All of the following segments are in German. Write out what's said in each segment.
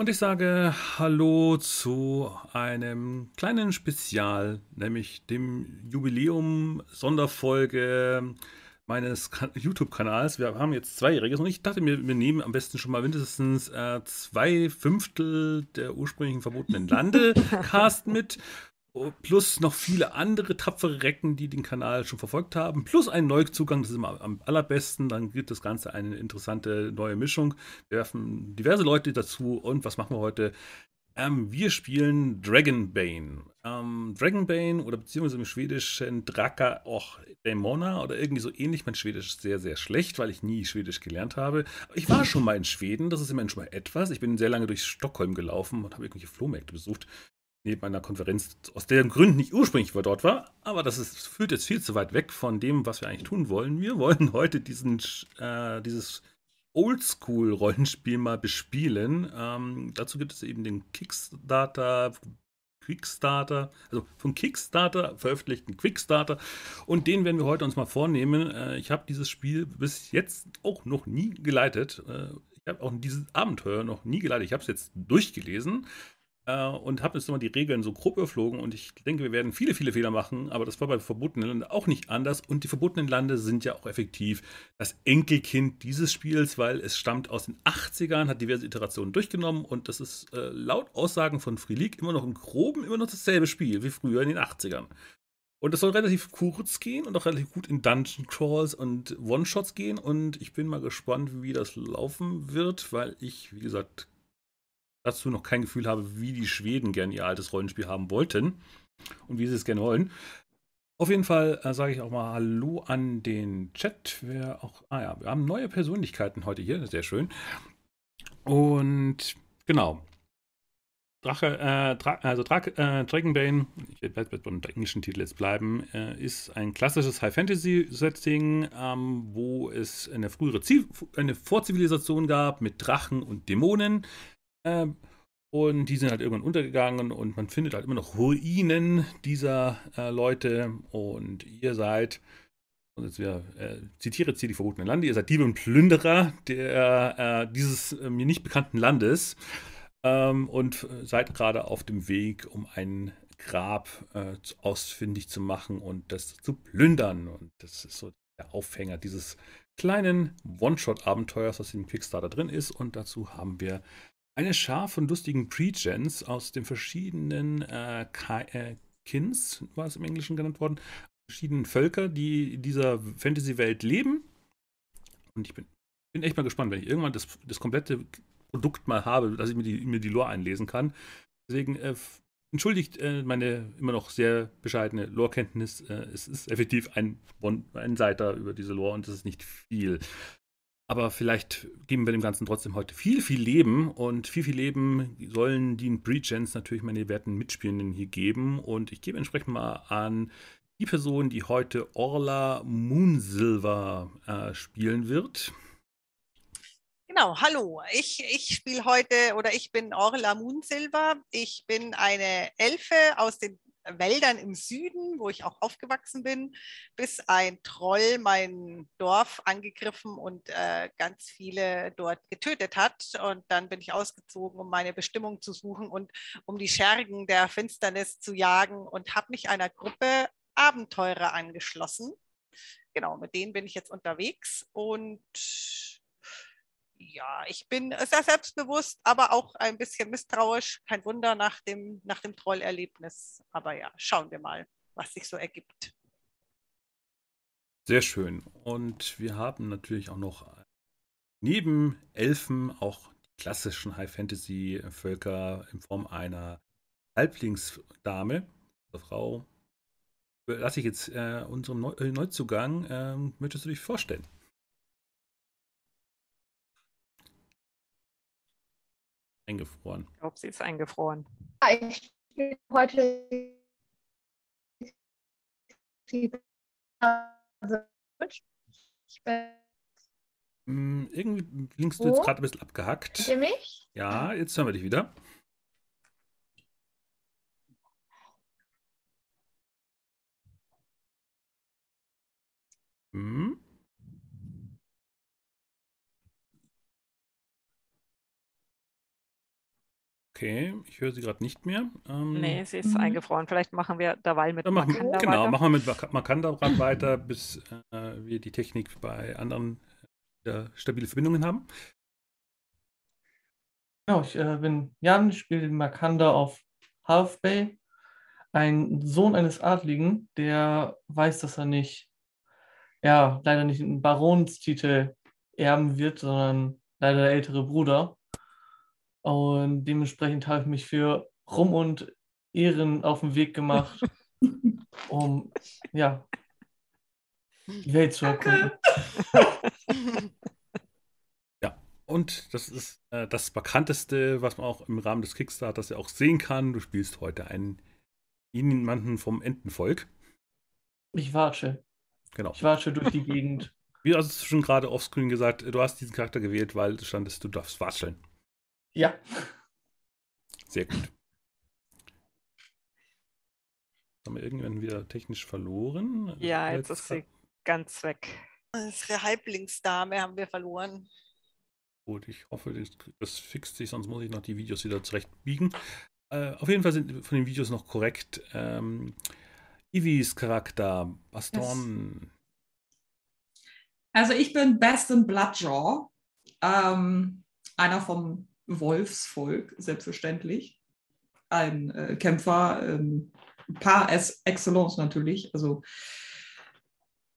Und ich sage Hallo zu einem kleinen Spezial, nämlich dem Jubiläum-Sonderfolge meines YouTube-Kanals. Wir haben jetzt Zweijähriges und ich dachte mir, wir nehmen am besten schon mal mindestens äh, zwei Fünftel der ursprünglichen verbotenen Lande-Cast mit plus noch viele andere tapfere Recken, die den Kanal schon verfolgt haben, plus ein Neuzugang, das ist immer am allerbesten, dann gibt das Ganze eine interessante neue Mischung. Wir werfen diverse Leute dazu und was machen wir heute? Ähm, wir spielen Dragonbane. Ähm, Dragonbane oder beziehungsweise im Schwedischen Draka auch Dämona oder irgendwie so ähnlich. Mein Schwedisch ist sehr, sehr schlecht, weil ich nie Schwedisch gelernt habe. Ich war schon mal in Schweden, das ist immerhin schon mal etwas. Ich bin sehr lange durch Stockholm gelaufen und habe irgendwelche Flohmärkte besucht neben einer Konferenz, aus deren Gründen nicht ursprünglich dort war, aber das ist, führt jetzt viel zu weit weg von dem, was wir eigentlich tun wollen. Wir wollen heute diesen, äh, dieses Oldschool-Rollenspiel mal bespielen. Ähm, dazu gibt es eben den Kickstarter, Quickstarter, also von Kickstarter veröffentlichten Quickstarter und den werden wir heute uns mal vornehmen. Äh, ich habe dieses Spiel bis jetzt auch noch nie geleitet. Äh, ich habe auch dieses Abenteuer noch nie geleitet. Ich habe es jetzt durchgelesen äh, und habe jetzt nochmal die Regeln so grob überflogen und ich denke, wir werden viele, viele Fehler machen, aber das war bei verbotenen Lande auch nicht anders und die verbotenen Lande sind ja auch effektiv das Enkelkind dieses Spiels, weil es stammt aus den 80ern, hat diverse Iterationen durchgenommen und das ist äh, laut Aussagen von Freelik immer noch im Groben immer noch dasselbe Spiel wie früher in den 80ern. Und es soll relativ kurz gehen und auch relativ gut in Dungeon Crawls und One-Shots gehen. Und ich bin mal gespannt, wie das laufen wird, weil ich, wie gesagt, dazu noch kein Gefühl habe, wie die Schweden gerne ihr altes Rollenspiel haben wollten und wie sie es gerne wollen. Auf jeden Fall äh, sage ich auch mal Hallo an den Chat. Wer auch, ah ja, wir haben neue Persönlichkeiten heute hier, sehr schön. Und genau. Drache, äh, Dra also Dra äh, Dragonbane, ich werde beim englischen Titel jetzt bleiben, äh, ist ein klassisches High-Fantasy-Setting, ähm, wo es eine frühere Ziel eine Vorzivilisation gab mit Drachen und Dämonen. Ähm, und die sind halt irgendwann untergegangen und man findet halt immer noch Ruinen dieser äh, Leute. Und ihr seid, und jetzt wieder, äh, zitiere jetzt hier die verbotenen Lande, ihr seid Diebe und Plünderer der, äh, dieses äh, mir nicht bekannten Landes ähm, und seid gerade auf dem Weg, um ein Grab äh, ausfindig zu machen und das zu plündern. Und das ist so der Aufhänger dieses kleinen One-Shot-Abenteuers, was in Kickstarter drin ist. Und dazu haben wir eine Schar von lustigen Pre-Gens aus den verschiedenen äh, äh, Kins, war es im Englischen genannt worden, verschiedenen Völker, die in dieser Fantasy-Welt leben. Und ich bin, bin echt mal gespannt, wenn ich irgendwann das, das komplette Produkt mal habe, dass ich mir die, mir die Lore einlesen kann. Deswegen äh, entschuldigt äh, meine immer noch sehr bescheidene Lore-Kenntnis. Äh, es ist effektiv ein, ein Seiter über diese Lore und das ist nicht viel. Aber vielleicht geben wir dem Ganzen trotzdem heute viel, viel Leben. Und viel, viel Leben sollen die Breachens natürlich meine werten Mitspielenden hier geben. Und ich gebe entsprechend mal an die Person, die heute Orla Moonsilver äh, spielen wird. Genau, hallo. Ich, ich spiele heute oder ich bin Orla Moonsilver. Ich bin eine Elfe aus den Wäldern im Süden, wo ich auch aufgewachsen bin, bis ein Troll mein Dorf angegriffen und äh, ganz viele dort getötet hat. Und dann bin ich ausgezogen, um meine Bestimmung zu suchen und um die Schergen der Finsternis zu jagen und habe mich einer Gruppe Abenteurer angeschlossen. Genau, mit denen bin ich jetzt unterwegs und ja, ich bin sehr selbstbewusst, aber auch ein bisschen misstrauisch. Kein Wunder nach dem, nach dem Trollerlebnis. Aber ja, schauen wir mal, was sich so ergibt. Sehr schön. Und wir haben natürlich auch noch neben Elfen auch die klassischen High-Fantasy-Völker in Form einer Halblingsdame, Frau. Lasse ich jetzt äh, unseren Neuzugang. Äh, möchtest du dich vorstellen? Eingefroren. Ich glaube, sie ist eingefroren. Ja, ich bin heute ich bin hm, irgendwie klingst du jetzt gerade ein bisschen abgehackt. Ihr mich? Ja, jetzt hören wir dich wieder. Hm? Okay, ich höre sie gerade nicht mehr. Ähm, nee, sie ist mhm. eingefroren. Vielleicht machen wir derweil mit machen, Makanda Genau, weiter. machen wir mit Makanda gerade weiter, bis äh, wir die Technik bei anderen äh, stabile Verbindungen haben. Ja, ich äh, bin Jan, spiele Makanda auf Half Bay. Ein Sohn eines Adligen, der weiß, dass er nicht, ja, leider nicht einen Baronstitel erben wird, sondern leider der ältere Bruder. Und dementsprechend habe ich mich für Rum und Ehren auf den Weg gemacht, um ja, die Welt zu erkunden. Ja, und das ist äh, das bekannteste, was man auch im Rahmen des Kickstarters ja auch sehen kann. Du spielst heute einen jemanden vom Entenvolk. Ich watsche. Genau. Ich watsche durch die Gegend. Wie hast du schon gerade offscreen gesagt, du hast diesen Charakter gewählt, weil du standest, du darfst watscheln. Ja. Sehr gut. Haben wir irgendwann wieder technisch verloren? Ja, jetzt, jetzt ist sie ganz weg. Unsere Halblingsdame haben wir verloren. Gut, ich hoffe, das, das fixt sich, sonst muss ich noch die Videos wieder zurechtbiegen. Äh, auf jeden Fall sind von den Videos noch korrekt. Ähm, Ivis Charakter, Baston. Also ich bin Baston Bloodjaw, ähm, einer vom Wolfsvolk, selbstverständlich. Ein äh, Kämpfer, ähm, par excellence natürlich. Also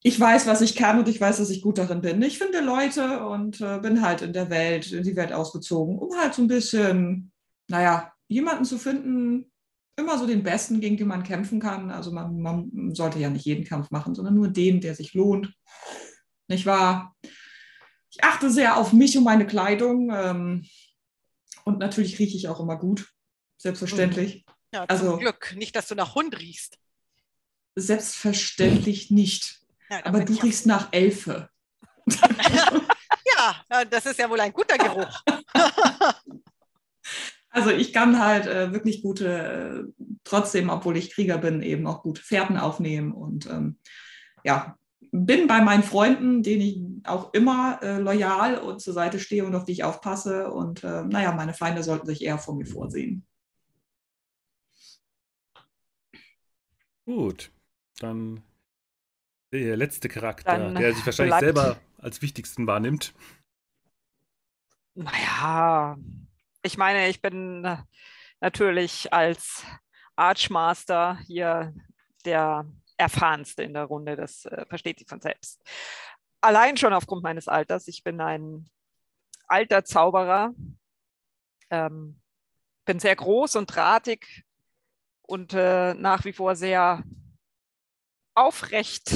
ich weiß, was ich kann und ich weiß, dass ich gut darin bin. Ich finde Leute und äh, bin halt in der Welt, in die Welt ausgezogen, um halt so ein bisschen, naja, jemanden zu finden, immer so den Besten, gegen den man kämpfen kann. Also man, man sollte ja nicht jeden Kampf machen, sondern nur den, der sich lohnt. Nicht wahr? Ich achte sehr auf mich und meine Kleidung. Ähm, und natürlich rieche ich auch immer gut, selbstverständlich. Ja, zum also, Glück. Nicht, dass du nach Hund riechst. Selbstverständlich nicht. Ja, Aber du riechst nach Elfe. ja, das ist ja wohl ein guter Geruch. also ich kann halt äh, wirklich gute, äh, trotzdem, obwohl ich Krieger bin, eben auch gute Fährten aufnehmen und ähm, ja, bin bei meinen Freunden, denen ich auch immer äh, loyal und zur Seite stehe und auf die ich aufpasse. Und äh, naja, meine Feinde sollten sich eher vor mir vorsehen. Gut, dann der letzte Charakter, dann der sich wahrscheinlich selber als wichtigsten wahrnimmt. Naja, ich meine, ich bin äh, natürlich als Archmaster hier der erfahrenste in der Runde, das äh, versteht sich von selbst. Allein schon aufgrund meines Alters. Ich bin ein alter Zauberer, ähm, bin sehr groß und drahtig und äh, nach wie vor sehr aufrecht.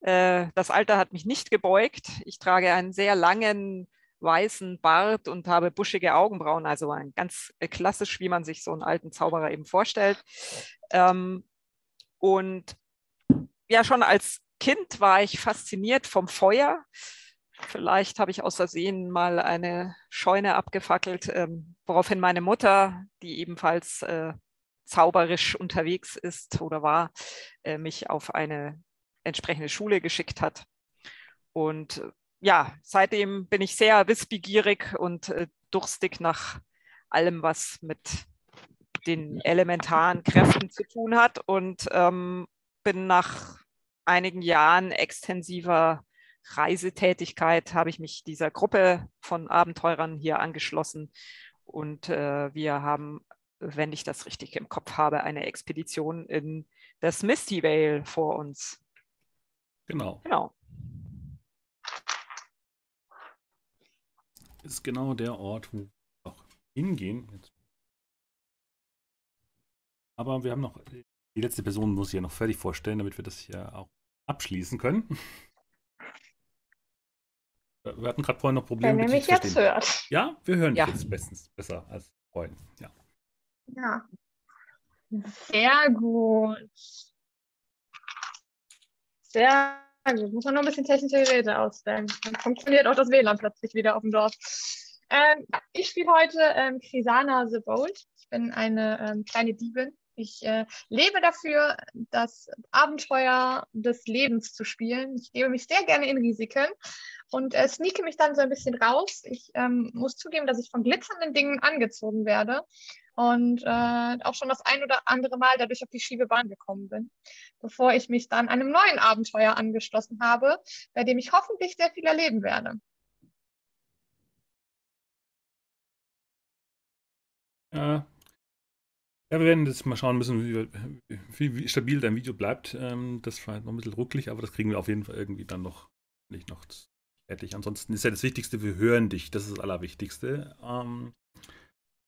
Äh, das Alter hat mich nicht gebeugt. Ich trage einen sehr langen weißen Bart und habe buschige Augenbrauen, also ein ganz klassisch, wie man sich so einen alten Zauberer eben vorstellt. Ähm, und ja, schon als Kind war ich fasziniert vom Feuer. Vielleicht habe ich aus Versehen mal eine Scheune abgefackelt, ähm, woraufhin meine Mutter, die ebenfalls äh, zauberisch unterwegs ist oder war, äh, mich auf eine entsprechende Schule geschickt hat. Und äh, ja, seitdem bin ich sehr wissbegierig und äh, durstig nach allem, was mit den elementaren Kräften zu tun hat und ähm, bin nach einigen Jahren extensiver Reisetätigkeit, habe ich mich dieser Gruppe von Abenteurern hier angeschlossen und äh, wir haben, wenn ich das richtig im Kopf habe, eine Expedition in das Misty Vale vor uns. Genau. Genau. Ist genau der Ort, wo wir auch hingehen. Aber wir haben noch, die letzte Person muss ich ja noch fertig vorstellen, damit wir das hier auch abschließen können. Wir hatten gerade vorhin noch Probleme. Wenn ihr mich jetzt hört. Ja, wir hören ja. jetzt bestens besser als vorhin. Ja. Ja. Sehr gut. Sehr gut. Muss man nur ein bisschen technische Geräte ausstellen. Dann funktioniert auch das WLAN plötzlich wieder auf dem Dorf. Ähm, ich spiele heute ähm, Krisana the Bold. Ich bin eine ähm, kleine Diebin ich äh, lebe dafür, das Abenteuer des Lebens zu spielen. Ich gebe mich sehr gerne in Risiken und äh, sneake mich dann so ein bisschen raus. Ich ähm, muss zugeben, dass ich von glitzernden Dingen angezogen werde und äh, auch schon das ein oder andere Mal dadurch auf die schiefe Bahn gekommen bin, bevor ich mich dann einem neuen Abenteuer angeschlossen habe, bei dem ich hoffentlich sehr viel erleben werde. Ja. Ja, wir werden jetzt mal schauen müssen, wie, wie, wie stabil dein Video bleibt. Ähm, das war noch ein bisschen rucklig, aber das kriegen wir auf jeden Fall irgendwie dann noch nicht noch fertig. Ansonsten ist ja das Wichtigste, wir hören dich. Das ist das Allerwichtigste. Ähm,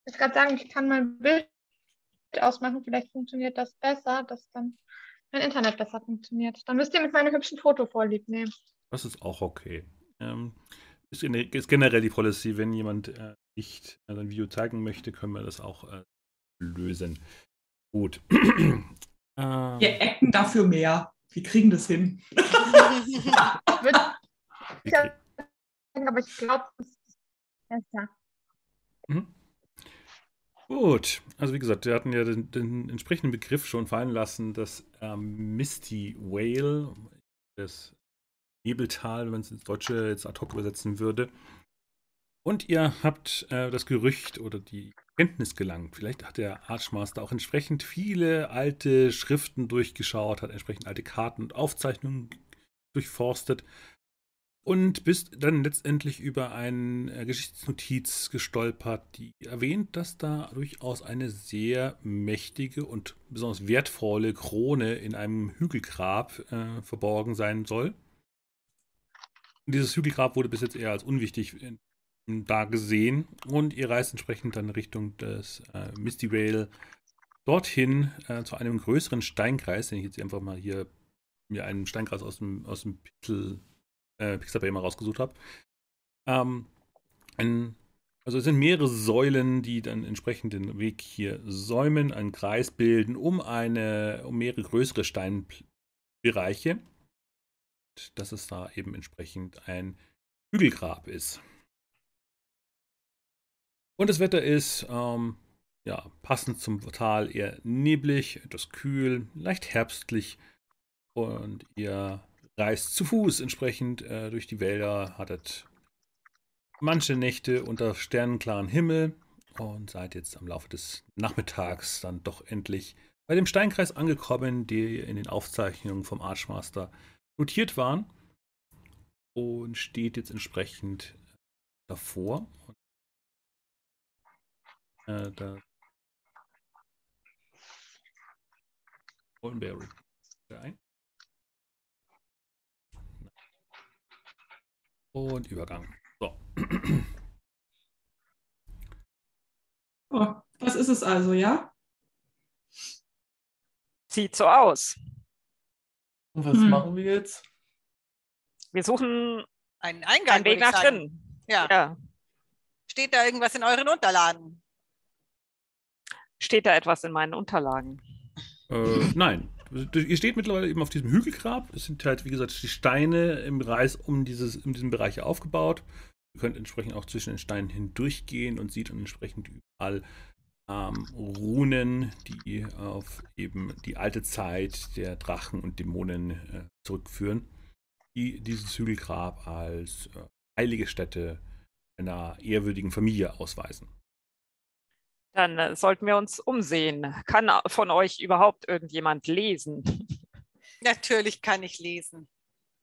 ich wollte gerade sagen, ich kann mein Bild ausmachen. Vielleicht funktioniert das besser, dass dann mein Internet besser funktioniert. Dann müsst ihr mit meinem hübschen Foto vorlieb nehmen. Das ist auch okay. Ähm, ist, ist, generell die Policy, wenn jemand äh, nicht äh, ein Video zeigen möchte, können wir das auch äh, lösen. Gut. ähm, wir ecken dafür mehr. Wir kriegen das hin. aber ich glaube, es ist besser. Mhm. Gut, also wie gesagt, wir hatten ja den, den entsprechenden Begriff schon fallen lassen, das ähm, Misty Whale, das Nebeltal, wenn man es ins Deutsche jetzt ad hoc übersetzen würde. Und ihr habt äh, das Gerücht oder die Kenntnis gelangt. Vielleicht hat der Archmaster auch entsprechend viele alte Schriften durchgeschaut, hat entsprechend alte Karten und Aufzeichnungen durchforstet und bist dann letztendlich über eine äh, Geschichtsnotiz gestolpert, die erwähnt, dass da durchaus eine sehr mächtige und besonders wertvolle Krone in einem Hügelgrab äh, verborgen sein soll. Dieses Hügelgrab wurde bis jetzt eher als unwichtig da gesehen und ihr reist entsprechend dann Richtung des äh, Misty Rail dorthin äh, zu einem größeren Steinkreis, den ich jetzt einfach mal hier mir einen Steinkreis aus dem, aus dem Pixel äh, Pixabay mal rausgesucht habe. Ähm, also es sind mehrere Säulen, die dann entsprechend den Weg hier säumen, einen Kreis bilden, um eine, um mehrere größere Steinbereiche. Dass es da eben entsprechend ein Hügelgrab ist. Und das Wetter ist ähm, ja, passend zum Tal eher neblig, etwas kühl, leicht herbstlich. Und ihr reist zu Fuß entsprechend äh, durch die Wälder, hattet manche Nächte unter sternenklaren Himmel und seid jetzt am Laufe des Nachmittags dann doch endlich bei dem Steinkreis angekommen, die in den Aufzeichnungen vom Archmaster notiert waren und steht jetzt entsprechend davor. Äh, da Holmberry ein. Und Übergang. So. Oh, was ist es also, ja? Sieht so aus. Und was hm. machen wir jetzt? Wir suchen einen Eingang. Einen Weg nach drinnen. Ja. ja. Steht da irgendwas in euren Unterlagen? Steht da etwas in meinen Unterlagen? Äh, nein, Ihr steht mittlerweile eben auf diesem Hügelgrab. Es sind halt, wie gesagt, die Steine im Reis um, dieses, um diesen Bereich aufgebaut. Ihr könnt entsprechend auch zwischen den Steinen hindurchgehen und sieht dann entsprechend überall ähm, Runen, die auf eben die alte Zeit der Drachen und Dämonen äh, zurückführen, die dieses Hügelgrab als äh, heilige Stätte einer ehrwürdigen Familie ausweisen. Dann äh, sollten wir uns umsehen. Kann von euch überhaupt irgendjemand lesen? Natürlich kann ich lesen.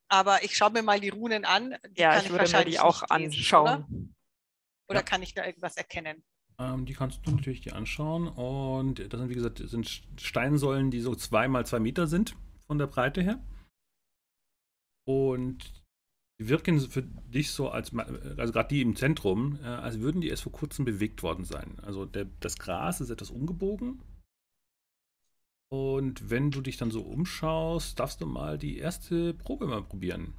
Aber ich schaue mir mal die Runen an. Die ja, ich, ich würde mir die auch lesen, anschauen. Oder, oder ja. kann ich da irgendwas erkennen? Ähm, die kannst du natürlich dir anschauen. Und das sind, wie gesagt, sind Steinsäulen, die so zwei mal zwei Meter sind von der Breite her. Und die wirken für dich so, als also gerade die im Zentrum, äh, als würden die erst vor kurzem bewegt worden sein. Also der, das Gras ist etwas umgebogen. Und wenn du dich dann so umschaust, darfst du mal die erste Probe mal probieren.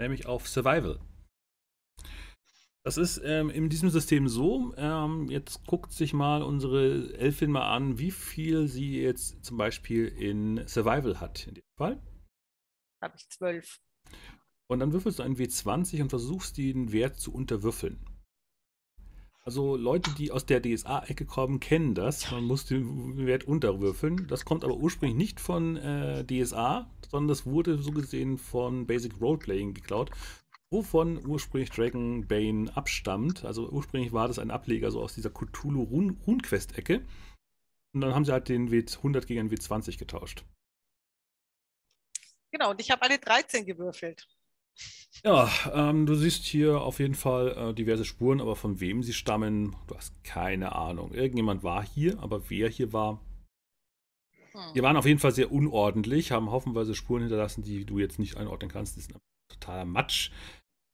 Nämlich auf Survival. Das ist ähm, in diesem System so, ähm, jetzt guckt sich mal unsere Elfin mal an, wie viel sie jetzt zum Beispiel in Survival hat in dem Fall habe ich zwölf. Und dann würfelst du einen W20 und versuchst den Wert zu unterwürfeln. Also Leute, die aus der DSA-Ecke kommen, kennen das. Man muss den Wert unterwürfeln. Das kommt aber ursprünglich nicht von äh, DSA, sondern das wurde so gesehen von Basic Roleplaying geklaut, wovon ursprünglich Dragon Bane abstammt. Also ursprünglich war das ein Ableger so aus dieser Cthulhu Runquest-Ecke. Und dann haben sie halt den W100 gegen den W20 getauscht. Genau, und ich habe alle 13 gewürfelt. Ja, ähm, du siehst hier auf jeden Fall äh, diverse Spuren, aber von wem sie stammen, du hast keine Ahnung. Irgendjemand war hier, aber wer hier war, Hm. die waren auf jeden Fall sehr unordentlich, haben haufenweise Spuren hinterlassen, die du jetzt nicht einordnen kannst. Die sind totaler Matsch.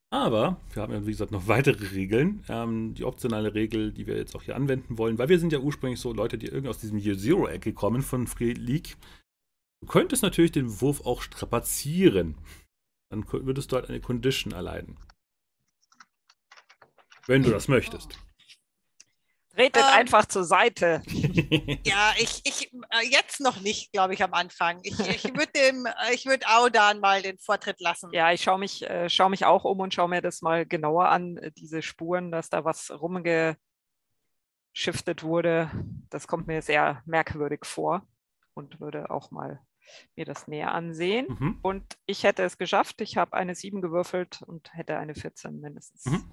Aber wir haben ja, wie gesagt, noch weitere Regeln. Ähm, die optionale Regel, die wir jetzt auch hier anwenden wollen, weil wir sind ja ursprünglich so Leute, die irgendwie aus diesem Year Zero-Ecke kommen von Free League. Du könntest natürlich den Wurf auch strapazieren. Dann würdest du halt eine Condition erleiden. Wenn du das möchtest. Tretet Ähm. einfach zur Seite. Ja, ich, ich äh, jetzt noch nicht, glaube ich, am Anfang. Ich, ich würde dem, äh, ich würde Audan mal den Vortritt lassen. Ja, ich schaue mich, äh, schau mich auch um und schaue mir das mal genauer an, äh, diese Spuren, dass da was rumgeschiftet wurde. Das kommt mir sehr merkwürdig vor und würde auch mal mir das näher ansehen. mhm. Und ich hätte es geschafft. Ich habe eine 7 gewürfelt und hätte eine 14 mindestens. Mhm.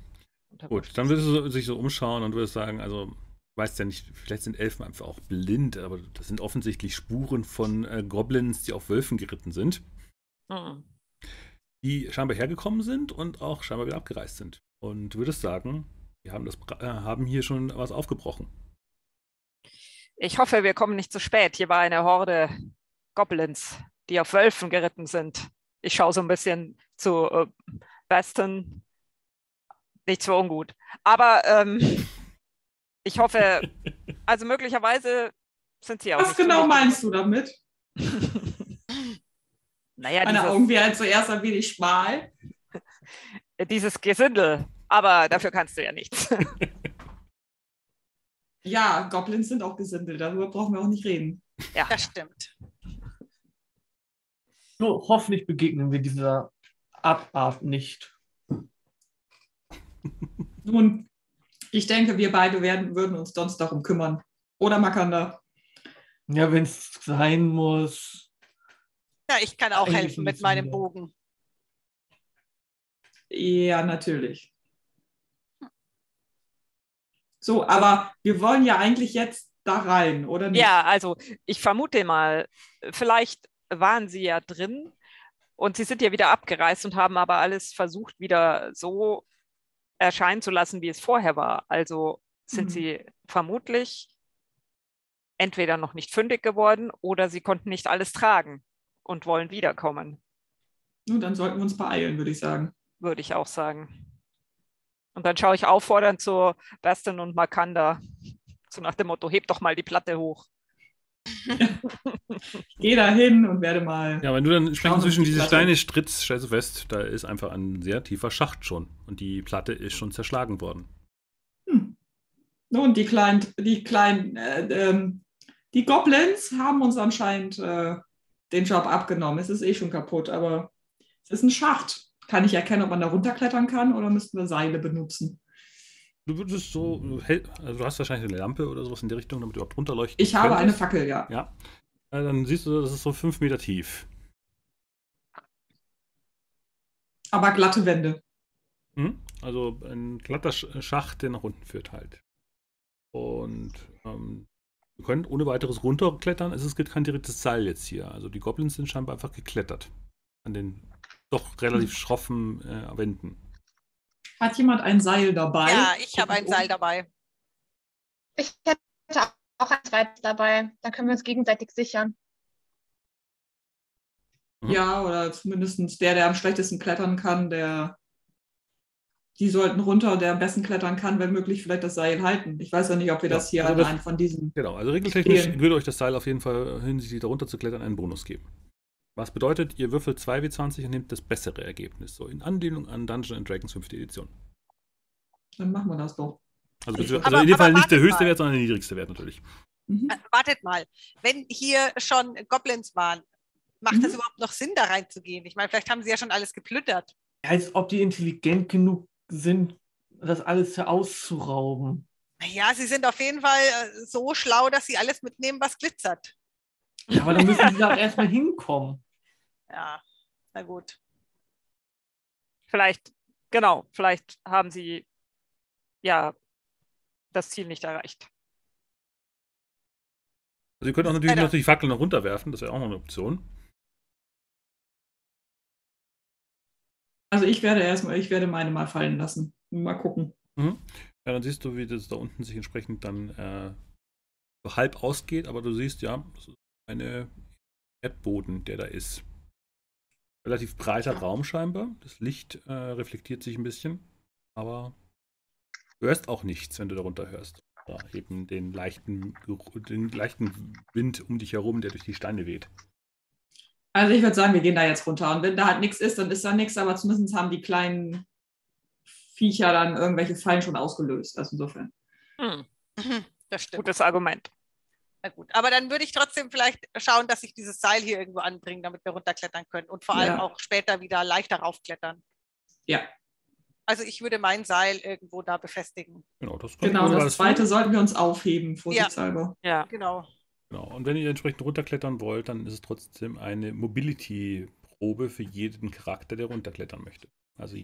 Gut, dann würdest du sich so umschauen und würdest sagen, also, weißt ja nicht, vielleicht sind Elfen einfach auch blind, aber das sind offensichtlich Spuren von äh, Goblins, die auf Wölfen geritten sind, Mhm. die scheinbar hergekommen sind und auch scheinbar wieder abgereist sind. Und du würdest sagen, wir haben, das, äh, haben hier schon was aufgebrochen. Ich hoffe, wir kommen nicht zu spät. Hier war eine Horde Goblins, die auf Wölfen geritten sind. Ich schaue so ein bisschen zu äh, Baston. Nichts für ungut. Aber ähm, ich hoffe, also möglicherweise sind sie auch. Was genau meinst du damit? Naja, Meine Augen werden zuerst ein wenig schmal. dieses Gesindel. Aber dafür kannst du ja nichts. Ja, Goblins sind auch Gesindel, darüber brauchen wir auch nicht reden. ja. Das stimmt. Nur hoffentlich begegnen wir dieser Abart nicht. Nun, ich denke, wir beide werden, würden uns sonst darum kümmern. Oder Makanda? Ja, wenn es sein muss. Ja, ich kann auch Eigentlich helfen mit meinem. Bogen. Ja, natürlich. So, aber wir wollen ja eigentlich jetzt da rein, oder nicht? Ja, also ich vermute mal, vielleicht waren sie ja drin und sie sind ja wieder abgereist und haben aber alles versucht, wieder so erscheinen zu lassen, wie es vorher war. Also sind Mhm. sie vermutlich entweder noch nicht fündig geworden oder sie konnten nicht alles tragen und wollen wiederkommen, Nun, dann sollten wir uns beeilen, würde ich sagen. würde ich auch sagen. Und dann schaue ich auffordernd zu Baston und Makanda, so nach dem Motto, heb doch mal die Platte hoch. Geh da hin und werde mal. Ja, wenn du dann Schauen zwischen die diese. Steine strittst, stellst du fest, da ist einfach ein sehr tiefer Schacht schon. Und die Platte ist schon zerschlagen worden. Hm. Nun, die kleinen, die kleinen, äh, ähm, die Goblins haben uns anscheinend äh, den Job abgenommen. Es ist eh schon kaputt, aber es ist ein Schacht. Kann ich erkennen, ob man da runterklettern kann oder müssten wir Seile benutzen? Du würdest so, also du hast wahrscheinlich eine Lampe oder sowas in die Richtung, damit du überhaupt runterleuchten Ich habe eine könntest. Fackel, ja. Ja. Äh, Dann siehst du, das ist so fünf Meter tief. Aber glatte Wände. Hm? Also ein glatter Sch- Schacht, der nach unten führt halt. Und ähm, wir können ohne weiteres runterklettern. Es ist kein direktes Seil jetzt hier. Also die Goblins sind scheinbar einfach geklettert. An den doch relativ schroffen äh, Wänden. Hat jemand ein Seil dabei? Ja, ich habe ein Seil dabei. Ich hätte auch ein zweites dabei. Dann können wir uns gegenseitig sichern. Ja, oder zumindest der, der am schlechtesten klettern kann, der. Die sollten runter, der am besten klettern kann, wenn möglich, vielleicht das Seil halten. Ich weiß ja nicht, ob wir Ja, das hier also an das- einem von diesen. Genau, also regeltechnisch Fehlen. würde euch das Seil auf jeden Fall hinsichtlich darunter zu klettern einen Bonus geben. Was bedeutet, ihr würfelt 2W20 und nehmt das bessere Ergebnis. So in Anlehnung an Dungeons and Dragons 5. Edition. Dann machen wir das doch. Also, Aber- also in dem aber Fall nicht der höchste mal. Wert, sondern der niedrigste Wert natürlich. Mhm. Äh, wartet mal, wenn hier schon Goblins waren, macht Mhm. es überhaupt noch Sinn, da reinzugehen? Ich meine, vielleicht haben sie ja schon alles geplündert. Als ob die intelligent genug sind, das alles auszurauben. Ja, sie sind auf jeden Fall äh, so schlau, dass sie alles mitnehmen, was glitzert. Ja, aber dann müssen sie da erstmal hinkommen. Ja, na gut. Vielleicht, genau, vielleicht haben sie ja das Ziel nicht erreicht. Also ihr könnt auch natürlich, Alter. natürlich Fackeln noch runterwerfen, das wäre auch noch eine Option. Also ich werde erstmal, ich werde meine mal fallen lassen. Mal gucken. Mhm. Ja, dann siehst du, wie das da unten sich entsprechend dann äh, so halb ausgeht, aber du siehst ja, das ist eine Erdboden, der da ist. Relativ breiter Raum scheinbar. Das Licht äh, reflektiert sich ein bisschen, aber du hörst auch nichts, wenn du darunter hörst. Ja, eben den leichten, den leichten Wind um dich herum, der durch die Steine weht. Also ich würde sagen, wir gehen da jetzt runter. Und wenn da halt nichts ist, dann ist da nichts, aber zumindest haben die kleinen Viecher dann irgendwelche Fallen schon ausgelöst. Also insofern. Hm, Mhm, Das stimmt. gutes Argument. Na gut. Aber dann würde ich trotzdem vielleicht schauen, dass ich dieses Seil hier irgendwo anbringe, damit wir runterklettern können und vor allem Ja. auch später wieder leichter raufklettern. Ja, Also ich würde mein Seil irgendwo da befestigen. Genau, das genau. Das zweite sollten wir uns aufheben, vorsichtshalber. Ja. Genau. Genau. Und wenn ihr entsprechend runterklettern wollt, dann ist es trotzdem eine Mobility-Probe für jeden Charakter, der runterklettern möchte. Also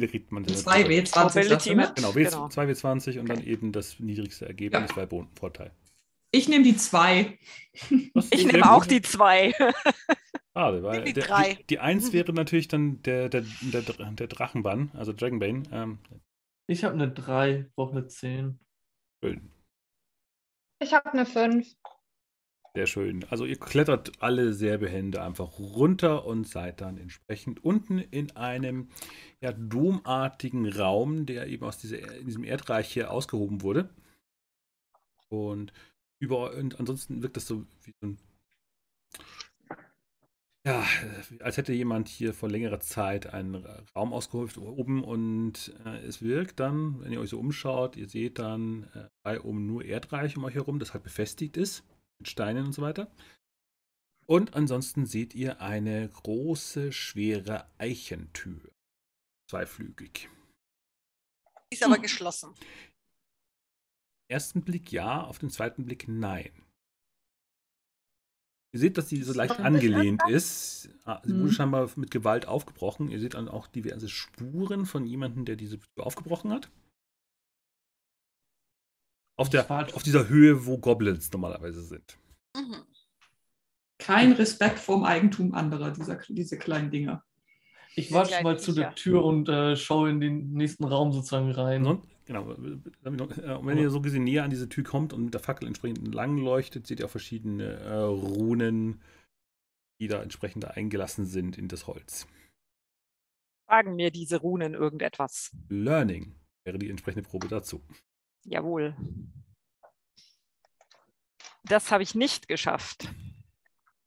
jeder kriegt man 2 W20 Mobility sagst du, ne? Genau, W Genau. 2W20 und dann Okay. eben das niedrigste Ergebnis Ja. bei Bodenvorteil. Ich nehme die 2. Das ist Ich nehme gut. auch die zwei. Schade, weil Nimm die der, die, die 1 wäre natürlich dann der, der, der, der Drachenbann, also Dragonbane. Ähm, Ich habe eine 3, brauche eine 10. schön, Ich habe eine 5. sehr schön. Also ihr klettert alle sehr behende einfach runter und seid dann entsprechend unten in einem ja, domartigen Raum, der eben aus dieser, diesem Erdreich hier ausgehoben wurde. Und über und ansonsten wirkt das so wie so ein ja, als hätte jemand hier vor längerer Zeit einen Raum ausgehoben oben und äh, es wirkt dann, wenn ihr euch so umschaut, ihr seht dann äh, bei oben nur Erdreich um euch herum, das halt befestigt ist mit Steinen und so weiter. Und ansonsten seht ihr eine große, schwere Eichentür. Zweiflügig. Ist aber Hm. geschlossen. Ersten Blick ja, auf den zweiten Blick nein. Ihr seht, dass sie so leicht angelehnt ist. Ah, Sie wurde Mhm. scheinbar mit Gewalt aufgebrochen. Ihr seht dann auch diverse Spuren von jemandem, der diese Tür aufgebrochen hat. Auf, der, auf dieser Höhe, wo Goblins normalerweise sind. Mhm. Kein Respekt vorm Eigentum anderer, dieser, diese kleinen Dinger. Ich kleinen mal zu der. Tür und äh, schaue in den nächsten Raum sozusagen rein. Und, genau, äh, und wenn ihr so gesehen näher an diese Tür kommt und mit der Fackel entsprechend entlang leuchtet, seht ihr auch verschiedene äh, Runen, die da entsprechend eingelassen sind in das Holz. Sagen mir diese Runen irgendetwas. Learning wäre die entsprechende Probe dazu. Jawohl. Das habe ich nicht geschafft.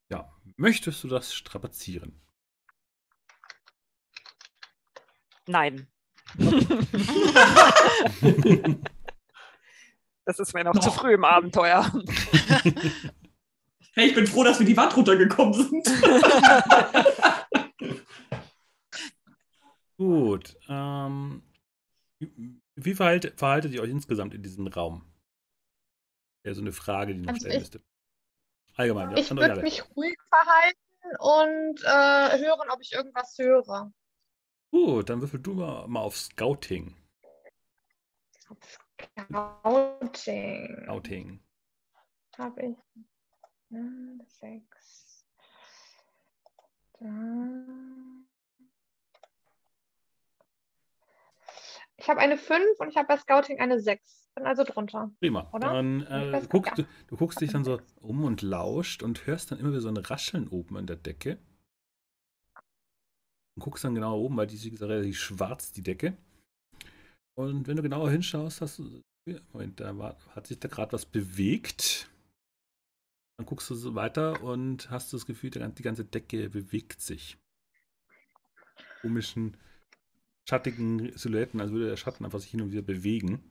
Ja, möchtest du das strapazieren? Nein, das ist mir noch zu Doch. früh im Abenteuer. Hey, ich bin froh, dass wir die Wand runtergekommen sind. Gut. Ähm, wie verhaltet, verhaltet ihr euch insgesamt in diesem Raum? Wäre so eine Frage, die noch Also stellen ich- müsste. Allgemein, ja. Ich würde mich ruhig verhalten und äh, hören, ob ich irgendwas höre. Gut, dann würfel du mal, mal auf Scouting. Scouting. Scouting. Habe ich. Hm, Sechs. Da. Ich habe eine 5 und ich habe bei Scouting eine 6. Bin also drunter. Prima. Oder? Dann äh, guckst, gar du, du guckst dich dann so um und lauscht und hörst dann immer wieder so ein Rascheln oben an der Decke. Und guckst dann genauer oben, weil die ist wie gesagt relativ schwarz, die Decke. Und wenn du genauer hinschaust, hast du. Moment, da war, hat sich da gerade was bewegt. Dann guckst du so weiter und hast das Gefühl, die ganze Decke bewegt sich. Komischen, schattigen Silhouetten, als würde der Schatten einfach sich hin und wieder bewegen.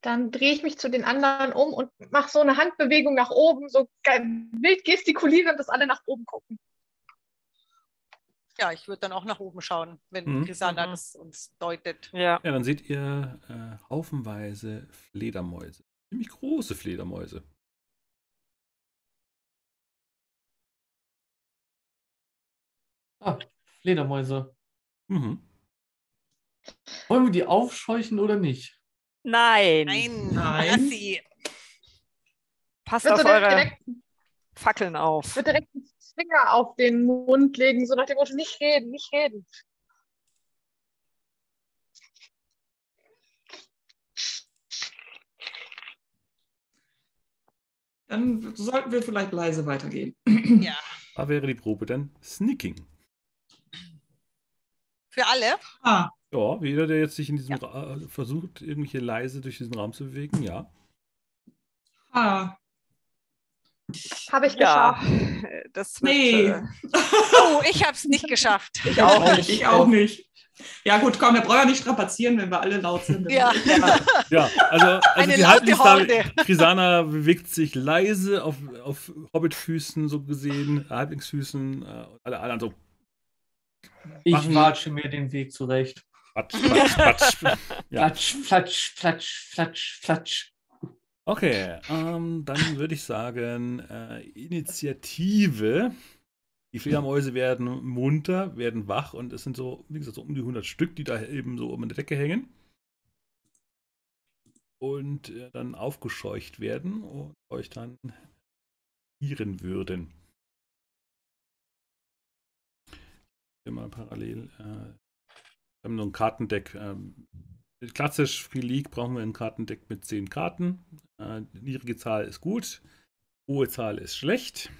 Dann drehe ich mich zu den anderen um und mache so eine Handbewegung nach oben, so wild gestikulierend, dass alle nach oben gucken. Ja, ich würde dann auch nach oben schauen, wenn Mhm. Chrisana Mhm. das uns deutet. Ja. Ja, dann seht ihr äh, haufenweise Fledermäuse. Ziemlich große Fledermäuse. Ah, Fledermäuse. Mhm. Wollen wir die aufscheuchen oder nicht? Nein. Nein, Nein. lass sie. Passt Würdest auf eure direkt, Fackeln auf. würd direkt einen Finger auf den Mund legen, so nach dem Motto, nicht reden, nicht reden. Dann sollten wir vielleicht leise weitergehen. Ja, Da wäre die Probe dann Sneaking. Für alle. Ah, Ja, jeder, der jetzt sich in diesem Ra äh, versucht, irgendwie hier leise durch diesen Raum zu bewegen, ja. ah. Habe ich Ja, geschafft. das wird, Nee. äh, Oh, ich habe es nicht geschafft. ich auch nicht. Ich auch nicht. Ja gut, komm, wir brauchen ja nicht strapazieren, wenn wir alle laut sind. Ja. Ja, also, also Eine die Horde. Krisana bewegt sich leise auf, auf Hobbitfüßen so gesehen, Halblingsfüßen, äh, und alle anderen so Ich watsche mir den Weg zurecht. Patsch, patsch, patsch. Ja. Flatsch, flatsch, flatsch, flatsch, flatsch. Okay, ähm, dann würde ich sagen, äh, Initiative. Die Fledermäuse werden munter, werden wach und es sind so, wie gesagt, so um die 100 Stück, die da eben so um die Decke hängen. Und äh, dann aufgescheucht werden und euch dann ihren würden. Hier mal parallel. Äh, wir haben so ein Kartendeck. Ähm, klassisch Free League brauchen wir ein Kartendeck mit 10 Karten. Äh, niedrige Zahl ist gut, hohe Zahl ist schlecht.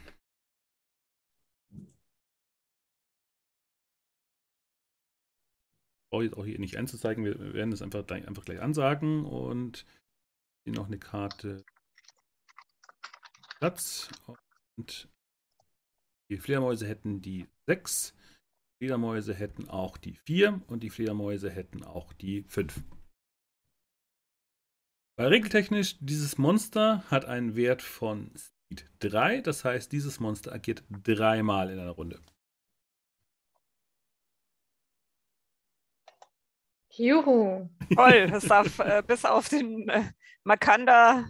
Brauche jetzt auch hier nicht anzuzeigen, wir werden es einfach, gleich- einfach gleich ansagen und hier noch eine Karte Platz und die Fledermäuse hätten die 6, Fledermäuse hätten auch die 4 und die Fledermäuse hätten auch die 5. Weil regeltechnisch, dieses Monster hat einen Wert von Speed 3, das heißt, dieses Monster agiert dreimal in einer Runde. Juhu. Toll, das darf äh, bis auf den äh, Makanda.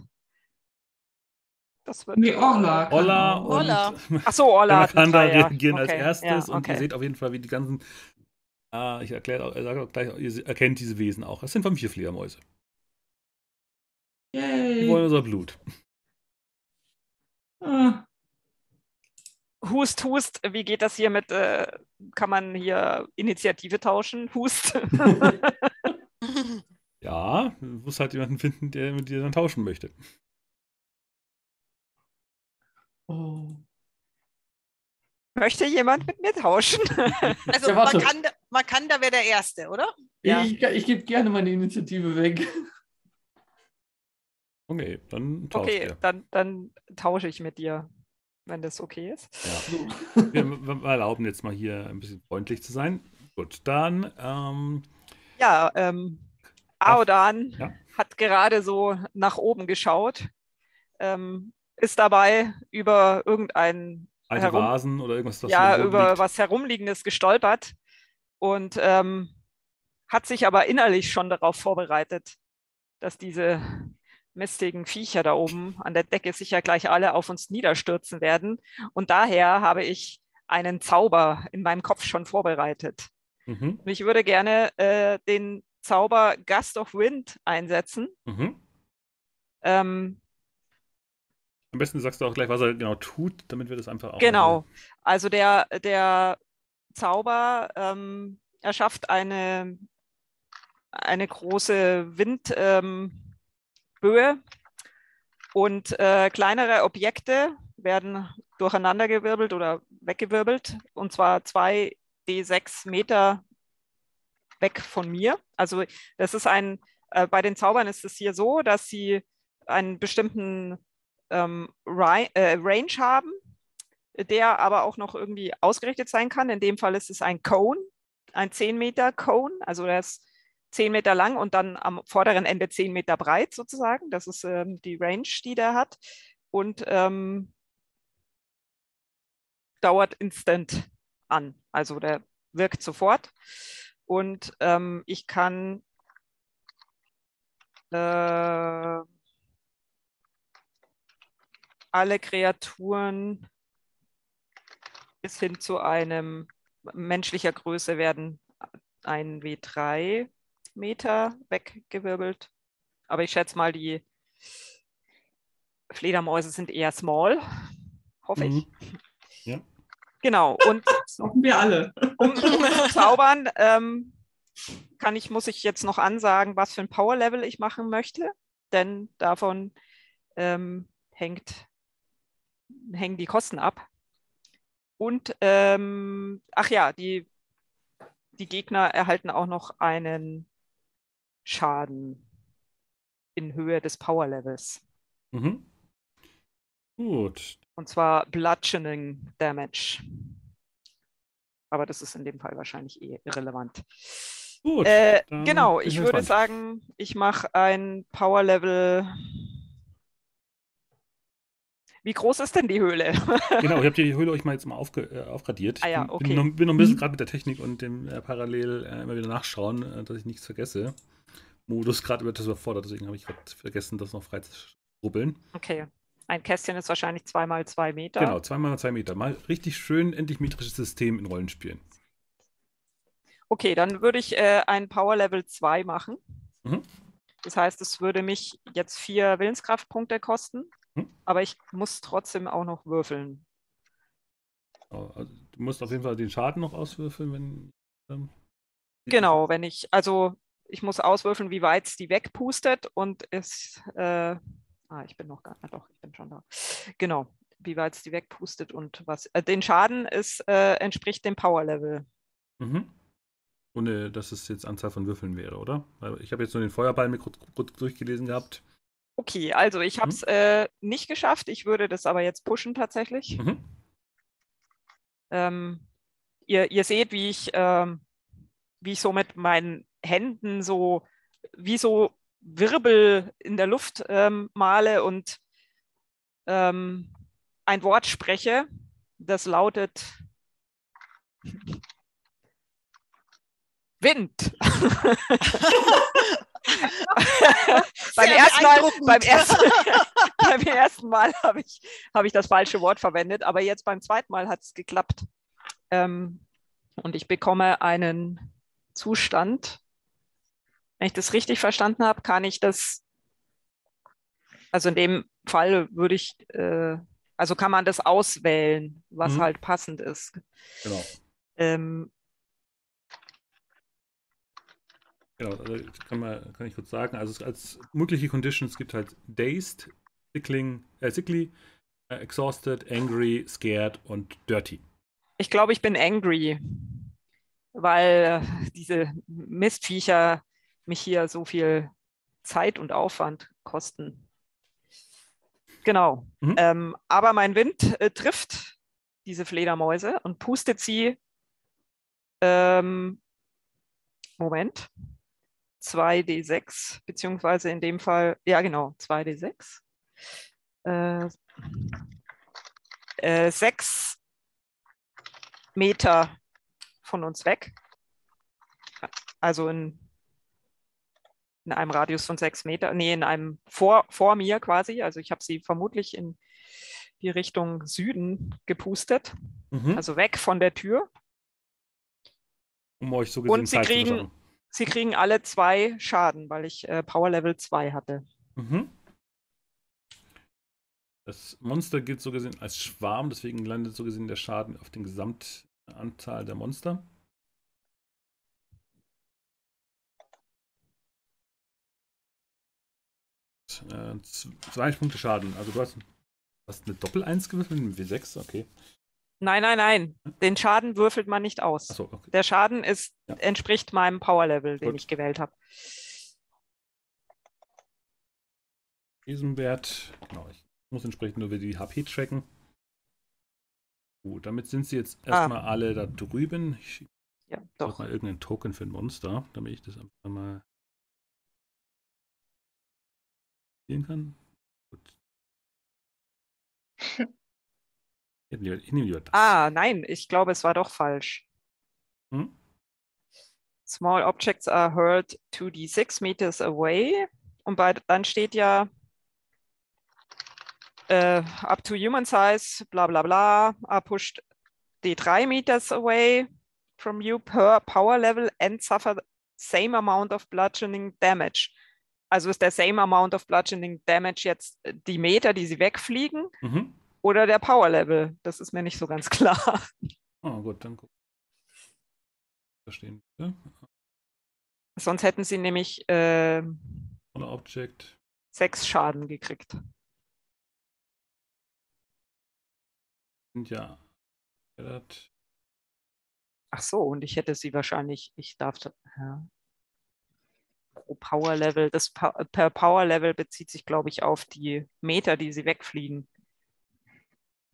Das wird. Nee, Orla. und Orla. Ach so, Orla. hat Makanda drei, ja. reagieren als Okay, erstes ja, und ihr okay. seht auf jeden Fall, wie die ganzen. Ah, ich erkläre auch, sage auch gleich, ihr erkennt diese Wesen auch. Das sind Vampirfledermäuse. Die wollen Yay. unser Blut. Ah, Hust, Hust, wie geht das hier mit, äh, kann man hier Initiative tauschen? Hust. Ja, du musst halt jemanden finden, der mit dir dann tauschen möchte. Oh. Möchte jemand mit mir tauschen? Also Ja, warte. Makanda, Makanda wäre der Erste, oder? Ja. Ich, ich gebe gerne meine Initiative weg. Okay, dann tauscht Okay, dann, dann tausche ich mit dir, wenn das okay ist. Ja. Wir, wir erlauben jetzt mal hier ein bisschen freundlich zu sein. Gut, dann ähm, Ja, ähm, Aodan Ja. hat gerade so nach oben geschaut, ähm, ist dabei über irgendein alte Herum- Vasen oder irgendwas, das ja, über was Herumliegendes gestolpert und ähm, hat sich aber innerlich schon darauf vorbereitet, dass diese mistigen Viecher da oben an der Decke sicher gleich alle auf uns niederstürzen werden. Und daher habe ich einen Zauber in meinem Kopf schon vorbereitet. Mhm, Und ich würde gerne äh, den Zauber Gust of Wind einsetzen. mhm. Ähm, Am besten sagst du auch gleich, was er genau tut, damit wir das einfach auch. Genau. Also der, der Zauber ähm, erschafft eine, eine große Windböe ähm, und äh, kleinere Objekte werden durcheinandergewirbelt oder weggewirbelt und zwar zwei D6 Meter weg von mir. Also das ist ein, äh, bei den Zaubern ist es hier so, dass sie einen bestimmten ähm, äh, Range haben, der aber auch noch irgendwie ausgerichtet sein kann. In dem Fall ist es ein Cone, ein 10 Meter Cone, also der ist 10 Meter lang und dann am vorderen Ende 10 Meter breit sozusagen. Das ist ähm, die Range, die der hat. Und ähm, dauert instant an. Also der wirkt sofort. Und ähm, ich kann äh, alle Kreaturen bis hin zu einem menschlicher Größe werden ein W3 Meter weggewirbelt. Aber ich schätze mal, die Fledermäuse sind eher small, hoffe ich. Mhm. Ja. Genau. Und Das hoffen wir alle. um zu zaubern, ähm, kann ich, muss ich jetzt noch ansagen, was für ein Power-Level ich machen möchte, denn davon ähm, hängt, hängen die Kosten ab. Und ähm, ach ja, die, die Gegner erhalten auch noch einen Schaden in Höhe des Power-Levels. Mhm. Gut. Und zwar Bludgeoning Damage. Aber das ist in dem Fall wahrscheinlich eh irrelevant. Gut. Äh, genau, ich würde sagen, ich mache ein Power Level. Wie groß ist denn die Höhle? Genau, ich habe die Höhle euch mal jetzt mal aufge, äh, aufgradiert. Ah ja, Bin- okay. Bin, noch, bin noch ein bisschen Mhm. gerade mit der Technik und dem äh, parallel äh, immer wieder nachschauen, äh, dass ich nichts vergesse. Modus gerade über das überfordert, deswegen habe ich gerade vergessen, das noch frei zu rubbeln. okay. Ein Kästchen ist wahrscheinlich zweimal zwei Meter. Genau, zweimal zwei Meter. Mal richtig schön endlich metrisches System in Rollenspielen. Okay, dann würde ich äh, ein Power Level 2 machen. Mhm. Das heißt, es würde mich jetzt vier Willenskraftpunkte kosten, Mhm. aber ich muss trotzdem auch noch würfeln. Genau, Also, du musst auf jeden Fall den Schaden noch auswürfeln, wenn. Ähm, Genau, wenn ich, also ich muss auswürfeln, wie weit es die wegpustet und es, äh, ah, ich bin noch gar nicht, doch, ich bin schon da. Genau, wie weit es die wegpustet und was, äh, den Schaden ist, äh, entspricht dem Power Level. Mhm. Ohne dass es jetzt Anzahl von Würfeln wäre, oder? Weil ich habe jetzt nur den Feuerball kurz durchgelesen gehabt. Okay, also ich habe es äh, nicht geschafft, ich würde das aber jetzt pushen tatsächlich. Mhm. Ähm, ihr, ihr seht, wie ich, ähm, wie ich so mit meinen Händen so wie so Wirbel in der Luft ähm, male und ähm, ein Wort spreche, das lautet Wind. beim, ersten Mal, beim, ersten, beim ersten Mal habe ich, hab ich das falsche Wort verwendet, aber jetzt beim zweiten Mal hat es geklappt. Ähm, und ich bekomme einen Zustand. Wenn ich das richtig verstanden habe, kann ich das, also in dem Fall würde ich, äh, also kann man das auswählen, was Mhm. halt passend ist. Genau. Ähm, Genau, also kann, mal, kann ich kurz sagen, also es- als mögliche Conditions gibt halt dazed, sickling, äh, sickly, äh, exhausted, angry, scared und dirty. Ich glaube, ich bin angry, weil diese Mistviecher mich hier so viel Zeit und Aufwand kosten. Genau. Mhm. Ähm, aber mein Wind äh, trifft diese Fledermäuse und pustet sie. Ähm, Moment. 2d6, beziehungsweise in dem Fall, ja genau, 2d6. Äh, äh, 6 Meter von uns weg. Also in, in einem Radius von sechs Meter, nee, in einem vor, vor mir quasi. Also ich habe sie vermutlich in die Richtung Süden gepustet, Mhm. also weg von der Tür. um euch so gesehen und sie kriegen-. Sie kriegen alle zwei Schaden, weil ich äh, Power Level 2 hatte. Mhm. Das Monster gilt so gesehen als Schwarm, deswegen landet so gesehen der Schaden auf den Gesamtanzahl der Monster. Äh, z- 20 Punkte Schaden. Also du hast, hast eine Doppel-1 gewürfelt mit einem W6, okay. Nein, nein, nein. Den Schaden würfelt man nicht aus. Achso, okay. Der Schaden ist, Ja. entspricht meinem Power Level, den Gut. ich gewählt habe. Diesen Wert, genau, ich muss entsprechend nur wieder die HP tracken. Gut, damit sind sie jetzt Ah. erstmal alle da drüben. Ich schicke Ja, doch doch. mal irgendeinen Token für ein Monster, damit ich das einfach mal spielen kann. Gut. Ich nehme lieber, ich nehme lieber das. Ah, nein, ich glaube, es war doch falsch. Hm? Small objects are hurled 2d6 meters away. Und bei, dann steht ja äh, up to human size, bla bla bla, are pushed d3 meters away from you per power level and suffer same amount of bludgeoning damage. Also ist der same amount of bludgeoning damage jetzt die Meter, die sie wegfliegen Mhm. Oder der Power Level? Das ist mir nicht so ganz klar. Oh, gut, dann guck. Verstehen. Ja? Sonst hätten sie nämlich äh, Object. sechs Schaden gekriegt. Ja. Ach so, und ich hätte sie wahrscheinlich, ich darf, da- ja. Pro Power Level, das per Power Level bezieht sich, glaube ich, auf die Meter, die sie wegfliegen.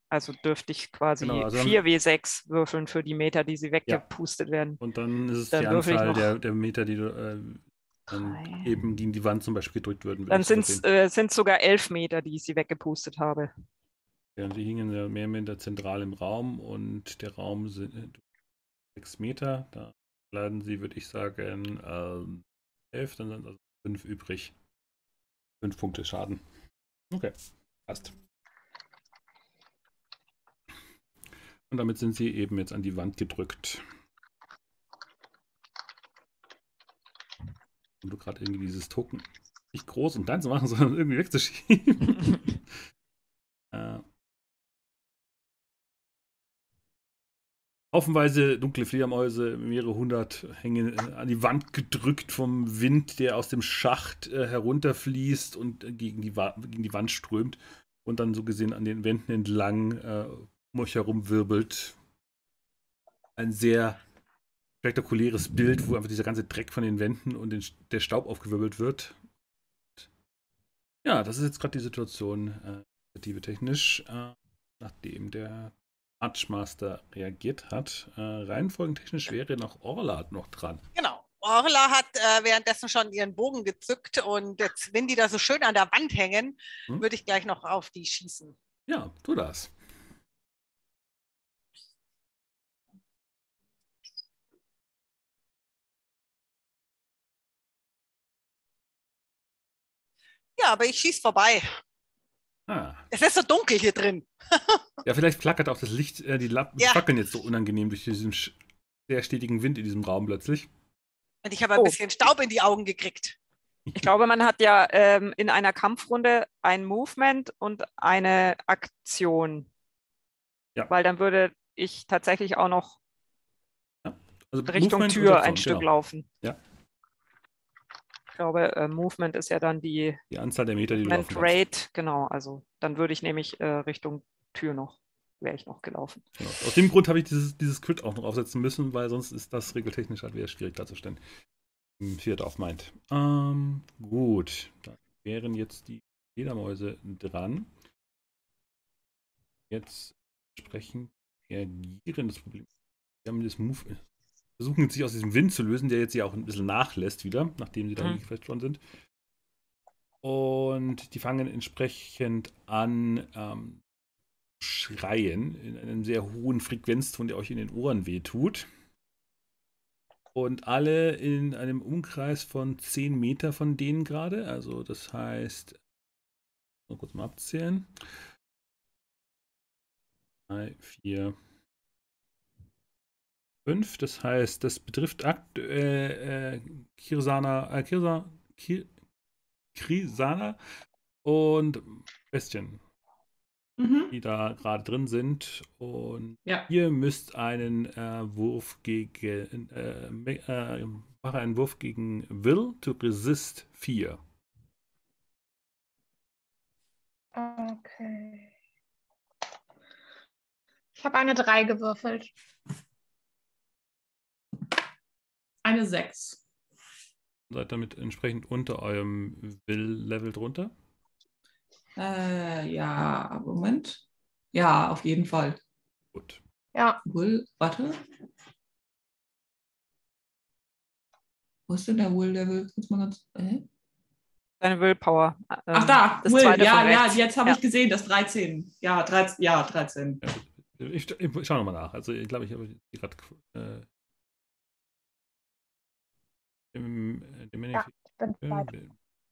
Also dürfte ich quasi Genau, also dann- 4W6 würfeln für die Meter, die sie weggepustet werden. Und dann ist es Dann die Anzahl der, der Meter, die du äh, eben gegen die Wand zum Beispiel gedrückt würden. würde Dann sind es äh, sogar elf Meter, die ich sie weggepustet habe. Ja, die hingen ja mehr oder zentral im Raum und der Raum sind äh, sechs Meter. Da bleiben sie, würde ich sagen, ähm, elf, dann sind also fünf übrig. Fünf Punkte Schaden. Okay, passt. Und damit sind sie eben jetzt an die Wand gedrückt. Und du gerade irgendwie dieses Token nicht groß und klein zu machen, sondern irgendwie wegzuschieben. äh, Haufenweise dunkle Fledermäuse, mehrere hundert hängen äh, an die Wand gedrückt vom Wind, der aus dem Schacht äh, herunterfließt und äh, gegen, die gegen die Wand strömt und dann so gesehen an den Wänden entlang äh, um euch herum wirbelt. Ein sehr spektakuläres Bild, wo einfach dieser ganze Dreck von den Wänden und den, der Staub aufgewirbelt wird. Ja, das ist jetzt gerade die Situation, äh, initiative technisch, äh, nachdem der Archmaster reagiert hat. Äh, reihenfolgentechnisch wäre noch Orla noch dran. Genau. Orla hat äh, währenddessen schon ihren Bogen gezückt und jetzt, wenn die da so schön an der Wand hängen, Hm? würde ich gleich noch auf die schießen. Ja, tu das. Ja, aber ich schieße vorbei. Ah. Es ist so dunkel hier drin. Ja, vielleicht flackert auch das Licht, äh, die Lappen Ja. fackeln jetzt so unangenehm durch diesen sehr stetigen Wind in diesem Raum plötzlich. Und ich habe ein Oh. bisschen Staub in die Augen gekriegt. Ich glaube, man hat ja ähm, in einer Kampfrunde ein Movement und eine Aktion. Ja. Weil dann würde ich tatsächlich auch noch Also Richtung Movement Tür Aktion, ein Stück genau. laufen. Ja. Ich glaube, äh, Movement ist ja dann die Die Anzahl der Meter, die du Movement. Rate, genau. Also dann würde ich nämlich äh, Richtung Tür noch, wäre ich noch gelaufen. Genau. Aus dem Grund habe ich dieses, dieses Crit auch noch aufsetzen müssen, weil sonst ist das regeltechnisch halt wieder schwierig darzustellen. Viert auf meint. Ähm, gut. Dann wären jetzt die Fledermäuse dran. Jetzt sprechen reagieren. Das Problem. Wir haben das Move. Versuchen jetzt sich aus diesem Wind zu lösen, der jetzt ja auch ein bisschen nachlässt wieder, nachdem sie da Mhm. geflasht worden sind. Und die fangen entsprechend an, ähm, schreien in einem sehr hohen Frequenzton, der euch in den Ohren wehtut. Und alle in einem Umkreis von 10 Meter von denen gerade. Also das heißt, mal kurz mal abzählen. 3, 4, 5. Das heißt, das betrifft aktuell äh, Kirsana, äh, Kirsa, Kir, Krisana und Bestien Mhm. die da gerade drin sind. Und Ja. ihr müsst einen äh, Wurf gegen, äh, äh, mache einen Wurf gegen Will to resist 4. Okay. Ich habe eine 3 gewürfelt. Eine 6. Seid damit entsprechend unter eurem Will-Level drunter. Äh, ja, Moment. Ja, auf jeden Fall. Gut. Ja, Will, warte. Wo ist denn der Will-Level? Jetzt mal ganz. Äh? Deine Willpower. ähm, Ach da, das Will, zweite ja, von ja, jetzt habe Ja. ich gesehen, das 13. Ja, 13. Ja, 13. Ja, gut. ich, ich schaue nochmal nach. Also ich glaube, ich habe die gerade äh, Im, äh, dem Ja, ich bin bereit.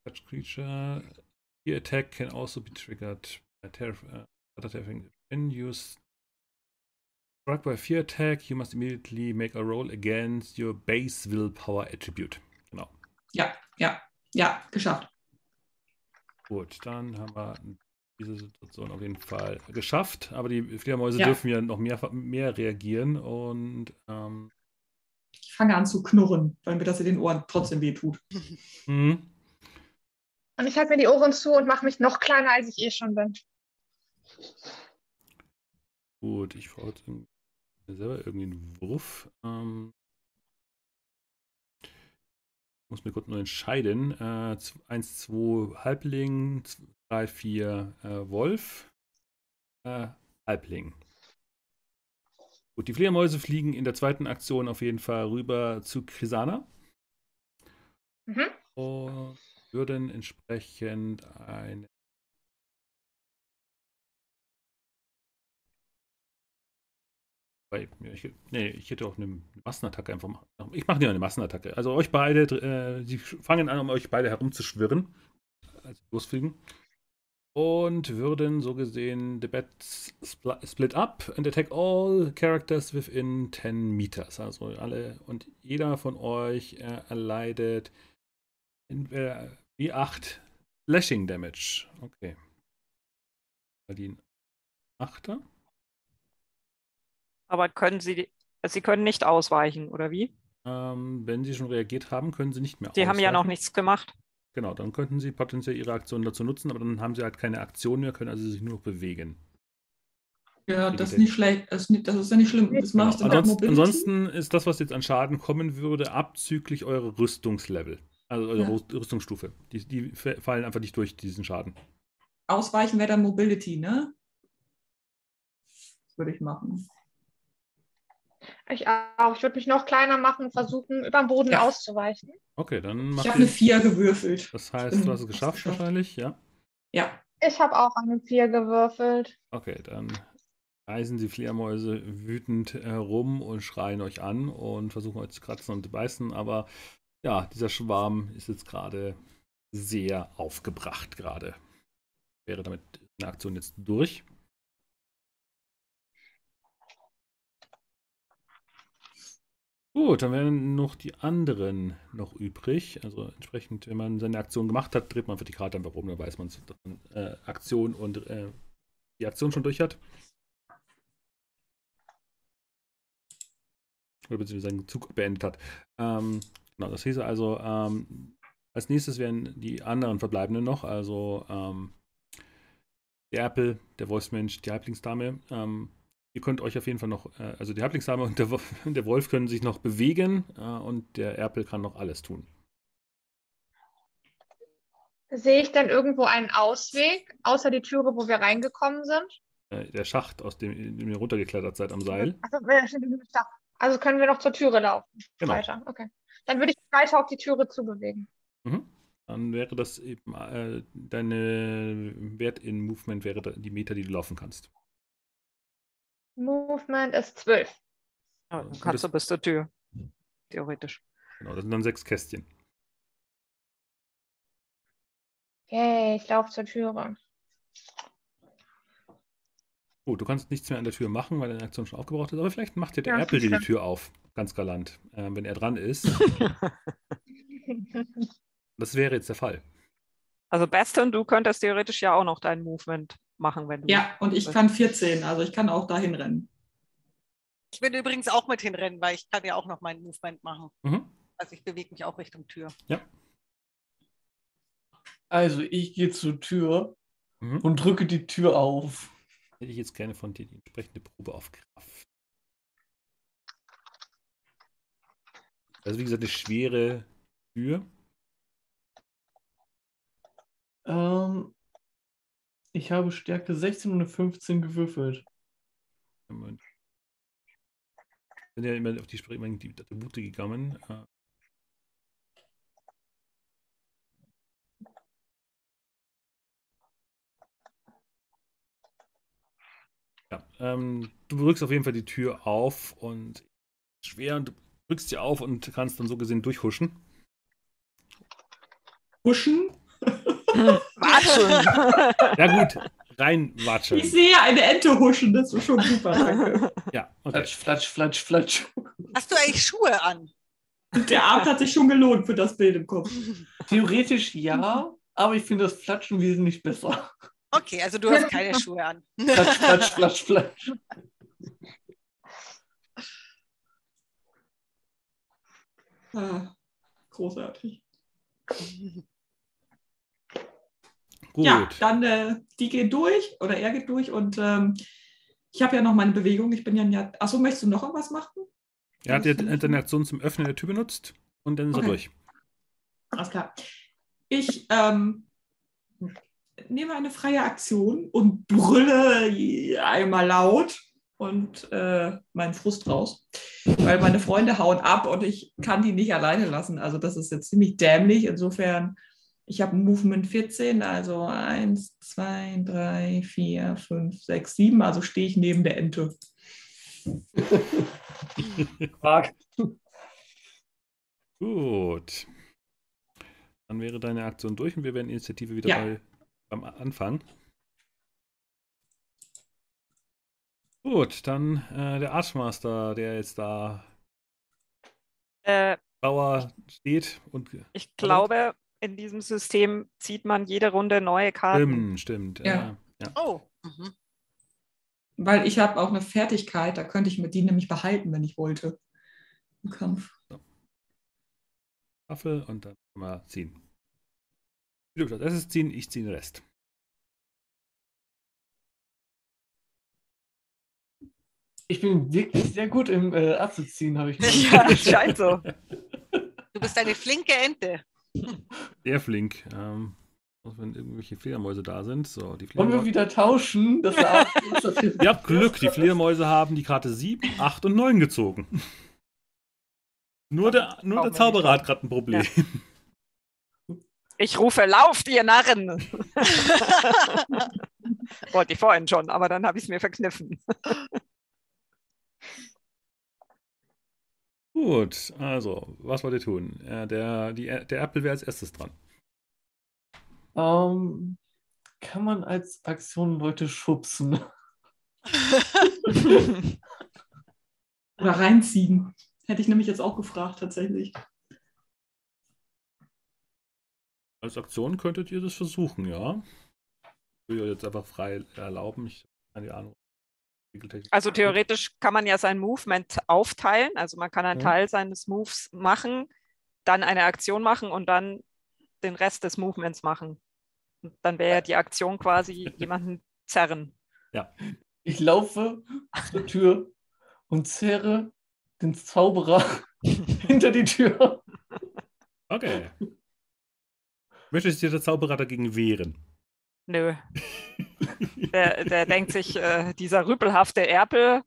Such creature. Your attack can also be triggered by terror, uh, terrifying when used. Struck by fear attack, you must immediately make a roll against your base willpower attribute. Genau. Ja, ja, ja, geschafft. Gut, dann haben wir diese Situation auf jeden Fall geschafft. Aber die Fledermäuse Ja. dürfen ja noch mehr, mehr reagieren und ähm, fange an zu knurren, weil mir das in den Ohren trotzdem weh tut. hm, Und ich halte mir die Ohren zu und mache mich noch kleiner, als ich eh schon bin. gut, ich brauche jetzt irgendwie selber irgendwie einen Wurf. Ähm, muss mir kurz nur entscheiden. Äh, 1, 2 Halbling, 3, 4 äh, Wolf, äh, Halbling. Gut, die Fledermäuse fliegen in der zweiten Aktion auf jeden Fall rüber zu Krisana Mhm. und würden entsprechend eine. Ich, nee, ich hätte auch eine Massenattacke einfach machen. Ich mache dir eine Massenattacke. Also euch beide, äh, sie fangen an, um euch beide herumzuschwirren, als sie losfliegen. Und würden so gesehen the bet spl split up and attack all characters within 10 meters. Also alle und jeder von euch äh, erleidet entweder wie 8 Slashing Damage. Okay. Verdienen 8er. Aber können Sie, Sie können nicht ausweichen, oder wie? Ähm, wenn sie schon reagiert haben, können sie nicht mehr Sie haben ja noch ausweichen. nichts gemacht. Genau, dann könnten sie potenziell ihre Aktion dazu nutzen, aber dann haben sie halt keine Aktion mehr, können also sich nur noch bewegen. Ja, das ist nicht schlecht. Das ist, ja nicht schlimm. Das mache ich dann Genau. auch Ansonsten, Mobility. ansonsten ist das, was jetzt an Schaden kommen würde, abzüglich eure Rüstungslevel. Also eure Ja. Rüst- Rüstungsstufe. Die, die fa- fallen einfach nicht durch diesen Schaden. Ausweichen wäre dann Mobility, ne? Das würde ich machen. Ich auch. Ich würde mich noch kleiner machen und versuchen, über den Boden Ja. auszuweichen. Okay, dann Ich macht habe eine ihr. 4 gewürfelt. Das heißt, du hast es geschafft wahrscheinlich, ja? Ja. Ich habe auch eine 4 gewürfelt. Okay, dann reisen die Fledermäuse wütend herum und schreien euch an und versuchen euch zu kratzen und zu beißen, aber ja, dieser Schwarm ist jetzt gerade sehr aufgebracht gerade. Wäre damit eine Aktion jetzt durch. Gut, dann wären noch die anderen noch übrig. Also entsprechend, wenn man seine Aktion gemacht hat, dreht man für die Karte einfach um, dann weiß man, dass man äh, Aktion und äh, die Aktion schon durch hat. Oder beziehungsweise seinen Zug beendet hat. Ähm, genau, das hieße also, ähm, als nächstes wären die anderen Verbleibenden noch, also ähm, der Erpel, der Wolfsmensch, die Halblingsdame. Ähm, ihr könnt euch auf jeden Fall noch, äh, also die Halblingsdame und der, der Wolf können sich noch bewegen äh, und der Erpel kann noch alles tun. Sehe ich denn irgendwo einen Ausweg, außer die Türe, wo wir reingekommen sind? Äh, der Schacht, aus dem, in dem ihr runtergeklettert seid am Seil. Also, äh, also können wir noch zur Türe laufen. Genau. Weiter. Okay. Dann würde ich weiter auf die Türe zubewegen. Mhm. Dann wäre das eben äh, deine Wert in Movement wäre die Meter, die du laufen kannst. Movement ist 12. Ja, dann kannst du bis zur Tür. Theoretisch. Genau, das sind dann sechs Kästchen. Okay, ich laufe zur Türe. Gut, du kannst nichts mehr an der Tür machen, weil deine Aktion schon aufgebraucht ist, aber vielleicht macht dir der Ja, Erpel dir die. Tür auf. Ganz galant. Äh, wenn er dran ist. das wäre jetzt der Fall. Also Bastion, du könntest theoretisch ja auch noch dein Movement machen, wenn du. Ja, und ich kann 14, also ich kann auch dahin rennen. Ich würde übrigens auch mit hinrennen, weil ich kann ja auch noch mein Movement machen. Mhm. Also ich bewege mich auch Richtung Tür. Also ich gehe zur Tür Mhm. und drücke die Tür auf. Hätte ich jetzt gerne von dir die entsprechende Probe auf Kraft. Also wie gesagt, eine schwere Tür. Ähm, ich habe Stärke 16 und eine 15 gewürfelt. Moment. Sind ja immer auf die die Attribute gegangen. Äh, Ja, ähm, du drückst auf jeden Fall die Tür auf und schwer und du drückst sie auf und kannst dann so gesehen durchhuschen. Huschen. Watschen. Ja, gut. Reinwatschen. Ich sehe eine Ente huschen, das ist schon super. Danke. Ja, okay. Flatsch, flatsch, flatsch, flatsch. Hast du eigentlich Schuhe an? Der Abend hat sich schon gelohnt für das Bild im Kopf. Theoretisch ja, aber ich finde das Flatschen wesentlich besser. Okay, also du hast keine Schuhe an. Flatsch, flatsch, flatsch, flatsch. Ah, großartig. Gut. Ja, dann äh, die geht durch oder er geht durch und ähm, ich habe ja noch meine Bewegung. Ich bin ja, ja. Achso, möchtest du noch irgendwas machen? er hat jetzt seine Aktion zum Öffnen der Tür benutzt und dann ist er Okay. durch. Alles klar. Ich ähm, nehme eine freie Aktion und brülle einmal laut und äh, meinen Frust raus, weil meine Freunde hauen ab und ich kann die nicht alleine lassen. Also das ist jetzt ziemlich dämlich. Insofern, ich habe Movement 14, also 1, 2, 3, 4, 5, 6, 7. Also stehe ich neben der Ente. Quark. Gut. Dann wäre deine Aktion durch und wir wären Initiative wieder Ja. bei, beim Anfang. Gut, dann äh, der Archmaster, der jetzt da Äh, sauer steht und. ich glaube, in diesem System zieht man jede Runde neue Karten. Stimmt, stimmt. Ja. Ja. Ja. Oh. Mhm. Weil ich habe auch eine Fertigkeit, da könnte ich mir die nämlich behalten, wenn ich wollte. Im Kampf. Waffe und dann mal ziehen. Du darfst als erstes ziehen, ich ziehe den Rest. Ich bin wirklich sehr gut im äh, Abzuziehen, habe ich Ja, scheint so. Du bist eine flinke Ente. Sehr flink. Ähm, auch wenn irgendwelche Fledermäuse da sind. So, die Wollen wir wieder tauschen? Das Ihr habt Glück, die Fledermäuse haben die Karte 7, 8 und 9 gezogen. Nur der, nur der Zauberer hat gerade ein Problem. Ich rufe, lauft, ihr Narren! Wollte ich vorhin schon, aber dann habe ich es mir verkniffen. Gut, also, was wollt ihr tun? Äh, der, die, der Apple wäre als erstes dran. Ähm, kann man als Aktion Leute schubsen? Oder reinziehen. Hätte ich nämlich jetzt auch gefragt, tatsächlich. Als Aktion könntet ihr das versuchen, ja. Ich will jetzt einfach frei erlauben. Ich habe keine Ahnung. Also theoretisch kann man ja sein Movement aufteilen. Also man kann einen Ja. Teil seines Moves machen, dann eine Aktion machen und dann den Rest des Movements machen. Und dann wäre ja die Aktion quasi jemanden zerren. Ich laufe zur Tür und zerre den Zauberer hinter die Tür. Okay. Möchte sich der Zauberer dagegen wehren? Nö. Der, der denkt sich, äh, dieser rüpelhafte Erpel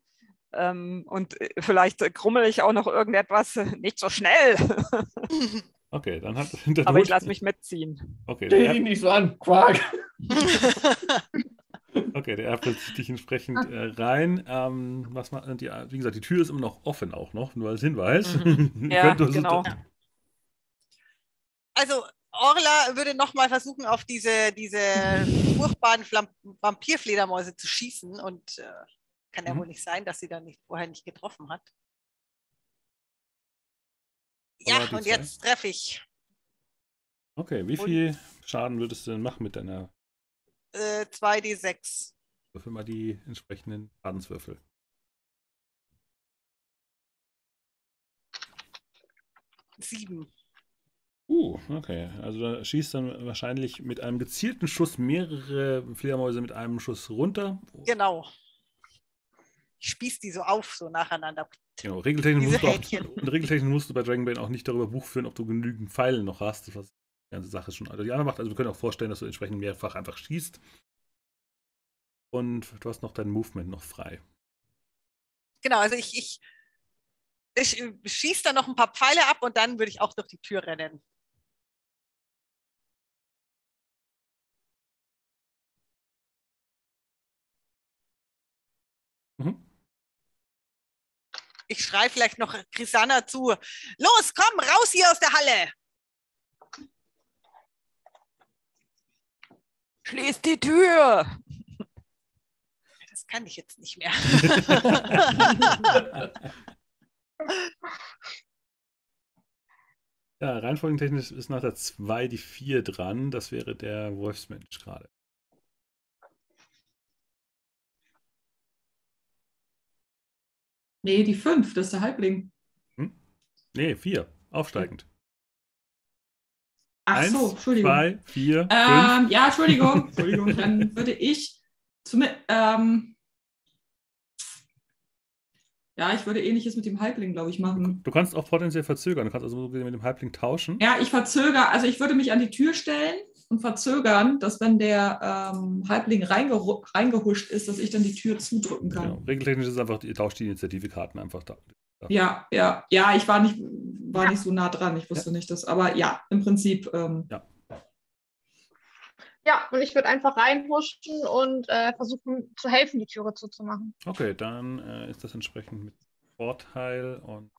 ähm, und äh, vielleicht krummel ich auch noch irgendetwas, nicht so schnell. Okay, dann hat. Dann Aber ich lasse mich mitziehen. Okay, der, Stell ihn nicht so an, Quark. okay, der Erpel zieht dich entsprechend äh, rein. Ähm, was ma- die, wie gesagt, die Tür ist immer noch offen, auch noch, nur als Hinweis. Mhm. Ja, genau. Also Orla würde nochmal versuchen, auf diese, diese furchtbaren Vampirfledermäuse zu schießen und äh, kann ja Mhm. wohl nicht sein, dass sie dann nicht, vorher nicht getroffen hat. Ja, und zwei? jetzt treffe ich Okay, wie Und- viel Schaden würdest du denn machen mit deiner äh, 2d6. Würfel mal die entsprechenden Schadenswürfel? Sieben. Uh, okay. Also da schießt dann wahrscheinlich mit einem gezielten Schuss mehrere Fledermäuse mit einem Schuss runter. Genau. Ich spieß die so auf, so nacheinander. Genau, regeltechnisch Diese musst, du auch, regeltechnisch musst du bei Dragonbane auch nicht darüber Buch führen, ob du genügend Pfeile noch hast, was die ganze Sache schon also die andere macht. Also wir können auch vorstellen, dass du entsprechend mehrfach einfach schießt. Und du hast noch dein Movement noch frei. Genau, also ich, ich, ich schieße dann noch ein paar Pfeile ab und dann würde ich auch durch die Tür rennen. Mhm. Ich schreie vielleicht noch Grisana zu. Los, komm, raus hier aus der Halle. Schließ die Tür! Das kann ich jetzt nicht mehr. Ja, reihenfolgentechnisch ist nach der 2 die 4 dran. Das wäre der Wolfsmensch gerade. Nee, die fünf, das ist der Halbling. Nee, 4. Aufsteigend. Ach Eins, so, Entschuldigung. zwei, vier, fünf. Ähm, ja, Entschuldigung. Entschuldigung, dann würde ich zum, ähm, ja, ich würde ähnliches mit dem Halbling, glaube ich, machen. Du kannst auch potenziell verzögern. Du kannst also mit dem Halbling tauschen. Ja, ich verzögere, also ich würde mich an die Tür stellen und verzögern, dass wenn der ähm, Halbling reingeru- reingehuscht ist, dass ich dann die Tür zudrücken kann. Genau. Regeltechnisch ist es einfach, ihr tauscht die Initiative-Karten einfach da. Ja, ja, ja, ich war nicht, war nicht so nah dran, ich wusste nicht das, aber ja, im Prinzip, ähm, Ja, und ich würde einfach reinhuschen und äh, versuchen zu helfen, die Türe zuzumachen. Okay, dann äh, ist das entsprechend mit Vorteil und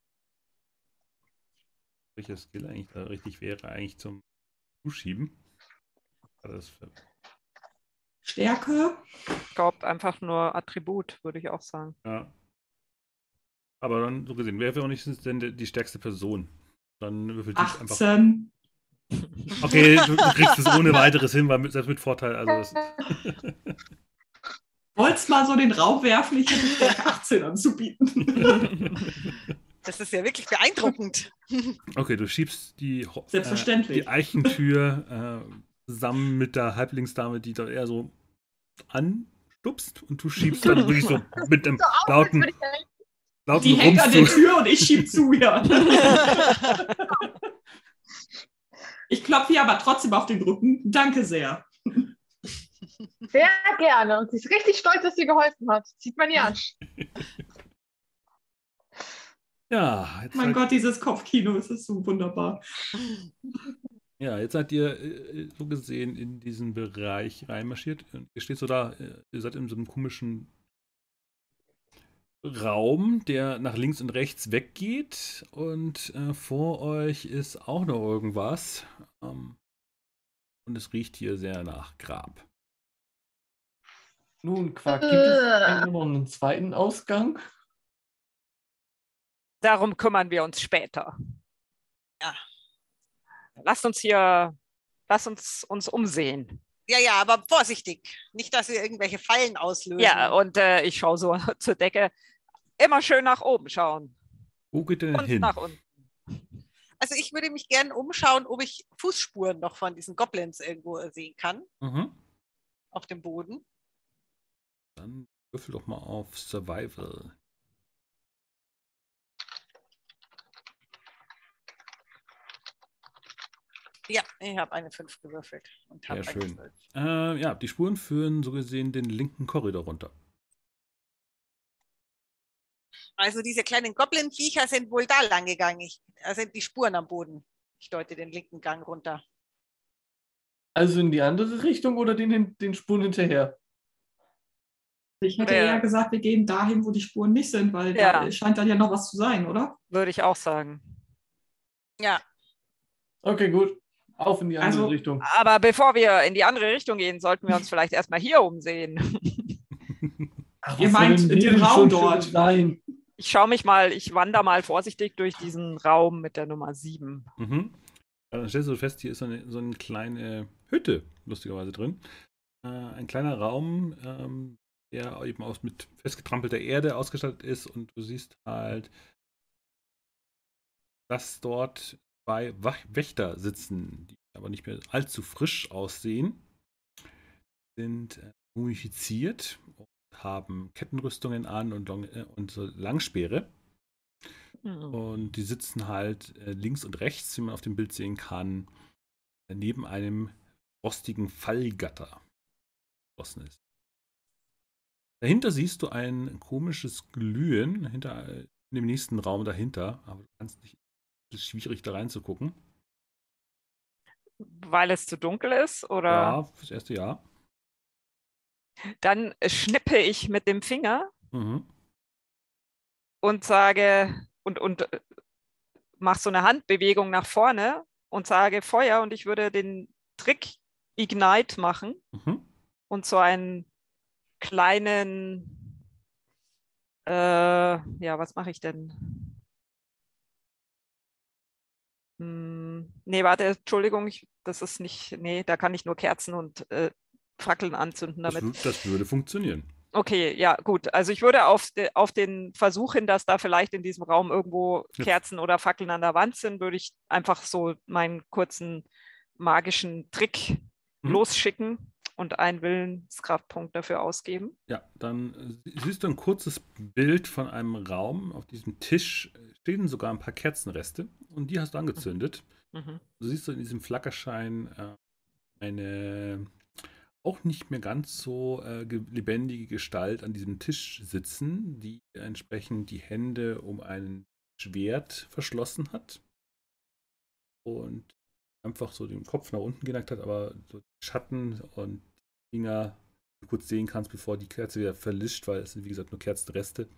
welcher Skill eigentlich da richtig wäre, eigentlich zum Zuschieben. Stärke. Ich glaube, einfach nur Attribut, würde ich auch sagen. ja. Aber dann, so gesehen, wer wäre auch nicht denn die stärkste Person? Dann würfelt die einfach. 18. Okay, du, du kriegst es ohne weiteres hin, weil mit, selbst mit Vorteil, also das, Wollt's mal so den Raum werfen, ich hätte Stärke 18 anzubieten. Das ist ja wirklich beeindruckend. Okay, du schiebst die, Ho- Selbstverständlich. Äh, die Eichentür äh, zusammen mit der Halblingsdame, die da eher so anstupst und du schiebst dann wirklich so mit als lauten, lauten Die hängt an der. Tür und ich schieb zu, ja. Ich klopfe ihr aber trotzdem auf den Rücken. Danke sehr. Sehr gerne. Und sie ist richtig stolz, dass sie geholfen hat. Sieht man ihr an. Ja, jetzt Mein seid, Gott, dieses Kopfkino, es ist so wunderbar. Ja, jetzt seid ihr äh, so gesehen in diesen Bereich reinmarschiert. Und ihr steht so da, äh, ihr seid in so einem komischen Raum, der nach links und rechts weggeht. Und äh, vor euch ist auch noch irgendwas. Ähm, und es riecht hier sehr nach Grab. Nun, Quark, gibt es noch einen zweiten Ausgang? Darum kümmern wir uns später. Ja. Lasst uns hier, lasst uns uns umsehen. Ja, ja, aber vorsichtig. Nicht, dass wir irgendwelche Fallen auslösen. Ja, und äh, ich schaue so zur Decke. Immer schön nach oben schauen Wo geht denn und hin? nach unten. Also ich würde mich gerne umschauen, ob ich Fußspuren noch von diesen Goblins irgendwo sehen kann Mhm. auf dem Boden. Dann würfel doch mal auf Survival. Ja, ich habe eine 5 gewürfelt und habe Sehr schön. 12. Äh, ja, die Spuren führen so gesehen den linken Korridor runter. Also diese kleinen Goblin-Viecher sind wohl da lang gegangen. Ich, da sind die Spuren am Boden. Ich deute den linken Gang runter. Also in die andere Richtung oder den, den Spuren hinterher? Ich hätte Oder- eher gesagt, wir gehen dahin, wo die Spuren nicht sind, weil Ja. da scheint dann ja noch was zu sein, oder? Würde ich auch sagen. Ja, Okay, gut. Auf in die andere Also- Richtung. Aber bevor wir in die andere Richtung gehen, sollten wir uns vielleicht erstmal hier umsehen. Ach, Ihr meint den Raum dort? Sein? Ich schaue mich mal, ich wandere mal vorsichtig durch diesen Raum mit der Nummer 7. Mhm. Dann stellst du fest, hier ist so eine, so eine kleine Hütte, lustigerweise drin. Äh, ein kleiner Raum, ähm, der eben aus mit festgetrampelter Erde ausgestattet ist und du siehst halt, dass dort zwei Wächter sitzen, die aber nicht mehr allzu frisch aussehen, sind äh, mumifiziert und haben Kettenrüstungen an und, Long äh, und so Langspeere. Hm. Und die sitzen halt äh, links und rechts, wie man auf dem Bild sehen kann, neben einem rostigen Fallgatter. Geschlossen ist. Dahinter siehst du ein komisches Glühen hinter in dem nächsten Raum dahinter, aber du kannst nicht. Es ist schwierig da reinzugucken. Weil es zu dunkel ist? Oder? Ja, fürs erste Jahr. Dann schnippe ich mit dem Finger Mhm. und sage und, und äh, mache so eine Handbewegung nach vorne und sage Feuer und ich würde den Trick Ignite machen Mhm. und so einen kleinen, äh, ja, was mache ich denn? Hm, nee, warte, Entschuldigung, ich, das ist nicht, nee, da kann ich nur Kerzen und äh, Fackeln anzünden Das, damit. wür- das würde funktionieren. Okay, ja, gut. Also ich würde auf, de, auf den Versuch hin, dass da vielleicht in diesem Raum irgendwo Ja. Kerzen oder Fackeln an der Wand sind, würde ich einfach so meinen kurzen magischen Trick Mhm. losschicken und einen Willenskraftpunkt dafür ausgeben. Ja, dann äh, siehst du ein kurzes Bild von einem Raum. Auf diesem Tisch stehen sogar ein paar Kerzenreste und die hast du angezündet. Mhm. Du siehst so in diesem Flackerschein äh, eine auch nicht mehr ganz so äh, ge- lebendige Gestalt an diesem Tisch sitzen, die entsprechend die Hände um ein Schwert verschlossen hat und einfach so den Kopf nach unten geneigt hat, aber so Schatten und Finger die du kurz sehen kannst, bevor die Kerze wieder verlischt, weil es sind wie gesagt nur Kerzenreste,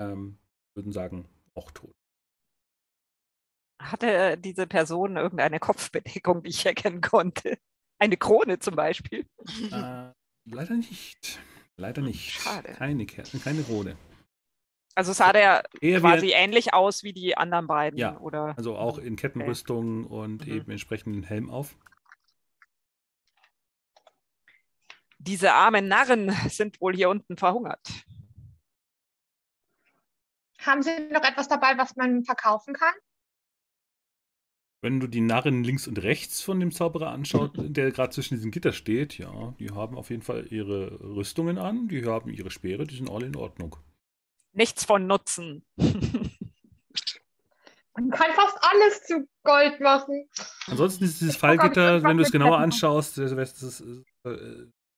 ähm, würden sagen, auch tot. Hatte diese Person irgendeine Kopfbedeckung, die ich erkennen konnte? Eine Krone zum Beispiel. Äh, leider nicht. Leider nicht. Schade. Keine Kerzen, keine Rode. Also sah der Eher quasi wie, ähnlich aus wie die anderen beiden, Ja, oder? also auch in Kettenrüstung und Mhm. eben entsprechenden Helm auf. Diese armen Narren sind wohl hier unten verhungert. Haben Sie noch etwas dabei, was man verkaufen kann? Wenn du die Narren links und rechts von dem Zauberer anschaut, der gerade zwischen diesem Gitter steht, ja, die haben auf jeden Fall ihre Rüstungen an, die haben ihre Speere, die sind alle in Ordnung. Nichts von Nutzen. Man kann fast alles zu Gold machen. Ansonsten ist dieses Fallgitter, wenn du es genauer anschaust, das ist, das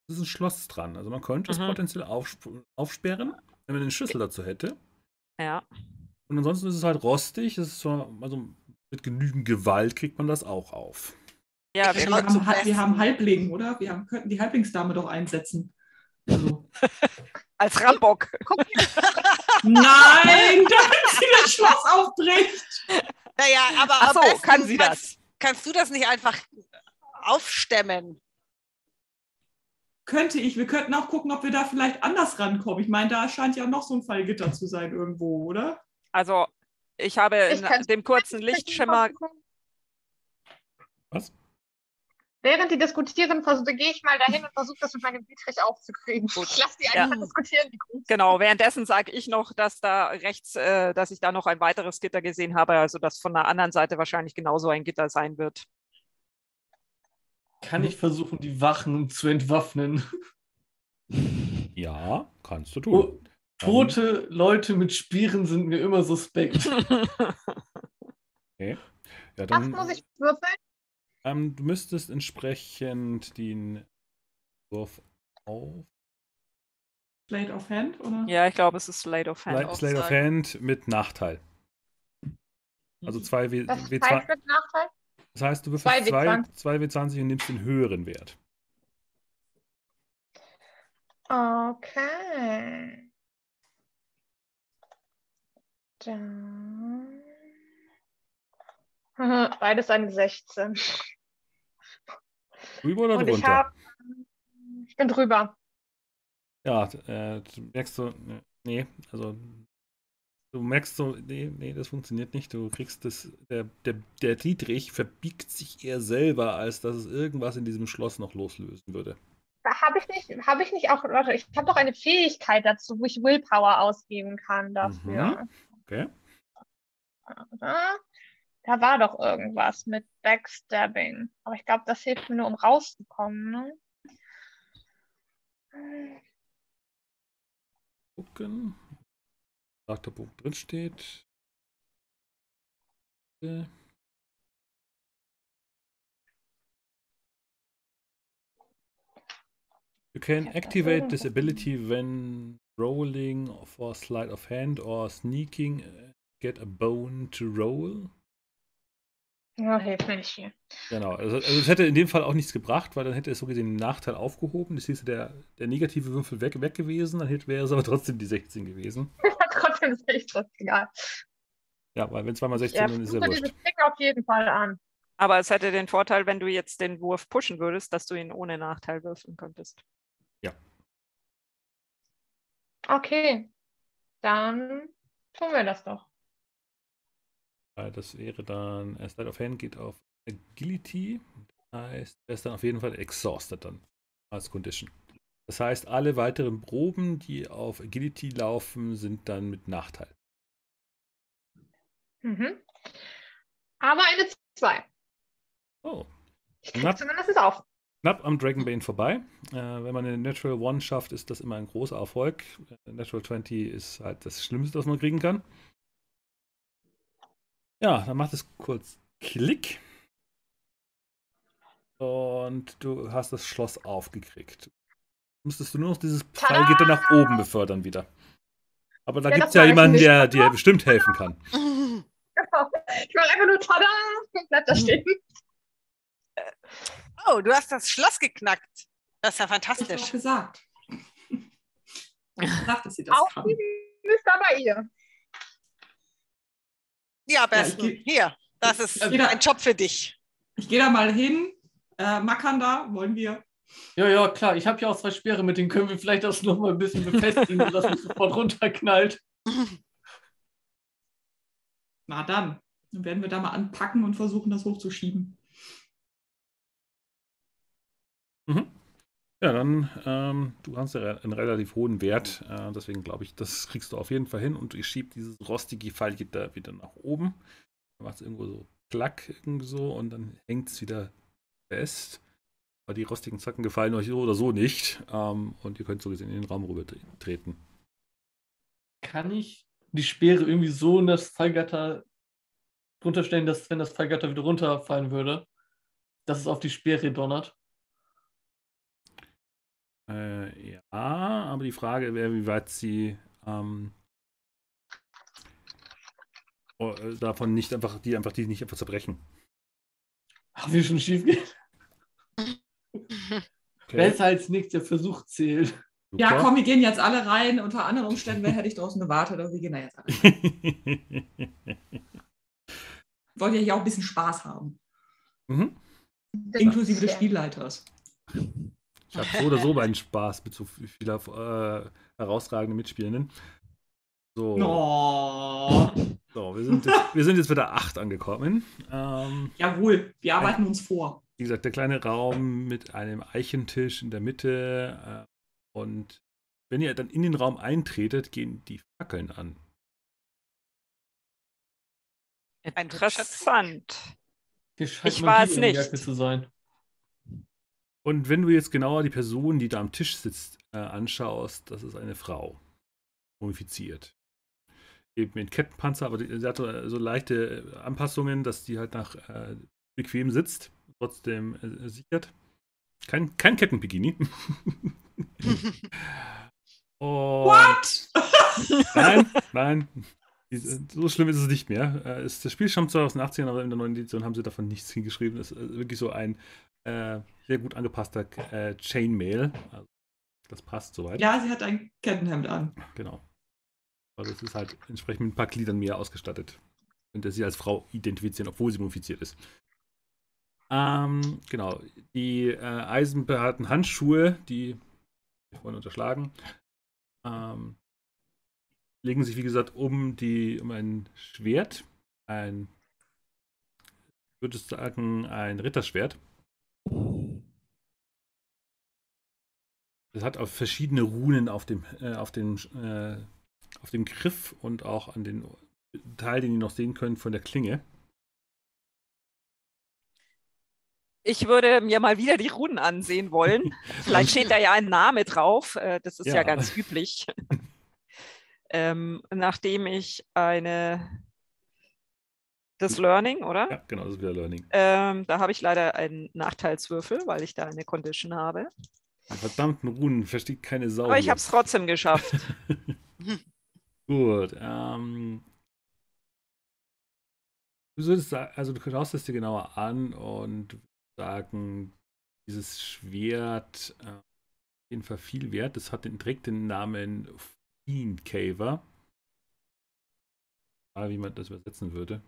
ist, das ist ein Schloss dran. Also man könnte es Mhm. potenziell aufsp- aufsperren, wenn man den Schlüssel dazu hätte. Ja. Und ansonsten ist es halt rostig. Es ist so, also mit genügend Gewalt kriegt man das auch auf. Ja, wir Wir haben, Ha- wir haben Halbling, oder? Wir haben, könnten die Halblingsdame doch einsetzen. Also. als Rambock. Nein, damit sie das Schloss aufbricht. Naja, aber Ach so, kann sie kannst, kannst du das nicht einfach aufstemmen? Könnte ich. Wir könnten auch gucken, ob wir da vielleicht anders rankommen. Ich meine, da scheint ja noch so ein Fallgitter zu sein irgendwo, oder? Also ich habe Ich in dem kurzen Lichtschimmer, Was? Während die diskutieren, versuche, gehe ich mal dahin und versuche das mit meinem Dietrich aufzukriegen. Gut. Ich lasse die Ja. einfach diskutieren, die Gruppe. genau, währenddessen sage ich noch, dass da rechts, äh, dass ich da noch ein weiteres Gitter gesehen habe, also dass von der anderen Seite wahrscheinlich genauso ein Gitter sein wird. Kann ich versuchen, die Wachen zu entwaffnen? Ja, kannst du tun. Oh, tote Leute mit Spieren sind mir immer suspekt. Ja, Was dann, muss ich würfeln? ähm, du müsstest entsprechend den Wurf auf Blade of Hand, oder? ja, ich glaube, es ist Slate of Hand. Slide, Slide of. Hand mit Nachteil. Also 2 W, Das W20. heißt mit Nachteil? Das heißt, du Zwei würfelst 2 W20. W20 und nimmst den höheren Wert. Okay. Dann. Beides eine 16. Drüber oder Und ich drunter? habe. Ich bin drüber. Ja, äh, du merkst so, nee, also du merkst so, nee, nee, das funktioniert nicht. Du kriegst das, der, der, der Dietrich verbiegt sich eher selber, als dass es irgendwas in diesem Schloss noch loslösen würde. Habe ich nicht, habe ich nicht auch, ich habe doch eine Fähigkeit dazu, wo ich Willpower ausgeben kann dafür. Okay. Oder? Da war doch irgendwas mit Backstabbing. Aber ich glaube, das hilft mir nur, um rauszukommen, ne? Gucken. Punkt drin steht. Äh. You can activate this ability when rolling for sleight of hand or sneaking. uh, Get a bone to roll. Ja, hilft mir nicht viel. Genau, also, also es hätte in dem Fall auch nichts gebracht, weil dann hätte es so gesehen den Nachteil aufgehoben. Das hieße der, der negative Würfel weg, weg gewesen, dann hätte, wäre es aber trotzdem die 16 gewesen. Trotzdem ist echt das egal. Ja, weil wenn zweimal 16, Ja, dann ist ja dir dieses wurscht. Ding auf jeden Fall an. Aber es hätte den Vorteil, wenn du jetzt den Wurf pushen würdest, dass du ihn ohne Nachteil würfeln könntest. Okay, dann tun wir das doch. Äh, Das wäre dann, äh, Slide of Hand geht auf Agility. Das heißt, er ist dann auf jeden Fall exhausted dann als Condition. Das heißt, alle weiteren Proben, die auf Agility laufen, sind dann mit Nachteil. Mhm. Aber eine 2. Oh, Ich krieg Na. zumindest auf. knapp am Dragonbane vorbei. Äh, wenn man eine Natural One schafft, ist das immer ein großer Erfolg. Äh, Natural 20 ist halt das Schlimmste, was man kriegen kann. Ja, dann macht es kurz Klick. Und du hast das Schloss aufgekriegt. Müsstest du nur noch dieses Tada! Pfeilgitter nach oben befördern wieder. Aber da Ja, gibt es ja jemanden, der dir bestimmt helfen kann. Genau. Ich mache einfach nur tada und bleib da stehen. Oh, du hast das Schloss geknackt. Das ist ja Hab ich fantastisch. gesagt. Ich gesagt, dass sie das kann. Aufgeben ist aber ihr. Ja, besten. geh- Hier, das ist Ja, ein Job für dich. Ich gehe da mal hin. Äh, Makanda, wollen wir? Ja, ja, klar. Ich habe ja auch zwei Speere, mit denen können wir vielleicht das nochmal ein bisschen befestigen, sodass es sofort runterknallt. Na dann. Dann werden wir da mal anpacken und versuchen, das hochzuschieben. Mhm. Ja, dann, ähm, du hast ja einen relativ hohen Wert, äh, deswegen glaube ich, das kriegst du auf jeden Fall hin und ich schiebe dieses rostige Fallgitter wieder nach oben. Dann macht es irgendwo so klack irgendwie so und dann hängt es wieder fest. Aber die rostigen Zacken gefallen euch so oder so nicht ähm, und ihr könnt so gesehen in den Raum rüber treten. Kann ich die Speere irgendwie so in das Fallgatter drunter stellen, dass wenn das Fallgatter wieder runterfallen würde, dass es auf die Speere donnert? Äh, ja, aber die Frage wäre, wie weit sie ähm, oh, äh, davon nicht einfach, die einfach, die nicht einfach zerbrechen. Ach, wie schon schief geht. Besser als nichts, der Versuch zählt. Ja, Super. komm, wir gehen jetzt alle rein. Unter anderen Umständen wer hätte ich draußen gewartet, aber wir gehen da jetzt alle rein. Wollen ja hier auch ein bisschen Spaß haben. mhm. Inklusive des Spielleiters. Ich habe so oder so meinen Spaß mit so vieler äh, herausragenden Mitspielenden. So, Oh. so wir, sind jetzt, wir sind jetzt bei der 8 angekommen. Ähm, Jawohl, wir arbeiten uns vor. Wie gesagt, der kleine Raum mit einem Eichentisch in der Mitte. Äh, und wenn ihr dann in den Raum eintretet, gehen die Fackeln an. Ein Interessant. Ich war es nicht. Zu sein. Und wenn du jetzt genauer die Person, die da am Tisch sitzt, äh, anschaust, das ist eine Frau. Mumifiziert. Eben mit Kettenpanzer, aber sie hat so, äh, leichte äh, Anpassungen, dass die halt nach äh, bequem sitzt, trotzdem äh, sichert. Kein, kein Kettenbikini. Und What? Nein, nein. Die- So schlimm ist es nicht mehr. Äh, Das Spiel stammt zwar aus den 80ern, aber in der neuen Edition haben sie davon nichts hingeschrieben. Es ist äh, wirklich so ein äh, sehr gut angepasster äh, Chainmail. Also, das passt soweit. Ja, sie hat ein Kettenhemd an. Genau. Also es ist halt entsprechend mit ein paar Gliedern mehr ausgestattet. Könnt ihr sie als Frau identifizieren, obwohl sie mumifiziert ist. Ähm, genau. Die äh, eisenbehaarten Handschuhe, die wir vorhin unterschlagen, ähm, legen sich, wie gesagt, um, die, um ein Schwert. Ein, ich würde sagen, ein Ritterschwert. Es hat auch verschiedene Runen auf dem, äh, auf dem, äh, auf dem Griff und auch an den Teil, den ihr noch sehen könnt von der Klinge. Ich würde mir mal wieder die Runen ansehen wollen. Vielleicht steht da ja ein Name drauf. äh, Das ist ja, Ja. ganz üblich. ähm, nachdem ich eine das Learning, oder? Ja, genau, das ist wieder Learning. Ähm, da habe ich leider einen Nachteilswürfel, weil ich da eine Condition habe. Verdammten Runen, versteht keine Sau. Aber ich habe es trotzdem geschafft. Gut. Ähm, du sagen, also du schaust es dir genauer an und sagen, dieses Schwert äh, auf jeden Fall viel wert. Das hat den, trägt den Namen Fiend Caver. Mal, wie man das übersetzen würde.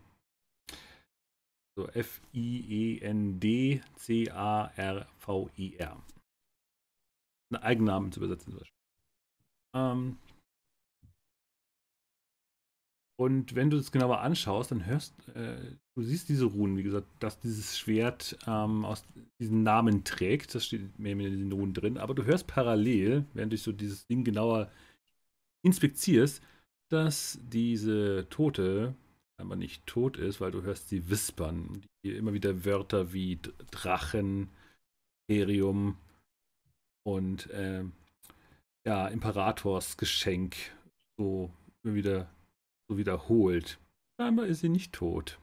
So F-I-E-N-D-C-A-R-V-I-R. Einen Eigennamen zu übersetzen. zum Beispiel. Ähm, und wenn du es genauer anschaust, dann hörst äh, du siehst diese Runen, wie gesagt, dass dieses Schwert ähm, aus diesen Namen trägt. Das steht mehr in den Runen drin. Aber du hörst parallel, während du so dieses Ding genauer inspizierst, dass diese Tote aber nicht tot ist, weil du hörst sie wispern. Die immer wieder Wörter wie Drachen, Imperium und äh, ja, Imperatorsgeschenk so immer wieder so wiederholt. Scheinbar ist sie nicht tot.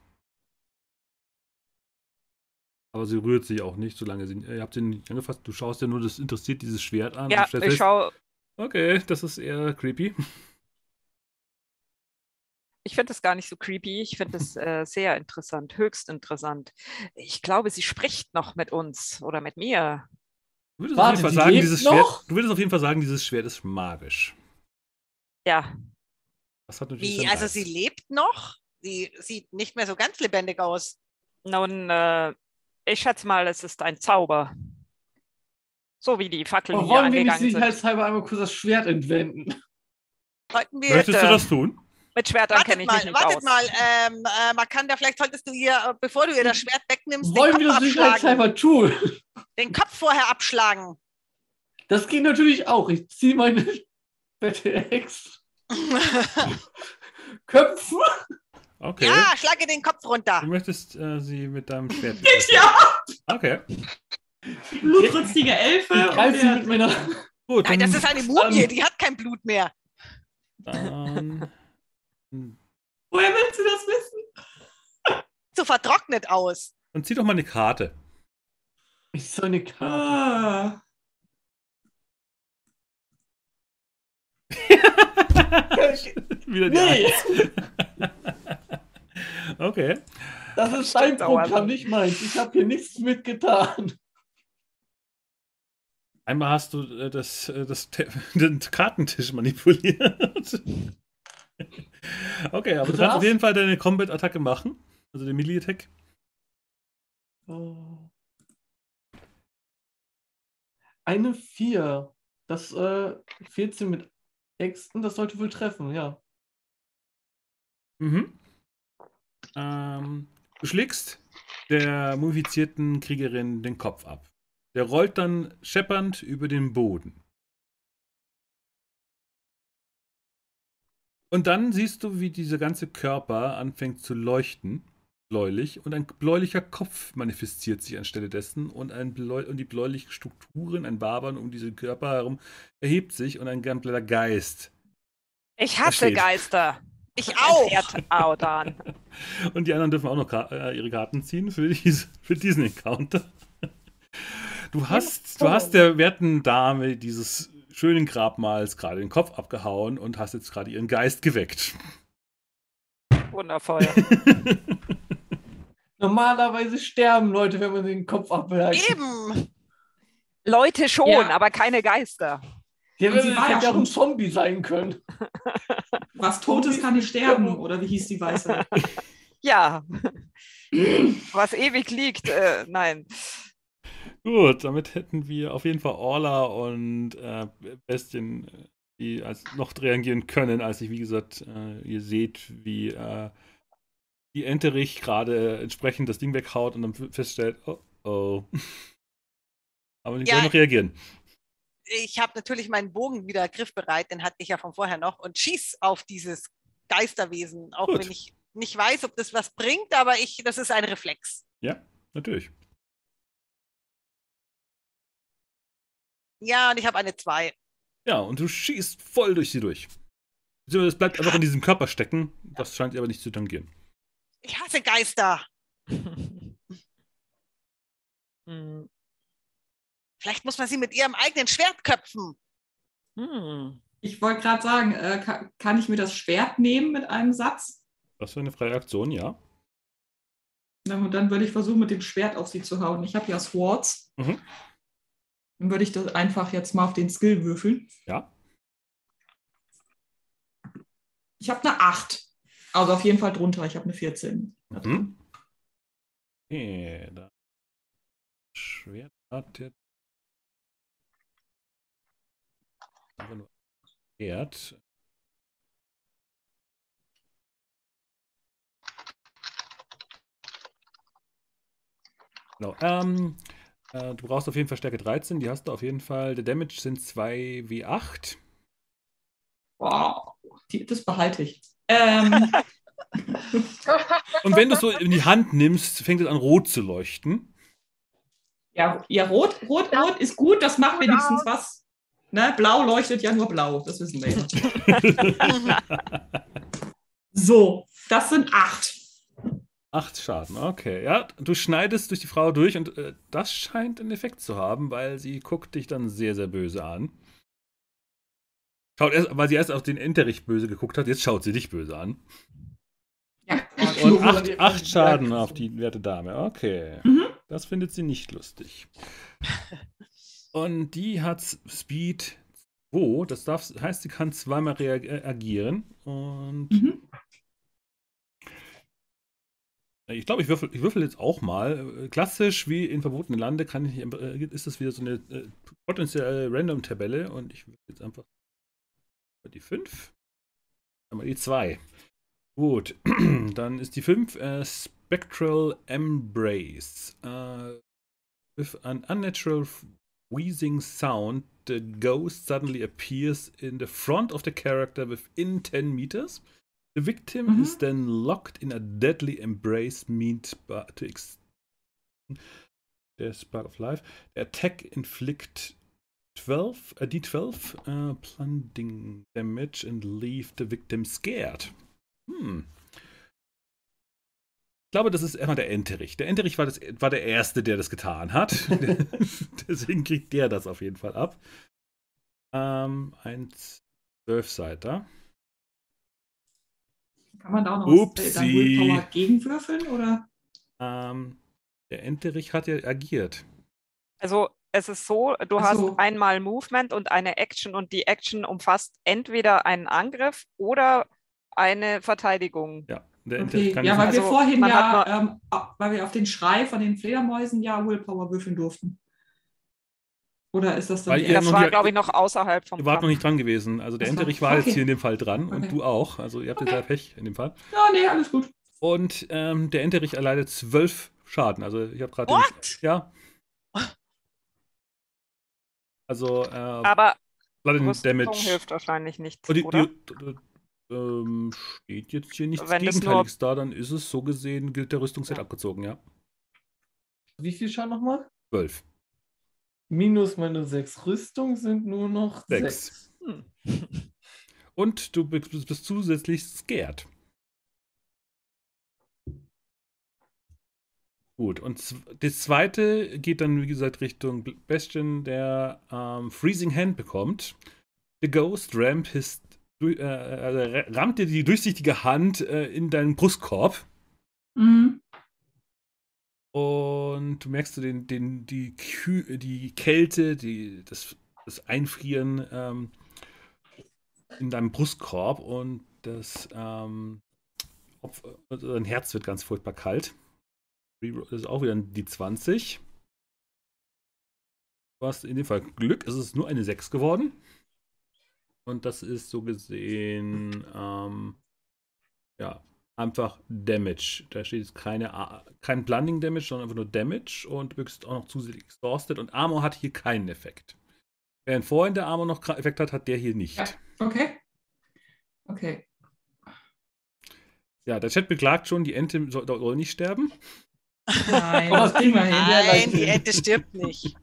Aber sie rührt sich auch nicht, solange sie. Ihr habt sie nicht angefasst. Du schaust ja nur, das interessiert dieses Schwert an. Ja, ich schaue. Okay, das ist eher creepy. Ich finde das gar nicht so creepy. Ich finde das äh, sehr interessant, höchst interessant. Ich glaube, sie spricht noch mit uns oder mit mir. Du würdest, Warte, auf, jeden Fall sagen, dieses Schwert, du würdest auf jeden Fall sagen, dieses Schwert ist magisch. Ja, wie, also sie lebt noch? Sie sieht nicht mehr so ganz lebendig aus. Nun, äh, ich schätze mal, es ist ein Zauber. So wie die Fackeln oh, hier wollen angegangen wir nicht sind. halber einmal kurz das Schwert entwenden? wir Möchtest du das tun? Mit Schwertern kenne ich mal, mich nicht wartet aus. mal, ähm, äh, Makanda, vielleicht solltest du ihr, bevor du ihr das Schwert wegnimmst, Wollen den Kopf wir das sicherheitshalber tun? Den Kopf vorher abschlagen. Das geht natürlich auch. Ich ziehe meine Bette Ex Köpfen? Okay. Ja, schlage den Kopf runter. Du möchtest äh, sie mit deinem Schwert. ja! Okay. Die blutrünstige Elfe. Ich greife sie mit meiner. Gut, Nein, das ist eine Mumie, die hat kein Blut mehr. Dann. Woher willst du das wissen? So vertrocknet aus. Dann zieh doch mal eine Karte. Ich soll eine Karte. Ah. Wieder die nee. Okay. Das ist dein Programm, nicht meins. Ich habe hier nichts mitgetan. Einmal hast du äh, das, äh, das, den Kartentisch manipuliert. okay, aber du, du kannst auf jeden Fall deine Combat-Attacke machen. Also den Melee-Attack. Oh. Eine 4. Das äh, 14 mit Äxten, das sollte wohl treffen, ja. Mhm. Ähm, du schlägst der mumifizierten Kriegerin den Kopf ab. Der rollt dann scheppernd über den Boden. Und dann siehst du, wie dieser ganze Körper anfängt zu leuchten, bläulich, und ein bläulicher Kopf manifestiert sich anstelle dessen und, ein Bläu und die bläulichen Strukturen, ein Wabern um diesen Körper herum erhebt sich und ein ganz Geist. Ich hasse Geister. Ich auch. Outdown. Und die anderen dürfen auch noch äh, ihre Karten ziehen für, diese, für diesen Encounter. Du hast, du hast der werten Dame dieses schönen Grabmals gerade den Kopf abgehauen und hast jetzt gerade ihren Geist geweckt. Wundervoll. Normalerweise sterben Leute, wenn man den Kopf abhält. Eben. Leute schon, ja. aber keine Geister. Ja, hätte ja auch ein Zombie sein können. Was Totes kann nicht sterben, oder wie hieß die Weiße? ja. Was ewig liegt, äh, nein. Gut, damit hätten wir auf jeden Fall Orla und äh, Bestien, die als noch reagieren können, als ich, wie gesagt, äh, ihr seht, wie äh, die Enterich gerade entsprechend das Ding weghaut und dann feststellt, oh oh. Aber die ja, sollen noch reagieren ich habe natürlich meinen Bogen wieder griffbereit, den hatte ich ja von vorher noch, und schieß auf dieses Geisterwesen, auch Gut. wenn ich nicht weiß, ob das was bringt, aber ich, das ist ein Reflex. Ja, natürlich. Ja, und ich habe eine 2. Ja, und du schießt voll durch sie durch. Es bleibt einfach in diesem Körper stecken. Das scheint ihr aber nicht zu tangieren. Ich hasse Geister. hm. Vielleicht muss man sie mit ihrem eigenen Schwert köpfen. Hm. Ich wollte gerade sagen, äh, kann, kann, ich mir das Schwert nehmen mit einem Satz? Das wäre eine freie Aktion, ja. Na, und dann würde ich versuchen, mit dem Schwert auf sie zu hauen. Ich habe ja Swords. Mhm. Dann würde ich das einfach jetzt mal auf den Skill würfeln. Ja. Ich habe eine 8. Also auf jeden Fall drunter. Ich habe eine 14. Mhm. Okay, da. Schwert hat jetzt. Aber nur Schwert. Genau. Ähm, äh, du brauchst auf jeden Fall Stärke 13, die hast du auf jeden Fall. Der Damage sind 2 wie 8. Wow, die, das behalte ich. Ähm, Und wenn du es so in die Hand nimmst, fängt es an rot zu leuchten. ja, ja, rot, rot, rot ist gut, das macht wenigstens was. Ne? Blau leuchtet ja nur blau, das wissen wir ja. So, das sind acht. Acht Schaden, okay. Ja, du schneidest durch die Frau durch und äh, das scheint einen Effekt zu haben, weil sie guckt dich dann sehr, sehr böse an. Schaut erst, weil sie erst auf den Enterich böse geguckt hat, jetzt schaut sie dich böse an. Ja. Und acht, acht Schaden auf die werte Dame. Okay. Mhm. Das findet sie nicht lustig. Und die hat Speed 2. Das darf, heißt, sie kann zweimal reagieren. Und Mhm. ich glaube, ich würfel, ich würfel jetzt auch mal. Klassisch wie in Verbotenen Lande kann ich, äh, ist das wieder so eine äh, potenzielle Random-Tabelle. Und ich würfel jetzt einfach die 5. Einmal die 2. Gut, dann ist die 5 äh, Spectral Embrace. Äh, with an unnatural wheezing sound, the ghost suddenly appears in the front of the character within 10 meters. The victim Mhm. is then locked in a deadly embrace meant by, to ex the spark of life. The attack inflict 12, a d12 uh, plunging damage and leave the victim scared. Hm. Ich glaube, das ist immer der Enterich. Der Enterich war, das, war der Erste, der das getan hat. Deswegen kriegt der das auf jeden Fall ab. Ähm, ein Zwölfseiter. Kann man da auch noch was, äh. Willpower gegenwürfeln? Oder? Ähm, der Enterich hat ja agiert. Also es ist so, du so. hast einmal Movement und eine Action und die Action umfasst entweder einen Angriff oder eine Verteidigung. Ja, Okay. Enterich kann Ja, jetzt weil nicht- wir Also, vorhin ja, ähm, weil wir auf den Schrei von den Fledermäusen ja Willpower würfeln durften. Oder ist das dann Weil Das war, glaube ich, noch außerhalb vom Ihr wart noch nicht dran gewesen. Also der Enterich war jetzt okay. hier in dem Fall dran und Okay. du auch. Also ihr habt jetzt Okay. ja Pech in dem Fall. Ja, nee, alles gut. Und ähm, der Enterich erleidet zwölf Schaden. Also ich habe gerade. Ja. Also äh, Aber Blood Damage. hilft wahrscheinlich nichts, Und die, oder? die, die, ähm, steht jetzt hier nichts Wenn Gegenteiliges da, dann ist es so gesehen, gilt der Rüstungsset Ja. abgezogen, ja. Wie viel Schaden nochmal? Zwölf. Minus meine sechs Rüstung sind nur noch Sechs. sechs. Hm. Und du bist, bist zusätzlich scared. Gut, und das zweite geht dann, wie gesagt, Richtung Bastion, der ähm, Freezing Hand bekommt. The Ghost ramp his, äh, also ra- rammt dir die durchsichtige Hand äh, in deinen Brustkorb Mhm. und du merkst du den, den, die, Kü die Kälte, die, das, das Einfrieren ähm, in deinem Brustkorb und das, ähm, Opf- also dein Herz wird ganz furchtbar kalt. Das ist auch wieder die 20. Du hast in dem Fall Glück, es ist nur eine 6 geworden. Und das ist so gesehen, ähm, ja, einfach Damage. Da steht jetzt keine, A- kein Blending Damage, sondern einfach nur Damage und du bist auch noch zusätzlich exhausted und Armor hat hier keinen Effekt. Während vorhin der Armor noch Effekt hat, hat der hier nicht. Ja. Okay. Okay. Ja, der Chat beklagt schon, die Ente soll, soll nicht sterben. Nein, Oh, Nein, die. Ente stirbt nicht.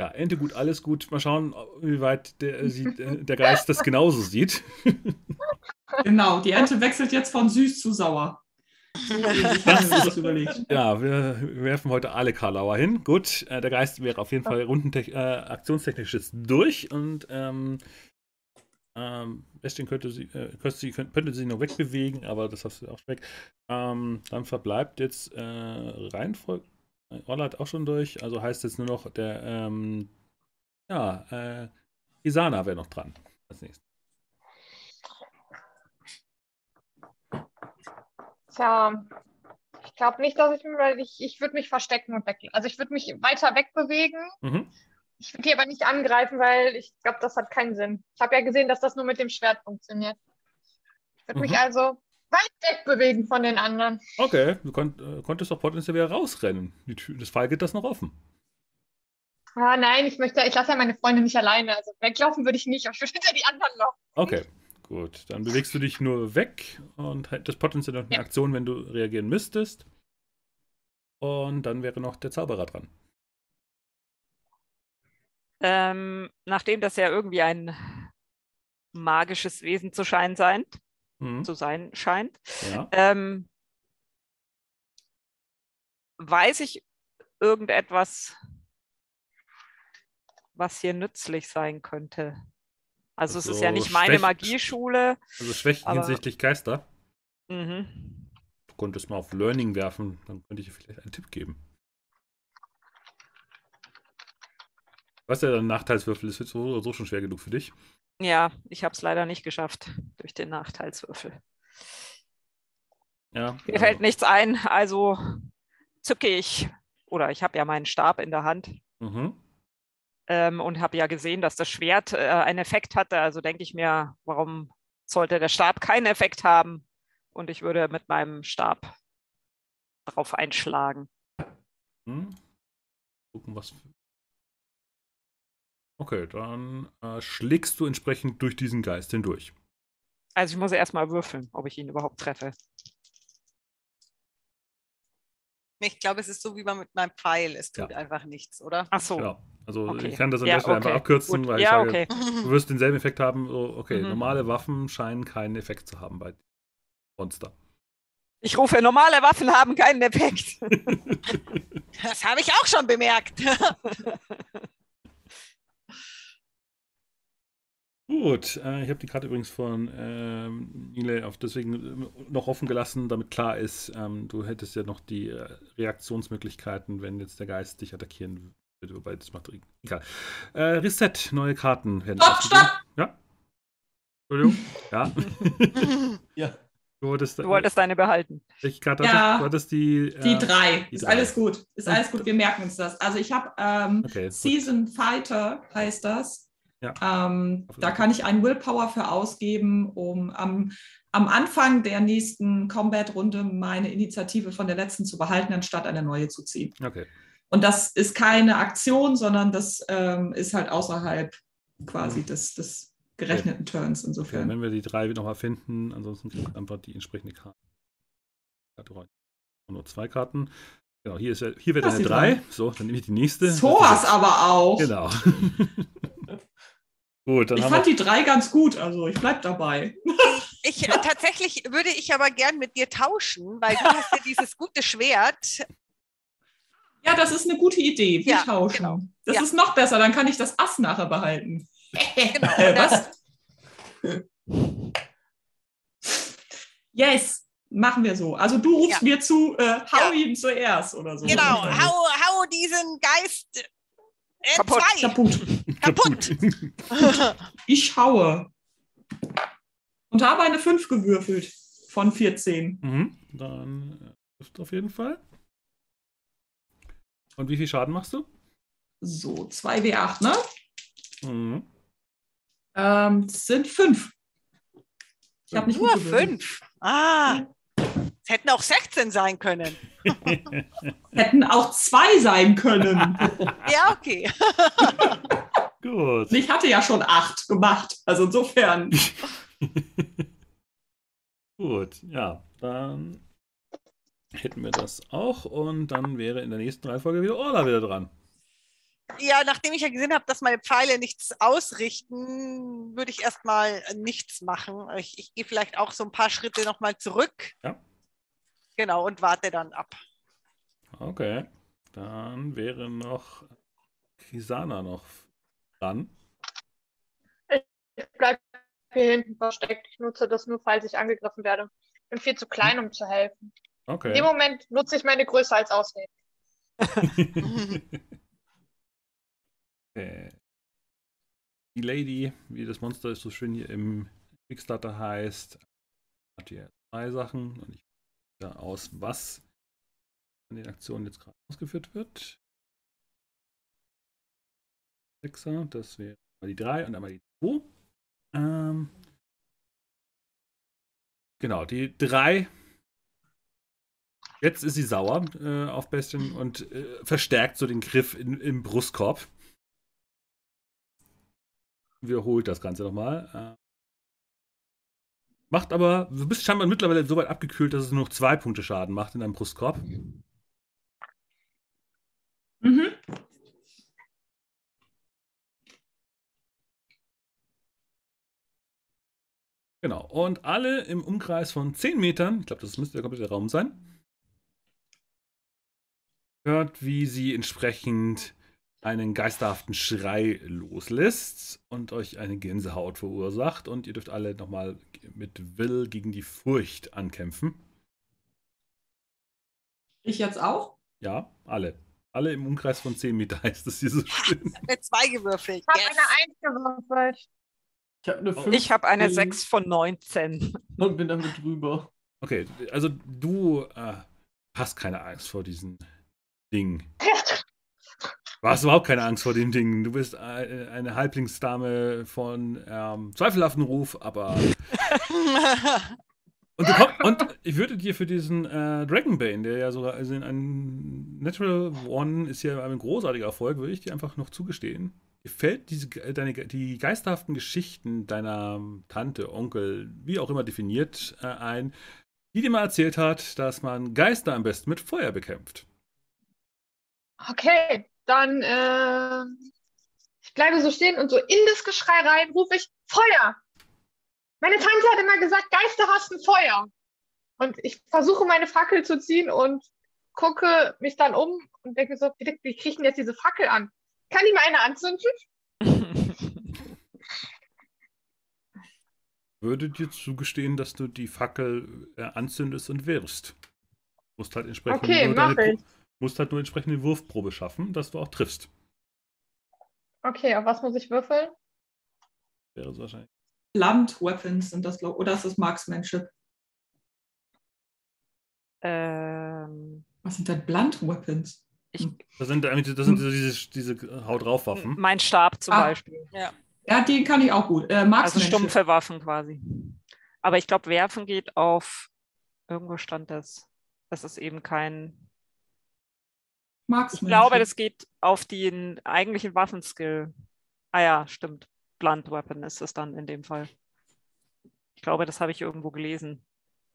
Ja, Ente gut, alles gut. Mal schauen, wie weit der, sieht, äh, der Geist das genauso sieht. Genau, die Ente wechselt jetzt von süß zu sauer. Ich habe mir das überlegt. Ja, wir werfen heute alle Karlauer hin. Gut, äh, der Geist wäre auf jeden Fall rundentech- äh, aktionstechnisch jetzt durch und ähm, ähm, Bestien könnte sie, äh, könnte sie, könnte sie noch wegbewegen, aber das hast du auch weg. Ähm, dann verbleibt jetzt äh, Reihenfolge. Orla hat auch schon durch, also heißt jetzt nur noch der, ähm, ja, äh, Isana wäre noch dran als nächstes. Tja, ich glaube nicht, dass ich, weil ich, ich würde mich verstecken und weg. Also ich würde mich weiter wegbewegen. Mhm. Ich würde die aber nicht angreifen, weil ich glaube, das hat keinen Sinn. Ich habe ja gesehen, dass das nur mit dem Schwert funktioniert. Ich würde mich Mhm. also weit wegbewegen von den anderen. Okay, du konnt, äh, konntest doch potenziell wieder rausrennen. Die Tür, das Fall geht das noch offen. Ah, nein, ich möchte, ich lasse ja meine Freunde nicht alleine. Also weglaufen würde ich nicht, aber ich würde hinter die anderen laufen. Okay, gut. Dann bewegst du dich nur weg und hättest potenziell noch eine Ja. Aktion, wenn du reagieren müsstest. Und dann wäre noch der Zauberer dran. Ähm, nachdem das ja irgendwie ein magisches Wesen zu, scheinen sein, Mhm. zu sein scheint, Ja. ähm, weiß ich irgendetwas, was hier nützlich sein könnte? Also es ist ja So nicht meine schwächt- Magieschule. Also Schwächen Aber- hinsichtlich Geister. Mhm. Du konntest mal auf Learning werfen, dann könnte ich dir vielleicht einen Tipp geben. Was ja ein Nachteilswürfel ist, wird so so schon schwer genug für dich. Ja, ich habe es leider nicht geschafft durch den Nachteilswürfel. Ja, Mir fällt nichts ein, also zücke ich, oder ich habe ja meinen Stab in der Hand Mhm. ähm, und habe ja gesehen, dass das Schwert äh, einen Effekt hatte. Also denke ich mir, warum sollte der Stab keinen Effekt haben? Und ich würde mit meinem Stab drauf einschlagen. Hm. Gucken, was. Okay, dann äh, schlägst du entsprechend durch diesen Geist hindurch. Also ich muss erstmal würfeln, ob ich ihn überhaupt treffe. Ich glaube, es ist so wie man mit meinem Pfeil. Es tut Ja. einfach nichts, oder? Ach so. Genau. Also Okay. ich kann das an Ja, der einfach okay. abkürzen, Gut. weil ich Ja, sage, okay. du wirst denselben Effekt haben. So, okay, Mhm. normale Waffen scheinen keinen Effekt zu haben bei Monster. Ich rufe, normale Waffen haben keinen Effekt. Das habe ich auch schon bemerkt. Gut, äh, ich habe die Karte übrigens von ähm, Nile auf deswegen äh, noch offen gelassen, damit klar ist, ähm, du hättest ja noch die äh, Reaktionsmöglichkeiten, wenn jetzt der Geist dich attackieren würde, wobei das macht egal. Äh, Reset, neue Karten werden Stopp, stopp! Ja? Entschuldigung? Ja? Ja. du wolltest, Du wolltest deine behalten. welche Karte Ja. du? hattest die, äh, Die drei. die ist drei. alles gut. Ist alles gut. Wir merken uns das. Also ich habe ähm, Okay, gut. Season Fighter heißt das. Ja. Ähm, da kann ich einen Willpower für ausgeben, um am, am Anfang der nächsten Combat-Runde meine Initiative von der letzten zu behalten, anstatt eine neue zu ziehen. Okay. Und das ist keine Aktion, sondern das ähm, ist halt außerhalb quasi des, des gerechneten Turns okay. insofern. Wenn wir die drei nochmal finden, ansonsten kriegt einfach die entsprechende Karte. Nur zwei Karten. Genau, hier, ist hier wird Das eine die 3. drei. So, dann nehme ich die nächste. So was aber auch. Genau. Gut, dann Ich fand wir. die drei ganz gut, also ich bleib dabei. Ich, äh, tatsächlich würde ich aber gern mit dir tauschen, weil du hast ja dieses gute Schwert. Ja, das ist eine gute Idee. Wir Ja, tauschen. genau. Das Ja. ist noch besser, dann kann ich das Ass nachher behalten. Genau, was? yes, machen wir so. Also du rufst Ja. mir zu, äh, hau Ja. ihn zuerst oder so. Genau, hau, hau diesen Geist äh, Kaputt, zwei. Kaputt. Kaputt. Ich haue. Und habe eine 5 gewürfelt von 14. mhm, dann äh, trifft auf jeden Fall. Und wie viel Schaden machst du? So, 2W8, ne? Mhm. Ähm, das sind 5. Ich habe nicht Nur gut gewürfelt. fünf. Ah, es hätten auch 16 sein können. Hätten auch zwei sein können. Ja, okay. Gut. ich hatte ja schon 8 gemacht. Also insofern. Gut, ja, dann hätten wir das auch und dann wäre in der nächsten Reihenfolge wieder Orla wieder dran. Ja, nachdem ich ja gesehen habe, dass meine Pfeile nichts ausrichten, würde ich erstmal nichts machen. Ich, ich gehe vielleicht auch so ein paar Schritte nochmal zurück. Ja. Genau, und warte dann ab. Okay, dann wäre noch Kisana noch dran. Ich bleibe hier hinten versteckt. Ich nutze das nur, falls ich angegriffen werde. Ich bin viel zu klein, um zu helfen. In dem Okay. Moment nutze ich meine Größe als Ausrede. okay. Die Lady, wie das Monster ist so schön hier im Kickstarter heißt, hat hier zwei Sachen und ich da aus, was an den Aktionen jetzt gerade ausgeführt wird. Sechser, das wäre die 3 und einmal die 2. Ähm, genau, die 3. Jetzt ist sie sauer äh, auf Bestien und äh, verstärkt so den Griff in, im Brustkorb. Wiederholt das Ganze nochmal. Macht aber, du bist scheinbar mittlerweile so weit abgekühlt, dass es nur noch zwei Punkte Schaden macht in deinem Brustkorb. Mhm. Genau. Und alle im Umkreis von 10 Metern, ich glaube, das müsste der komplette Raum sein, hört, wie sie entsprechend einen geisterhaften Schrei loslässt und euch eine Gänsehaut verursacht. Und ihr dürft alle nochmal mit Will gegen die Furcht ankämpfen. Ich jetzt auch? Ja, alle. Alle im Umkreis von 10 Meter heißt es hier so schön. Mit zwei gewürfelt. Ich habe Yes. eine Eins gewürfelt. Ich habe eine Oh. 5 Ich habe eine 6 von 19. und bin damit drüber. Okay, also du äh, hast keine Angst vor diesen Dingen. Du hast überhaupt keine Angst vor den Dingen. Du bist eine Halblingsdame von ähm, zweifelhaften Ruf, aber. Und, komm, und ich würde dir für diesen äh, Dragonbane, der ja sogar also in ein Natural One ist ja ein großartiger Erfolg, würde ich dir einfach noch zugestehen. Dir fällt diese, äh, deine, die geisterhaften Geschichten deiner Tante, Onkel, wie auch immer definiert, äh, ein, die dir mal erzählt hat, dass man Geister am besten mit Feuer bekämpft. Okay, dann äh, ich bleibe so stehen und so in das Geschrei rein rufe ich Feuer. Meine Tante hat immer gesagt, Geister hassen Feuer. Und ich versuche meine Fackel zu ziehen und gucke mich dann um und denke so, wie, wie kriege ich denn jetzt diese Fackel an? Kann ich mir eine anzünden? Würde dir zugestehen, dass du die Fackel äh, anzündest und wirfst. Musst halt entsprechend Okay, nur mach deine musst halt nur entsprechende Wurfprobe schaffen, dass du auch triffst. Okay, auf was muss ich würfeln? Wäre es wahrscheinlich. Blunt Weapons sind das, glaub Oder ist das Marksmanship? ähm, Was sind denn Blunt Weapons? ich, Das sind, das sind diese, diese Haut drauf Waffen. mein Stab zum Ah. Beispiel. Ja, den kann ich auch gut. Äh, Also Marksmanship. stumpfe Waffen quasi. Aber ich glaube, werfen geht auf. Irgendwo stand das. Das ist eben kein. Ich Marksmanship. glaube, das geht auf den eigentlichen Waffenskill. Ah ja, stimmt. Blunt Weapon ist es dann in dem Fall. Ich glaube, das habe ich irgendwo gelesen.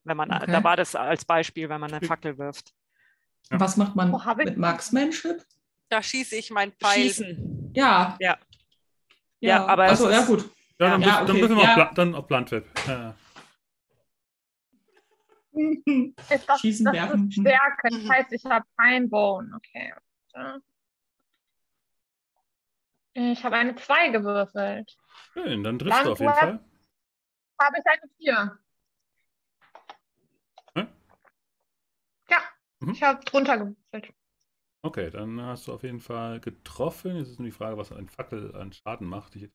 Wenn man, Okay. da war das als Beispiel, wenn man eine Fackel wirft. Was macht man ich- mit Marksmanship? Da schieße ich mein Pfeil. Schießen. Ja. Ja. Ja, aber Also, es ja, gut. Ja, dann, Ja, wirf- dann okay, würfeln wir ja. auf, dann auf Blantweb. Äh, Ist das, Schießen, das werfen. ist Stärke. Das Mhm. heißt, ich habe ein Bone. Okay. Ich habe eine 2 gewürfelt. schön, dann triffst du auf jeden. Fall. Habe ich eine 4. Hä? Ja, Mhm. ich habe drunter gewürfelt. Okay, dann hast du auf jeden Fall getroffen. Jetzt ist nur die Frage, was ein Fackel an Schaden macht. Ich will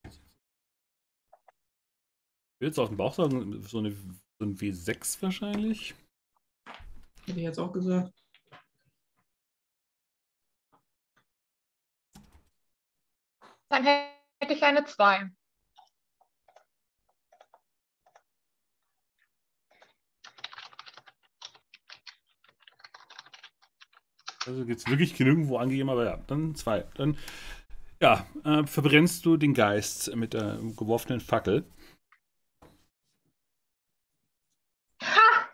jetzt aus dem Bauch sagen, so, eine, so ein W6 wahrscheinlich. Hätte ich jetzt auch gesagt. Dann hätte ich eine 2. Also jetzt wirklich nirgendwo angegeben, aber ja, dann zwei. Dann ja, äh, verbrennst du den Geist mit der geworfenen Fackel. Ha!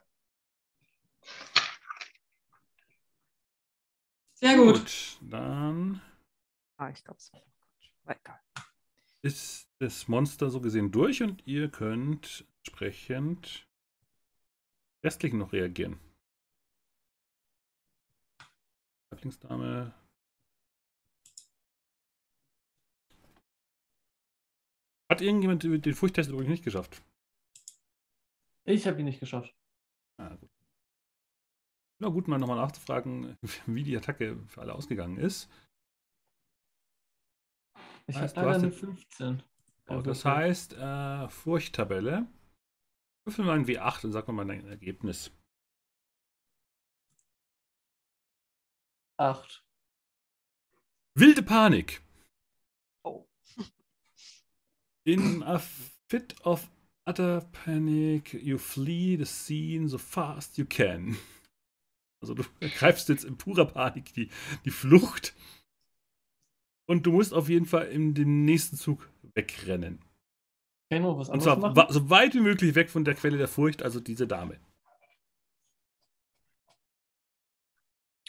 Sehr gut. Dann Ah, ich glaube es. Egal. ist das Monster so gesehen durch und ihr könnt entsprechend restlich noch reagieren. Lieblingsdame. Hat irgendjemand den Furchttest übrigens nicht geschafft? Ich habe ihn nicht geschafft. Ah, gut. Na gut, mal nochmal nachzufragen, wie die Attacke für alle ausgegangen ist. Ich Heißt, habe leider eine jetzt- 15. Oh, das heißt, äh, Furchttabelle. Würfel mal ein W8 und sag mal dein Ergebnis. Acht. Wilde Panik. Oh. In a fit of utter panic, you flee the scene so fast you can. Also du ergreifst jetzt in purer Panik die, die Flucht. Und du musst auf jeden Fall in dem nächsten Zug wegrennen. Kann ich noch was Und anderes zwar machen? so weit wie möglich weg von der Quelle der Furcht, also diese Dame.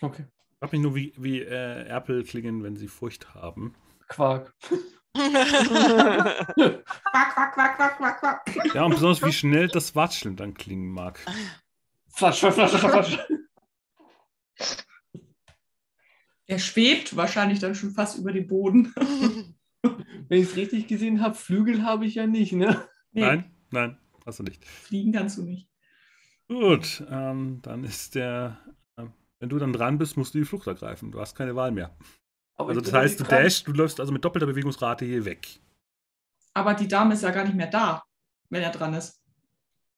Okay. Ich frag mich nur, wie, wie äh, Erpel klingen, wenn sie Furcht haben. Quark. Quack, quack, quack, quack, quack, quack. Ja, und besonders wie schnell das Watscheln dann klingen mag. Flatsch, flatsch, flatsch, flatsch. Er schwebt wahrscheinlich dann schon fast über dem Boden. Wenn ich es richtig gesehen habe, Flügel habe ich ja nicht, ne? Nee, Nein, nein, hast du nicht. Fliegen kannst du nicht. Gut, ähm, dann ist der. Äh, wenn du dann dran bist, musst du die Flucht ergreifen. Du hast keine Wahl mehr. Aber Also das heißt, du dashst, du läufst also mit doppelter Bewegungsrate hier weg. Aber die Dame ist ja gar nicht mehr da, wenn er dran ist.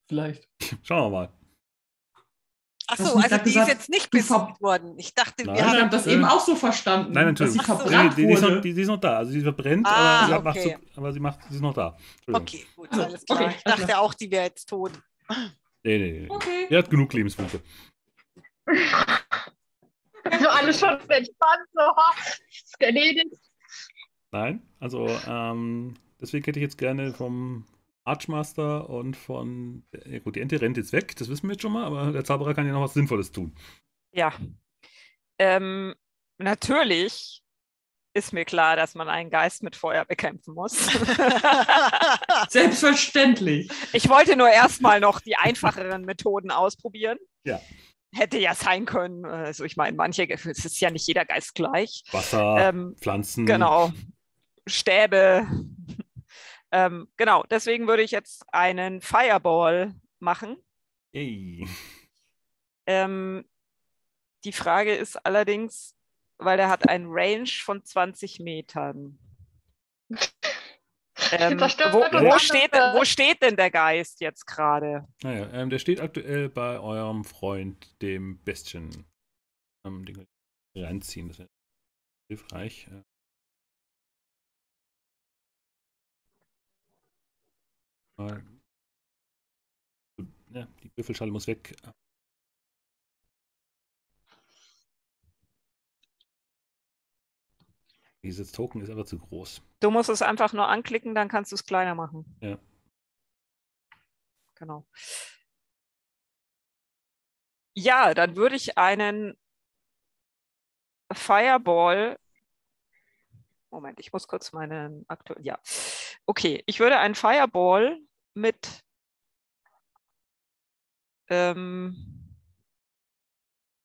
Vielleicht. Schauen wir mal. Achso, du nicht also die ist gesagt, jetzt nicht besiegt worden. Ich dachte, Nein. wir haben. habe das äh, eben auch so verstanden, Nein, natürlich. dass sie Ach so. verbrannt Die, die, ist noch, die, die ist noch da. Also sie verbrennt, Ah, aber, sie macht okay. so, aber sie macht, sie ist noch da. Okay, gut, Also, alles klar. okay, ich dachte klar. auch, die wäre jetzt tot. Nee, nee, nee. Okay. Die hat genug Lebenspunkte. Also alles schon entspannt, so, ist erledigt. Nein, also ähm, deswegen hätte ich jetzt gerne vom Archmaster und von. Ja gut, die Ente rennt jetzt weg, das wissen wir jetzt schon mal, aber der Zauberer kann ja noch was Sinnvolles tun. Ja. Ähm, natürlich ist mir klar, dass man einen Geist mit Feuer bekämpfen muss. Selbstverständlich. ich wollte nur erstmal noch die einfacheren Methoden ausprobieren. Ja. Hätte ja sein können. Also ich meine, manche, es ist ja nicht jeder Geist gleich. Wasser, Ähm, Pflanzen. Genau. Stäbe. Ähm, genau, deswegen würde ich jetzt einen Fireball machen. Ey. Ähm, die Frage ist allerdings, weil er hat einen Range von 20 Metern. Ähm, wo, wo, steht, wo steht denn der Geist jetzt gerade? Naja, ähm, der steht aktuell bei eurem Freund, dem Bestien. Ähm, den könnt ihr reinziehen, das wäre hilfreich. Äh, Mal. Ja, die Würfelschale muss weg. Dieses Token ist aber zu groß. Du musst es einfach nur anklicken, dann kannst du es kleiner machen. Ja. Genau. Ja, dann würde ich einen Fireball. Moment, ich muss kurz meinen aktuellen. Ja. Okay, ich würde einen Fireball mit ähm,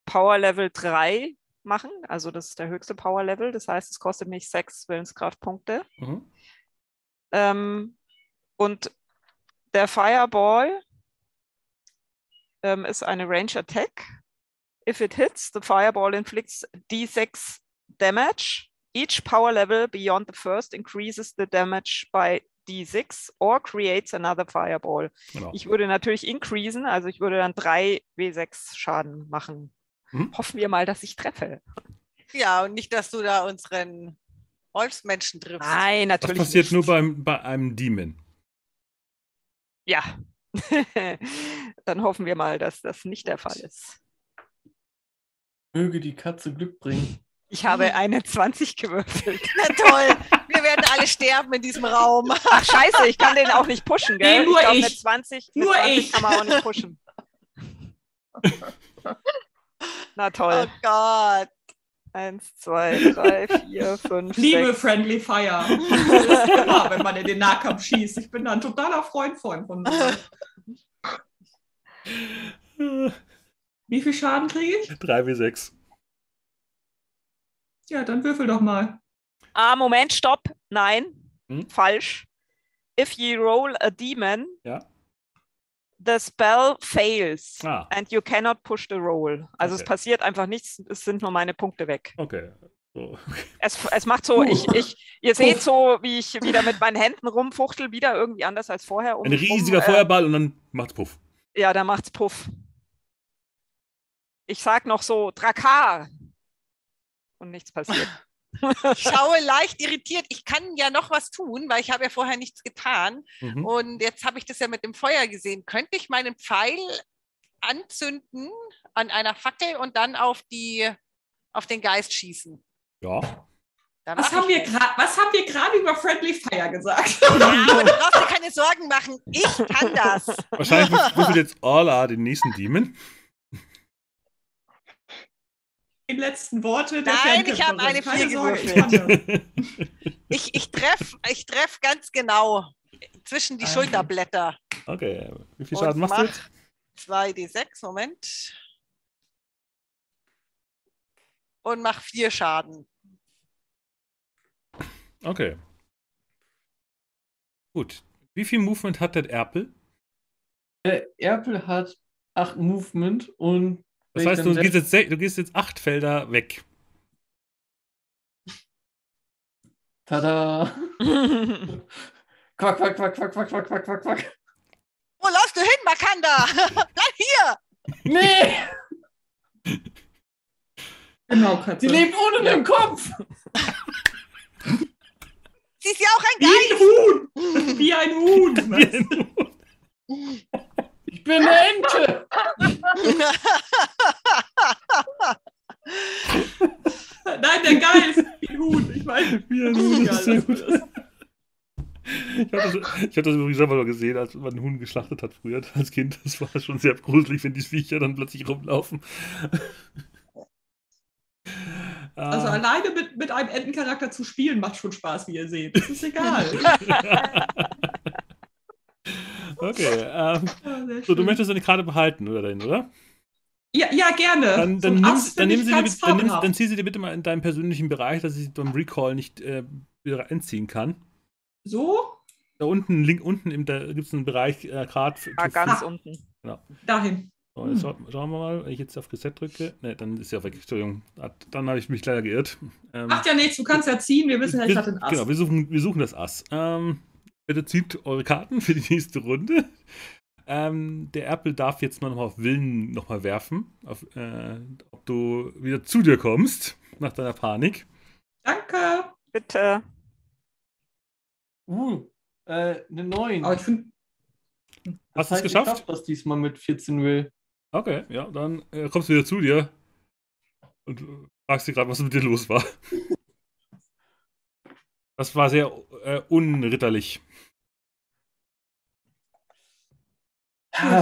Power Level 3 machen. Also das ist der höchste Power Level. Das heißt, es kostet mich sechs Willenskraftpunkte. Mhm. Ähm, und der Fireball ähm, ist eine Range Attack. If it hits, the Fireball inflicts d6 damage. Each power level beyond the first increases the damage by d6 or creates another Fireball. Genau. Ich würde natürlich increasen, also ich würde dann 3 W6 Schaden machen. Mhm. Hoffen wir mal, dass ich treffe. Ja, und nicht, dass du da unseren Wolfsmenschen triffst. Nein, Das natürlich. passiert nicht. nur beim, bei einem Demon. Ja. Dann hoffen wir mal, dass das nicht der Fall ist. Möge die Katze Glück bringen. Ich habe eine 20 gewürfelt. Na toll, wir werden alle sterben in diesem Raum. Ach scheiße, ich kann den auch nicht pushen, gell? Nee, nur glaub, ich. Mit 20, mit Nur 20 ich. kann man auch nicht pushen. Na Oh toll. Gott. Eins, zwei, drei, vier, fünf, Liebe sechs. Friendly Fire. Das ist immer, wenn man in den Nahkampf schießt. Ich bin da ein totaler Freund von. von. Wie viel Schaden kriege ich? 3 wie 6. Ja, dann würfel doch mal. Ah, Moment, stopp. Nein, Hm? falsch. If you roll a demon, Ja. the spell fails Ah, and you cannot push the roll. Also es Okay. passiert einfach nichts, es sind nur meine Punkte weg. okay. So. Es, es macht so, ich, ich, ihr seht so, wie ich wieder mit meinen Händen rumfuchtel, wieder irgendwie anders als vorher. Um, Ein riesiger um, äh, Feuerball und dann macht's Puff. Ja, da macht's Puff. Ich sag noch so, Drakar. Und nichts passiert. Ich schaue leicht irritiert. Ich kann ja noch was tun, weil ich habe ja vorher nichts getan. Mhm. Und jetzt habe ich das ja mit dem Feuer gesehen. Könnte ich meinen Pfeil anzünden an einer Fackel und dann auf, die, auf den Geist schießen? Ja. Was haben, wir was haben wir gerade über Friendly Fire gesagt? Ja, aber du brauchst dir keine Sorgen machen. Ich kann das. Wahrscheinlich würf- würfelt jetzt Orla den nächsten Demon. Die letzten Worte der Nein, ich habe eine Keine Vier Sorge, ich. Ich, ich treffe ich treff ganz genau zwischen die Also. Schulterblätter. Okay. Wie viel Und Schaden machst du jetzt? mach 2d6, Moment. Und mach vier Schaden. Okay. Gut. Wie viel Movement hat der Erpel? Der Erpel hat 8 Movement und Das heißt, du gehst, jetzt, du gehst jetzt acht Felder weg. Tada! Quack, quack, quack, quack, quack, quack, quack, quack, quack. Wo läufst du hin, Makanda? Bleib hier! Nee! Genau, Katze. Sie lebt ohne Ja. den Kopf! Sie ist ja auch ein Wie ein Huhn! Geist. Wie ein Huhn! Ich bin eine Ente! Nein, der Geist! Wie ein Huhn! Ich meine, Wie ein Huhn, ist Ich habe das, ich hab das übrigens selber noch gesehen, als man einen Huhn geschlachtet hat früher als Kind. Das war schon sehr gruselig, wenn die Viecher dann plötzlich rumlaufen. Also Ah, alleine mit, mit einem Entencharakter zu spielen macht schon Spaß, wie ihr seht. Das ist egal. okay. Ähm, so, du möchtest deine Karte behalten, oder? Denn, oder? ja, ja, gerne. Dann, So dann, ein nimm, Ass dann, sie dir, dann, nimm, dann zieh sie dir bitte mal in deinen persönlichen Bereich, dass ich sie beim Recall nicht äh, wieder einziehen kann. So, Da unten, link unten, im, da gibt es einen Bereich, äh, für- Ah, ganz Ah. unten. dahin. So, jetzt schau, schauen wir mal, wenn ich jetzt auf Reset drücke. Ne, dann ist ja weg. Entschuldigung. Hat- Dann habe ich mich leider geirrt. Ähm, Macht ja nichts, du kannst ja ziehen, wir wissen ja, ich hatte einen Ass. genau, wir suchen, wir suchen das Ass. Ähm, bitte zieht eure Karten für die nächste Runde. Ähm, der Erpel darf jetzt mal nochmal auf Willen nochmal werfen, auf, äh, ob du wieder zu dir kommst nach deiner Panik. Danke. Bitte. Uh, äh, eine 9. Aber ich finde, Hast du es Ich geschafft? schaff das diesmal mit 14 Will. Okay, ja, dann äh, kommst du wieder zu dir und fragst dich gerade, was mit dir los war. Das war sehr äh, unritterlich.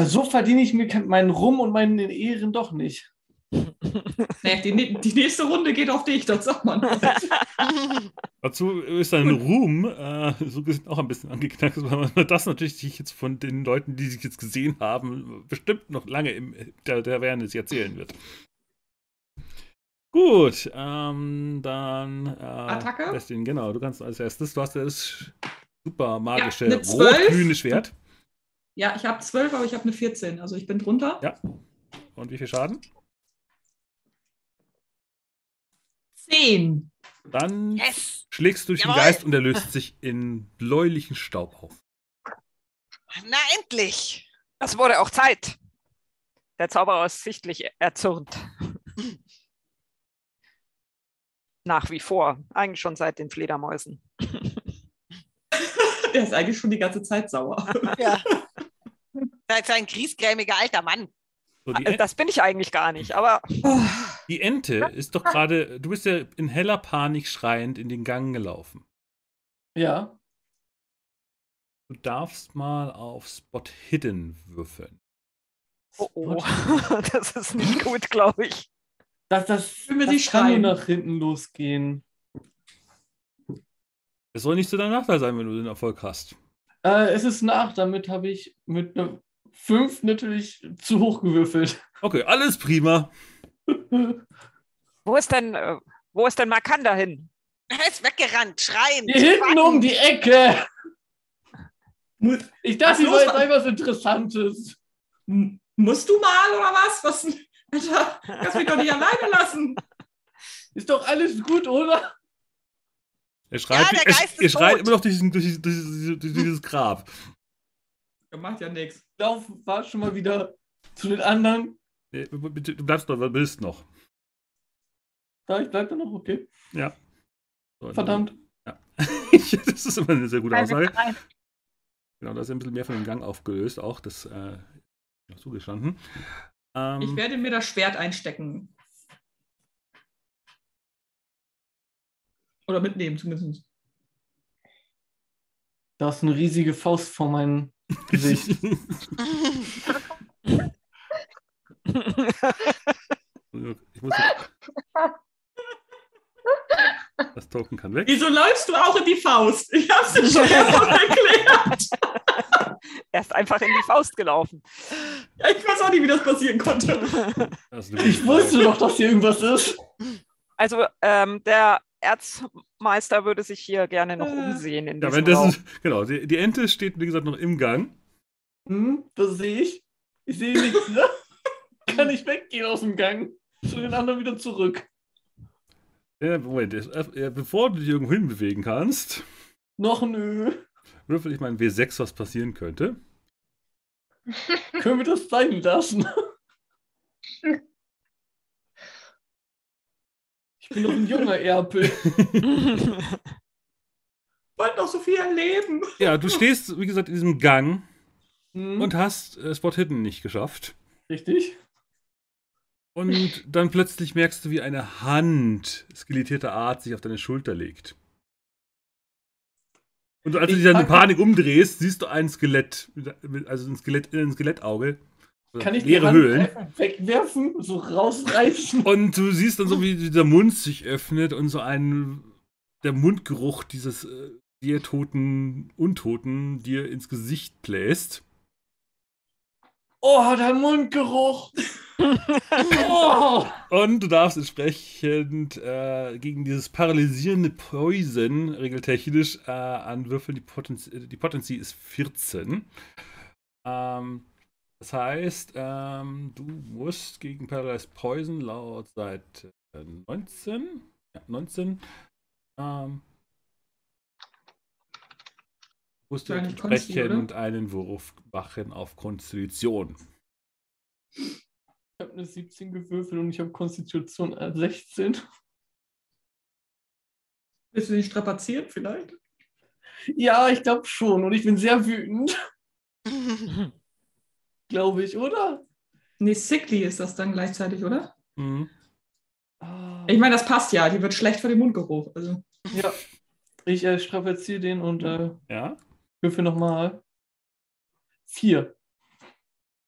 So verdiene ich mir meinen Rum und meinen Ehren doch nicht. nee, die, die nächste Runde geht auf dich, das sagt man. Dazu ist dein Ruhm äh, so gesehen auch ein bisschen angeknackt, weil man das natürlich sich jetzt von den Leuten, die sich jetzt gesehen haben, bestimmt noch lange im, der, der Awareness erzählen wird. Gut, ähm, dann äh, Attacke? Destin, genau, du kannst als erstes, du hast das super magische Zwölf. rot-grüne Schwert. Ja, ich habe 12, aber ich habe eine 14. Also ich bin drunter. Ja. Und wie viel Schaden? 10. Dann yes! schlägst du durch den Jawohl. Geist und er löst sich in bläulichen Staub auf. Na endlich! Das wurde auch Zeit. Der Zauberer ist sichtlich erzürnt. Nach wie vor. Eigentlich schon seit den Fledermäusen. Der ist eigentlich schon die ganze Zeit sauer. Ja. Seid so ein griesgrämiger alter Mann. So, Äh, Das bin ich eigentlich gar nicht, aber Die Ente ist doch gerade, du bist ja in heller Panik schreiend in den Gang gelaufen. Ja. Du darfst mal auf Spot Hidden würfeln. oh, oh. das ist nicht gut, glaube ich. Das, das, Wenn wir das sie kann nur nach hinten losgehen. Es soll nicht zu deinem Nachteil sein, wenn du den Erfolg hast. Äh, es ist nach, damit habe ich mit einer 5 natürlich zu hoch gewürfelt. Okay, alles prima. Wo ist denn, äh, wo ist denn Makanda hin? Er ist weggerannt, schreien. Hier hinten um die Ecke. Ich dachte, Was ich los? war jetzt etwas Interessantes. M- Musst du mal oder was? Was? Alter, kannst mich doch nicht alleine lassen. Ist doch alles gut, oder? Er schreit, der er, Geist er ist schreit tot. immer noch durch, diesen, durch, dieses- durch dieses Grab. Der macht ja nichts. Lauf war schon mal wieder zu den anderen. Bitte, Du bleibst noch, du bist noch. Da, ich bleib da noch, okay. Ja. So, Verdammt. Ja. das ist immer eine sehr gute Aussage. Genau, da ist ein bisschen mehr von dem Gang aufgelöst, auch das äh, zugestanden. Ähm, Ich werde mir das Schwert einstecken. Oder mitnehmen zumindest. Da ist eine riesige Faust vor meinem Gesicht. ich muss das Token kann weg. Wieso läufst du auch in die Faust? Ich hab's dir schon mehrfach erklärt. Er ist einfach in die Faust gelaufen. Ja, ich weiß auch nicht, wie das passieren konnte. Das eine gute Ich wusste doch, dass hier irgendwas ist. Also ähm, der Erzmeister würde sich hier gerne noch Äh. umsehen in Ja, diesem wenn Raum. das ist, genau, die, die Ente steht, wie gesagt, noch im Gang. Hm, das sehe ich. Ich sehe nichts, ne? Kann ich weggehen aus dem Gang. Zu den anderen wieder zurück. Ja, Moment, äh, bevor du dich irgendwo hinbewegen kannst, Noch nö. würfel ich mal ein W6, was passieren könnte. Können wir das sein lassen? Ich bin doch ein junger Erpel. Wollt noch so viel erleben. Ja, du stehst, wie gesagt, in diesem Gang Hm, und hast äh, Spot Hidden nicht geschafft. richtig? Und dann plötzlich merkst du, wie eine Hand skelettierter Art sich auf deine Schulter legt. Und als du Ich dich dann in Panik umdrehst, siehst du ein Skelett, also ein Skelett, ein Skelettauge. Kann ich die leere Höhlen. einfach wegwerfen, so rausreißen? Und du siehst dann so, wie dieser Mund sich öffnet und so ein der Mundgeruch dieses äh, dir toten Untoten dir ins Gesicht bläst. Oh, der Mundgeruch! Oh! Und du darfst entsprechend äh, gegen dieses paralysierende Poison regeltechnisch äh, anwürfeln. Die Potenz die Potency ist 14. Ähm, das heißt, ähm, du musst gegen Paralyzed Poison laut Seite 19, ja, 19, ähm, musst du entsprechend einen Wurf machen auf Konstitution. Ich habe eine 17 gewürfelt und ich habe Konstitution äh, 16. Willst du dich strapazieren vielleicht? Ja, ich glaube schon. Und ich bin sehr wütend, glaube ich, oder? Nee, sickly ist das dann gleichzeitig, oder? Mhm. Ah. Ich meine, das passt ja. Die wird schlecht für den Mundgeruch. Also. Ja. Ich äh, strapaziere den und äh, Ja. würfel nochmal. Vier.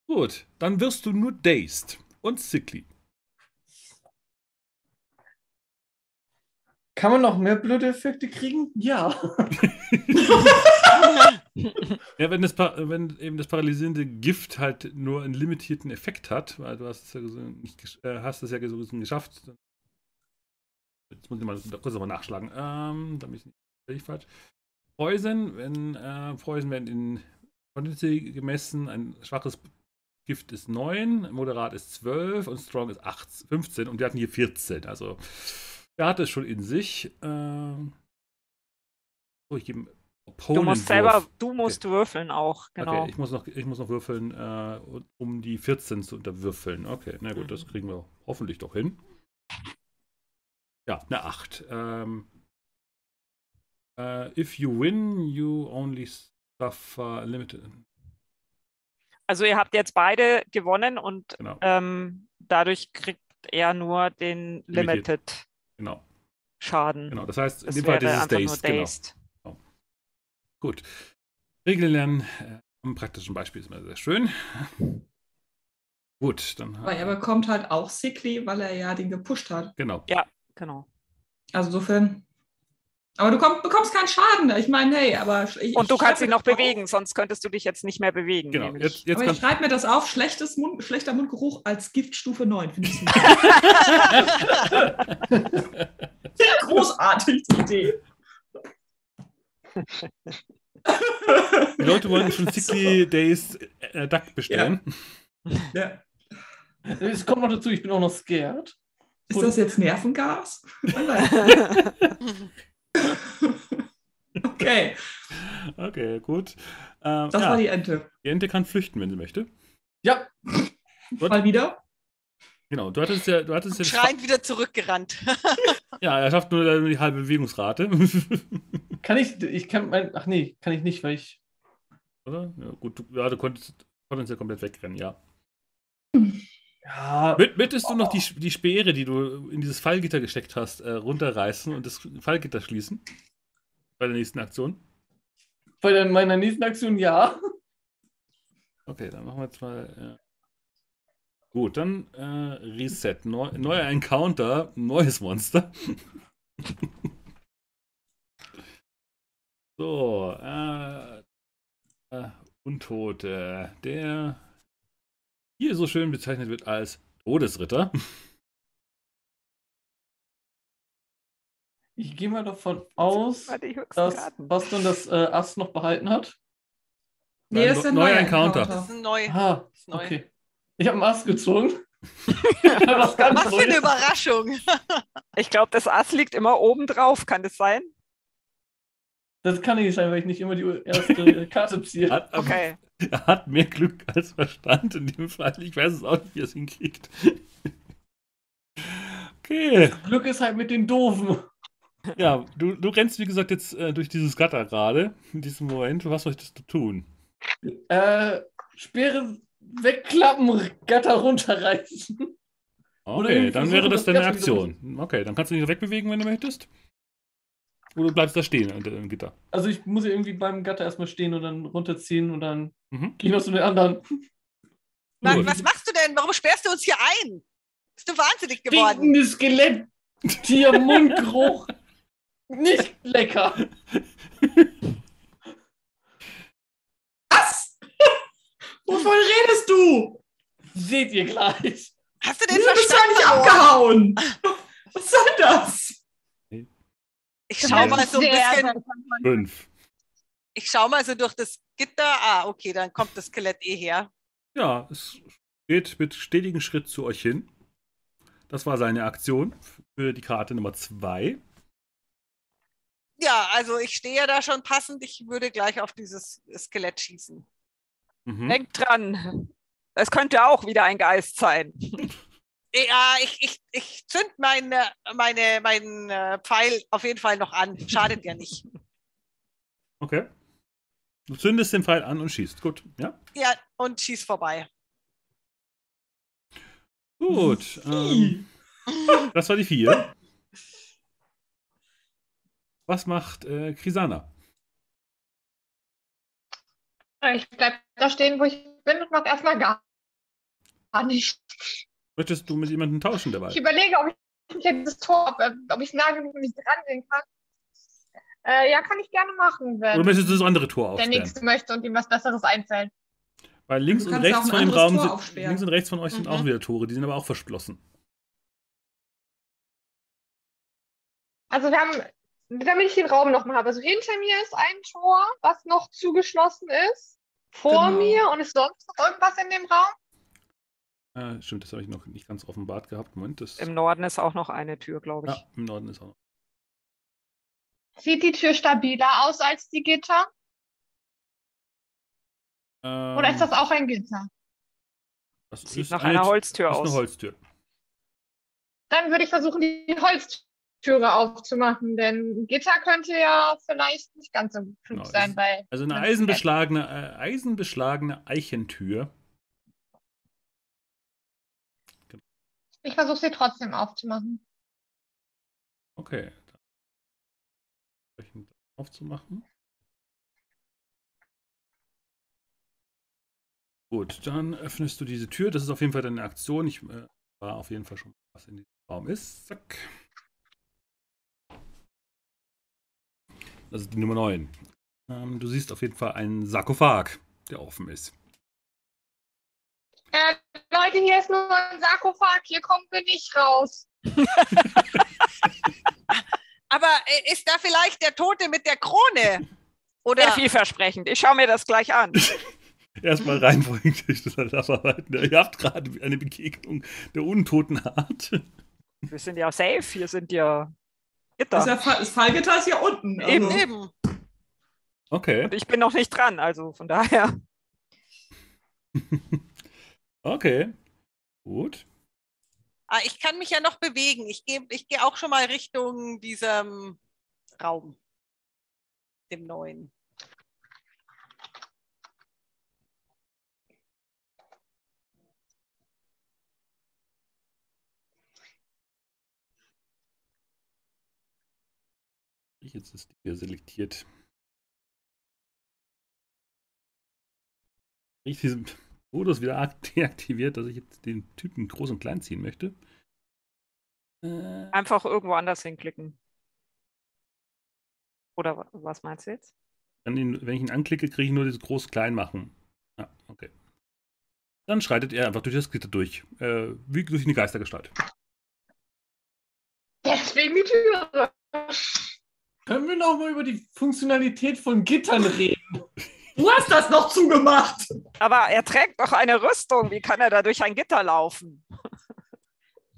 Gut, dann wirst du nur dazed und sickly. Kann man noch mehr blöde Effekte kriegen? Ja. Ja, wenn das, wenn eben das paralysierende Gift halt nur einen limitierten Effekt hat, weil du hast es ja so nicht, äh, hast es ja geschafft. dann- Jetzt muss ich mal kurz nochmal nachschlagen. Ähm, damit ich nicht völlig falsch. Poison, wenn äh, Poison werden in Potency gemessen, ein schwaches Gift ist 9, moderat ist 12 und strong ist 8, 15 und wir hatten hier 14. Also er hat es schon in sich. Ähm, so, ich gebe Du musst selber, du musst würfeln auch, genau. Okay, ich muss noch, ich muss noch würfeln, äh, um die 14 zu unterwürfeln. Okay, na gut, das Mhm. kriegen wir hoffentlich doch hin. Ja, eine 8. Ähm, äh, if you win, you only suffer limited. Also ihr habt jetzt beide gewonnen und Genau, ähm, dadurch kriegt er nur den Limitiert. Limited genau, Schaden. genau. Das heißt, in Das dem Fall dieses Days. Genau. dazed. Gut. Regeln lernen äh, am praktischen Beispiel ist immer sehr schön. Gut, dann Aber er bekommt halt auch sickly, weil er ja den gepusht hat. genau. Genau. Also insofern. Aber du komm, bekommst keinen Schaden. Ich meine, hey, aber. Ich, Und du kannst ihn noch auf. bewegen, sonst könntest du dich jetzt nicht mehr bewegen. Genau. Jetzt, jetzt aber ich schreibe mir das auf. Schlechtes Mund, schlechter Mundgeruch als Giftstufe 9. Finde ich sehr großartig, die Idee. die Leute wollen schon Sickly Days äh, Duck bestellen. Ja. Es kommt noch dazu, ich bin auch noch scared. Ist das jetzt Nervengas? Okay, Okay, gut. Ähm, das ja, war die Ente. die Ente kann flüchten, wenn sie möchte. Ja, Gut. Mal wieder. Genau, du hattest ja, du hattest ja, Schreiend wieder zurückgerannt. ja, er schafft nur die halbe Bewegungsrate. Kann ich, ich kann mein, ach nee, kann ich nicht, weil ich, Oder? Ja, gut, du, ja, du konntest, konntest ja komplett wegrennen, ja. Ja, Mö- Möchtest du noch die, die Speere, die du in dieses Fallgitter gesteckt hast, äh, runterreißen und das Fallgitter schließen? Bei der nächsten Aktion? bei der- meiner nächsten Aktion ja. Okay, dann machen wir jetzt mal. Äh, gut, dann äh, Reset. Neu, neuer Encounter, neues Monster. so, äh, äh, Untote, der hier so schön bezeichnet wird als Todesritter. Ich gehe mal davon aus, dass Karten. Baston das äh, Ass noch behalten hat. Nee, das ist ein Neuer neuer Encounter. Encounter. Das ist ein neu. Ah, neu. okay. Ich habe einen Ass gezogen. Was ganz Was für eine. Überraschung. Ich glaube, das Ass liegt immer oben drauf. Kann das sein? Das kann nicht sein, weil ich nicht immer die erste Karte ziehe. Hat, Okay. Er hat mehr Glück als Verstand in dem Fall. Ich weiß es auch nicht, wie er es hinkriegt. Okay. Glück ist halt mit den Doofen. Ja, du, du rennst, wie gesagt, jetzt äh, durch dieses Gatter gerade, in diesem Moment. Was solltest du tun? Äh, Speere wegklappen, Gatter runterreißen. Oder Okay, dann wäre das das deine Aktion. Okay, dann kannst du dich wegbewegen, wenn du möchtest. Oder du bleibst da stehen unter dem Gitter. Also ich muss ja irgendwie beim Gatter erstmal stehen und dann runterziehen und dann Mhm. gehe ich noch zu den anderen. Mann, was machst du denn? Warum sperrst du uns hier ein? Bist du wahnsinnig geworden? Stinkendes Skelett, Tier, Mundgeruch. Nicht lecker. Was? Wovon redest du? Seht ihr gleich. Hast du den Wieso bist du Verstand eigentlich verloren? abgehauen? Was soll das? Ich schau mal so ein bisschen, Fünf. ich schau mal so durch das Gitter. Ah, okay, dann kommt das Skelett eh her. Ja, es geht mit stetigem Schritt zu euch hin. Das war seine Aktion für die Karte Nummer zwei. Ja, also ich stehe ja da schon passend. Ich würde gleich auf dieses Skelett schießen. Mhm. Denkt dran. Es könnte auch wieder ein Geist sein. Ja, ich, ich, ich zünd meine, meine, meinen äh, Pfeil auf jeden Fall noch an. Schadet ja nicht. Okay. Du zündest den Pfeil an und schießt. Gut, ja. Ja, und schieß vorbei. Gut. Ähm, das war die vier. Was macht äh, Krisana? Ich bleib da stehen, wo ich bin und mach erstmal gar gar nicht. Möchtest du mit jemandem tauschen dabei? Ich überlege, ob ich jetzt das Tor, ob, äh, ob ich nah genug nicht rangehen kann. Äh, ja, kann ich gerne machen, wenn Oder möchtest du das andere Tor der aufsperren? Nächste möchte und ihm was Besseres einfällt. Weil links und rechts von dem Raum sind, links und rechts von euch sind Mhm. auch wieder Tore, die sind aber auch verschlossen. Also wir haben, damit ich den Raum nochmal habe. Also hinter mir ist ein Tor, was noch zugeschlossen ist. Vor Genau. mir und ist sonst noch irgendwas in dem Raum? Äh, stimmt, das habe ich noch nicht ganz offenbart gehabt. Moment, das Im Norden ist auch noch eine Tür, glaube ich. ja, im Norden ist auch noch. Sieht die Tür stabiler aus als die Gitter? Ähm, Oder ist das auch ein Gitter? das Sieht ist nach eine, einer Holztür ist aus. eine Holztür. Dann würde ich versuchen, die Holztüre aufzumachen, denn Gitter könnte ja vielleicht nicht ganz so klug Genau, sein bei. Also eine eisenbeschlagene, äh, eisenbeschlagene Eichentür. Ich versuche sie trotzdem aufzumachen. Okay. Dann aufzumachen. Gut, dann öffnest du diese Tür. Das ist auf jeden Fall deine Aktion. Ich äh, war auf jeden Fall schon, was in diesem Raum ist. Zack. Das ist die Nummer 9. Ähm, du siehst auf jeden Fall einen Sarkophag, der offen ist. Äh, Leute, hier ist nur ein Sarkophag, hier kommen wir nicht raus. Aber äh, ist da vielleicht der Tote mit der Krone? Oder Sehr vielversprechend. Ich schaue mir das gleich an. Erstmal durch das Abarbeiten. Ihr habt gerade eine Begegnung der untoten Art. Wir sind ja safe. Hier sind ja Das, ist ja, Gitter. Fall- das Fallgitter ist ja unten. Eben, also. eben? Okay. Und ich bin noch nicht dran. Also von daher. Okay. Gut. Ah, ich kann mich ja noch bewegen. Ich gehe ich geh auch schon mal Richtung diesem Raum, dem neuen. Jetzt ist die hier selektiert. Ich diesen Modus wieder ak- deaktiviert, dass ich jetzt den Typen groß und klein ziehen möchte. Äh, Einfach irgendwo anders hinklicken. Oder wa- was meinst du jetzt? Dann ihn, wenn ich ihn anklicke, kriege ich nur dieses groß-klein machen. Ja, okay. Dann schreitet er einfach durch das Gitter durch. Äh, wie durch eine Geistergestalt. Deswegen die Türe. Können wir noch mal über die Funktionalität von Gittern reden? Du hast das noch zugemacht. Aber er trägt doch eine Rüstung. Wie kann er da durch ein Gitter laufen?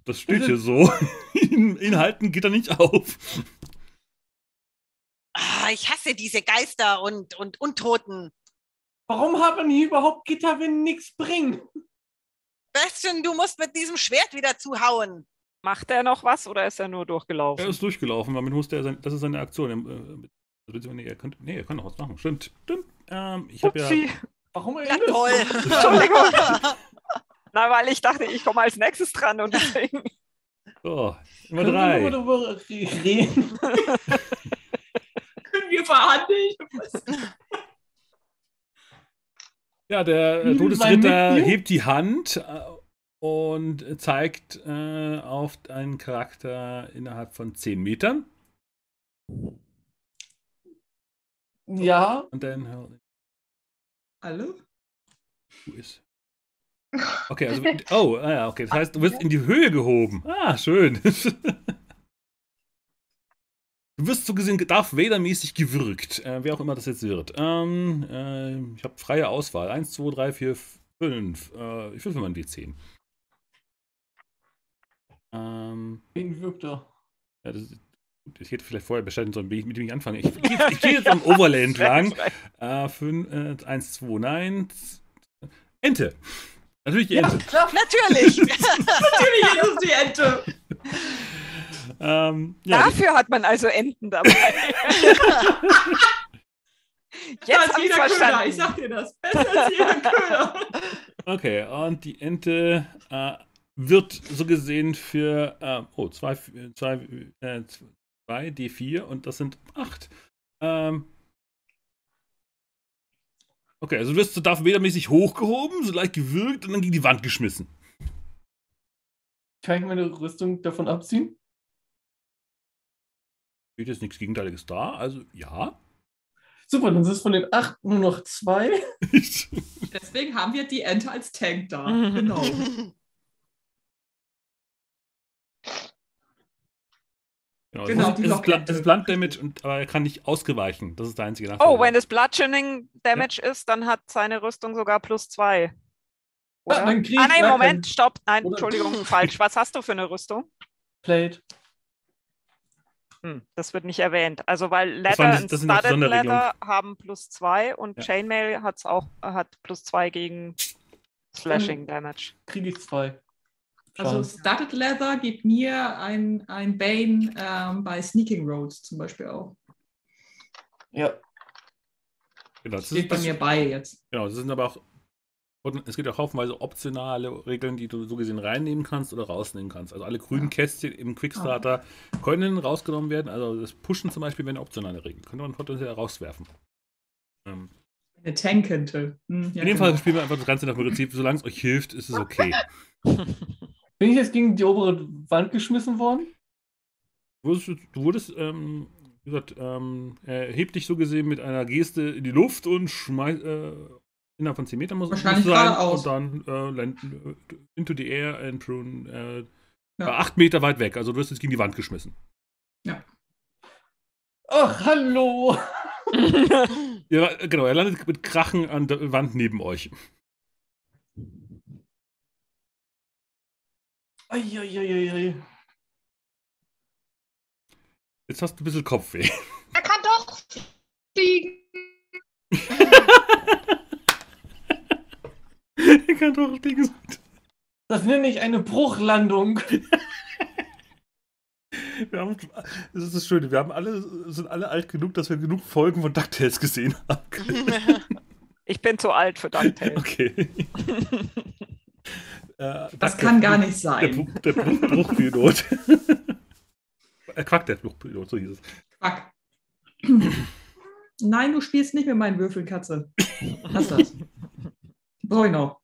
Das steht hier so. ihn, ihn halten Gitter nicht auf. Ah, ich hasse diese Geister und, und Untoten. Warum hat man hier überhaupt Gitter, wenn nichts bringt? Bastion, du musst mit diesem Schwert wieder zuhauen. Macht er noch was oder ist er nur durchgelaufen? Er ist durchgelaufen, damit musste er sein, das ist seine Aktion. Er, nee, er könnte, nee, er kann noch was machen. Stimmt, stimmt. Ähm, ich habe ja. Warum Ja, toll. Entschuldigung. Na, weil ich dachte, ich komme als nächstes dran und deswegen. So, Nummer Können wir drei. darüber re- reden? Können wir verhandeln? Ja, der äh, Todesritter hebt die Hand äh, und zeigt äh, auf einen Charakter innerhalb von 10 Metern. Ja, Und dann. Alle? Wo ist. Okay, also. Oh, ah ja, okay. Das heißt, du wirst in die Höhe gehoben. Ah, schön. Du wirst so gesehen Darth Vader-mäßig gewürgt. Äh, wer auch immer das jetzt wird. Ähm, äh, ich habe freie Auswahl. 1, 2, 3, 4, 5. Äh, ich würfel mal ein W10. Ähm, wen wirkt er? ja, das, ich hätte vielleicht vorher bescheiden sollen, wie ich- mit dem ich anfange. Ich, ich, gehe- ich gehe jetzt am Overlay entlang. Äh, fünf, äh, 1, 2, nein. Ente. Natürlich die Ja, Ente. klar. Natürlich. Natürlich ist es die Ente. Ähm, ja, Dafür hat man also Enten dabei. Jetzt habe ich jeder Köder, ich verstanden. sag dir das. Besser als jeder Köder. okay, und die Ente äh, wird so gesehen für äh, oh, zwei, zwei, äh, zwei D4 und das sind acht. Ähm, okay, also du wirst so Darth Vader-mäßig hochgehoben, so leicht gewürgt und dann gegen die Wand geschmissen. Kann ich meine Rüstung davon abziehen? Steht jetzt nichts Gegenteiliges da, also ja. Super, dann sind es von den acht nur noch zwei. Deswegen haben wir die Ente als Tank da. Genau. Genau, Genau, es die ist. Blunt- es ist Blunt Damage, und, aber er kann nicht ausgeweichen. Das ist der einzige Nachteil. Oh, wenn es Bludgeoning Damage ist, dann hat seine Rüstung sogar plus zwei. Ja, Oder? dann krieg ah, nein, Moment, kein stopp. Nein, Oder- Entschuldigung, falsch. Was hast du für eine Rüstung? Plate. Hm, das wird nicht erwähnt. Also, weil Das Leather und das sind die Studded. Leather haben plus zwei und Ja. Chainmail hat's auch, hat plus zwei gegen Slashing Damage. Kriege ich zwei. Also. Studded Leather gibt mir ein, ein Bane ähm, bei Sneaking Roads zum Beispiel auch. Ja. Genau, das Steht ist, bei mir bei jetzt. genau, das sind aber auch. und Es gibt auch haufenweise optionale Regeln, die du so gesehen reinnehmen kannst oder rausnehmen kannst. Also alle grünen Kästchen im Quickstarter können rausgenommen werden. Also das Pushen zum Beispiel wäre eine optionale Regel. Könnte man potenziell rauswerfen. Ähm, Eine Tankente. Hm, ja, in dem genau. Fall spielen wir einfach das Ganze nach dem Prinzip, solange es euch hilft, ist es okay. Bin ich jetzt gegen die obere Wand geschmissen worden? Du wurdest, du wurdest ähm, wie gesagt, ähm, er hebt dich so gesehen mit einer Geste in die Luft und schmeißt äh, innerhalb von 10 Metern muss Wahrscheinlich muss sein geradeaus. und dann äh, äh, into the air and thrown, äh, Ja. 8 Meter weit weg. Also du wirst jetzt gegen die Wand geschmissen. Ach, hallo! Ja, genau, er landet mit Krachen an der Wand neben euch. Eieieiei. Jetzt hast du ein bisschen Kopfweh. Er kann doch fliegen. er kann doch fliegen. Das nenne ich eine Bruchlandung. Wir haben, das ist das Schöne, wir haben alle, sind alle alt genug, dass wir genug Folgen von DuckTales gesehen haben. Ich bin zu alt für DuckTales. Okay. Äh, Das kann der gar nicht Der, sein. Der Fluch- Bruchpilot. äh, Quack, der Fluchpilot, so hieß es. Quack. Nein, du spielst nicht mit meinen Würfeln, Katze. Lass das. Brauche ich noch.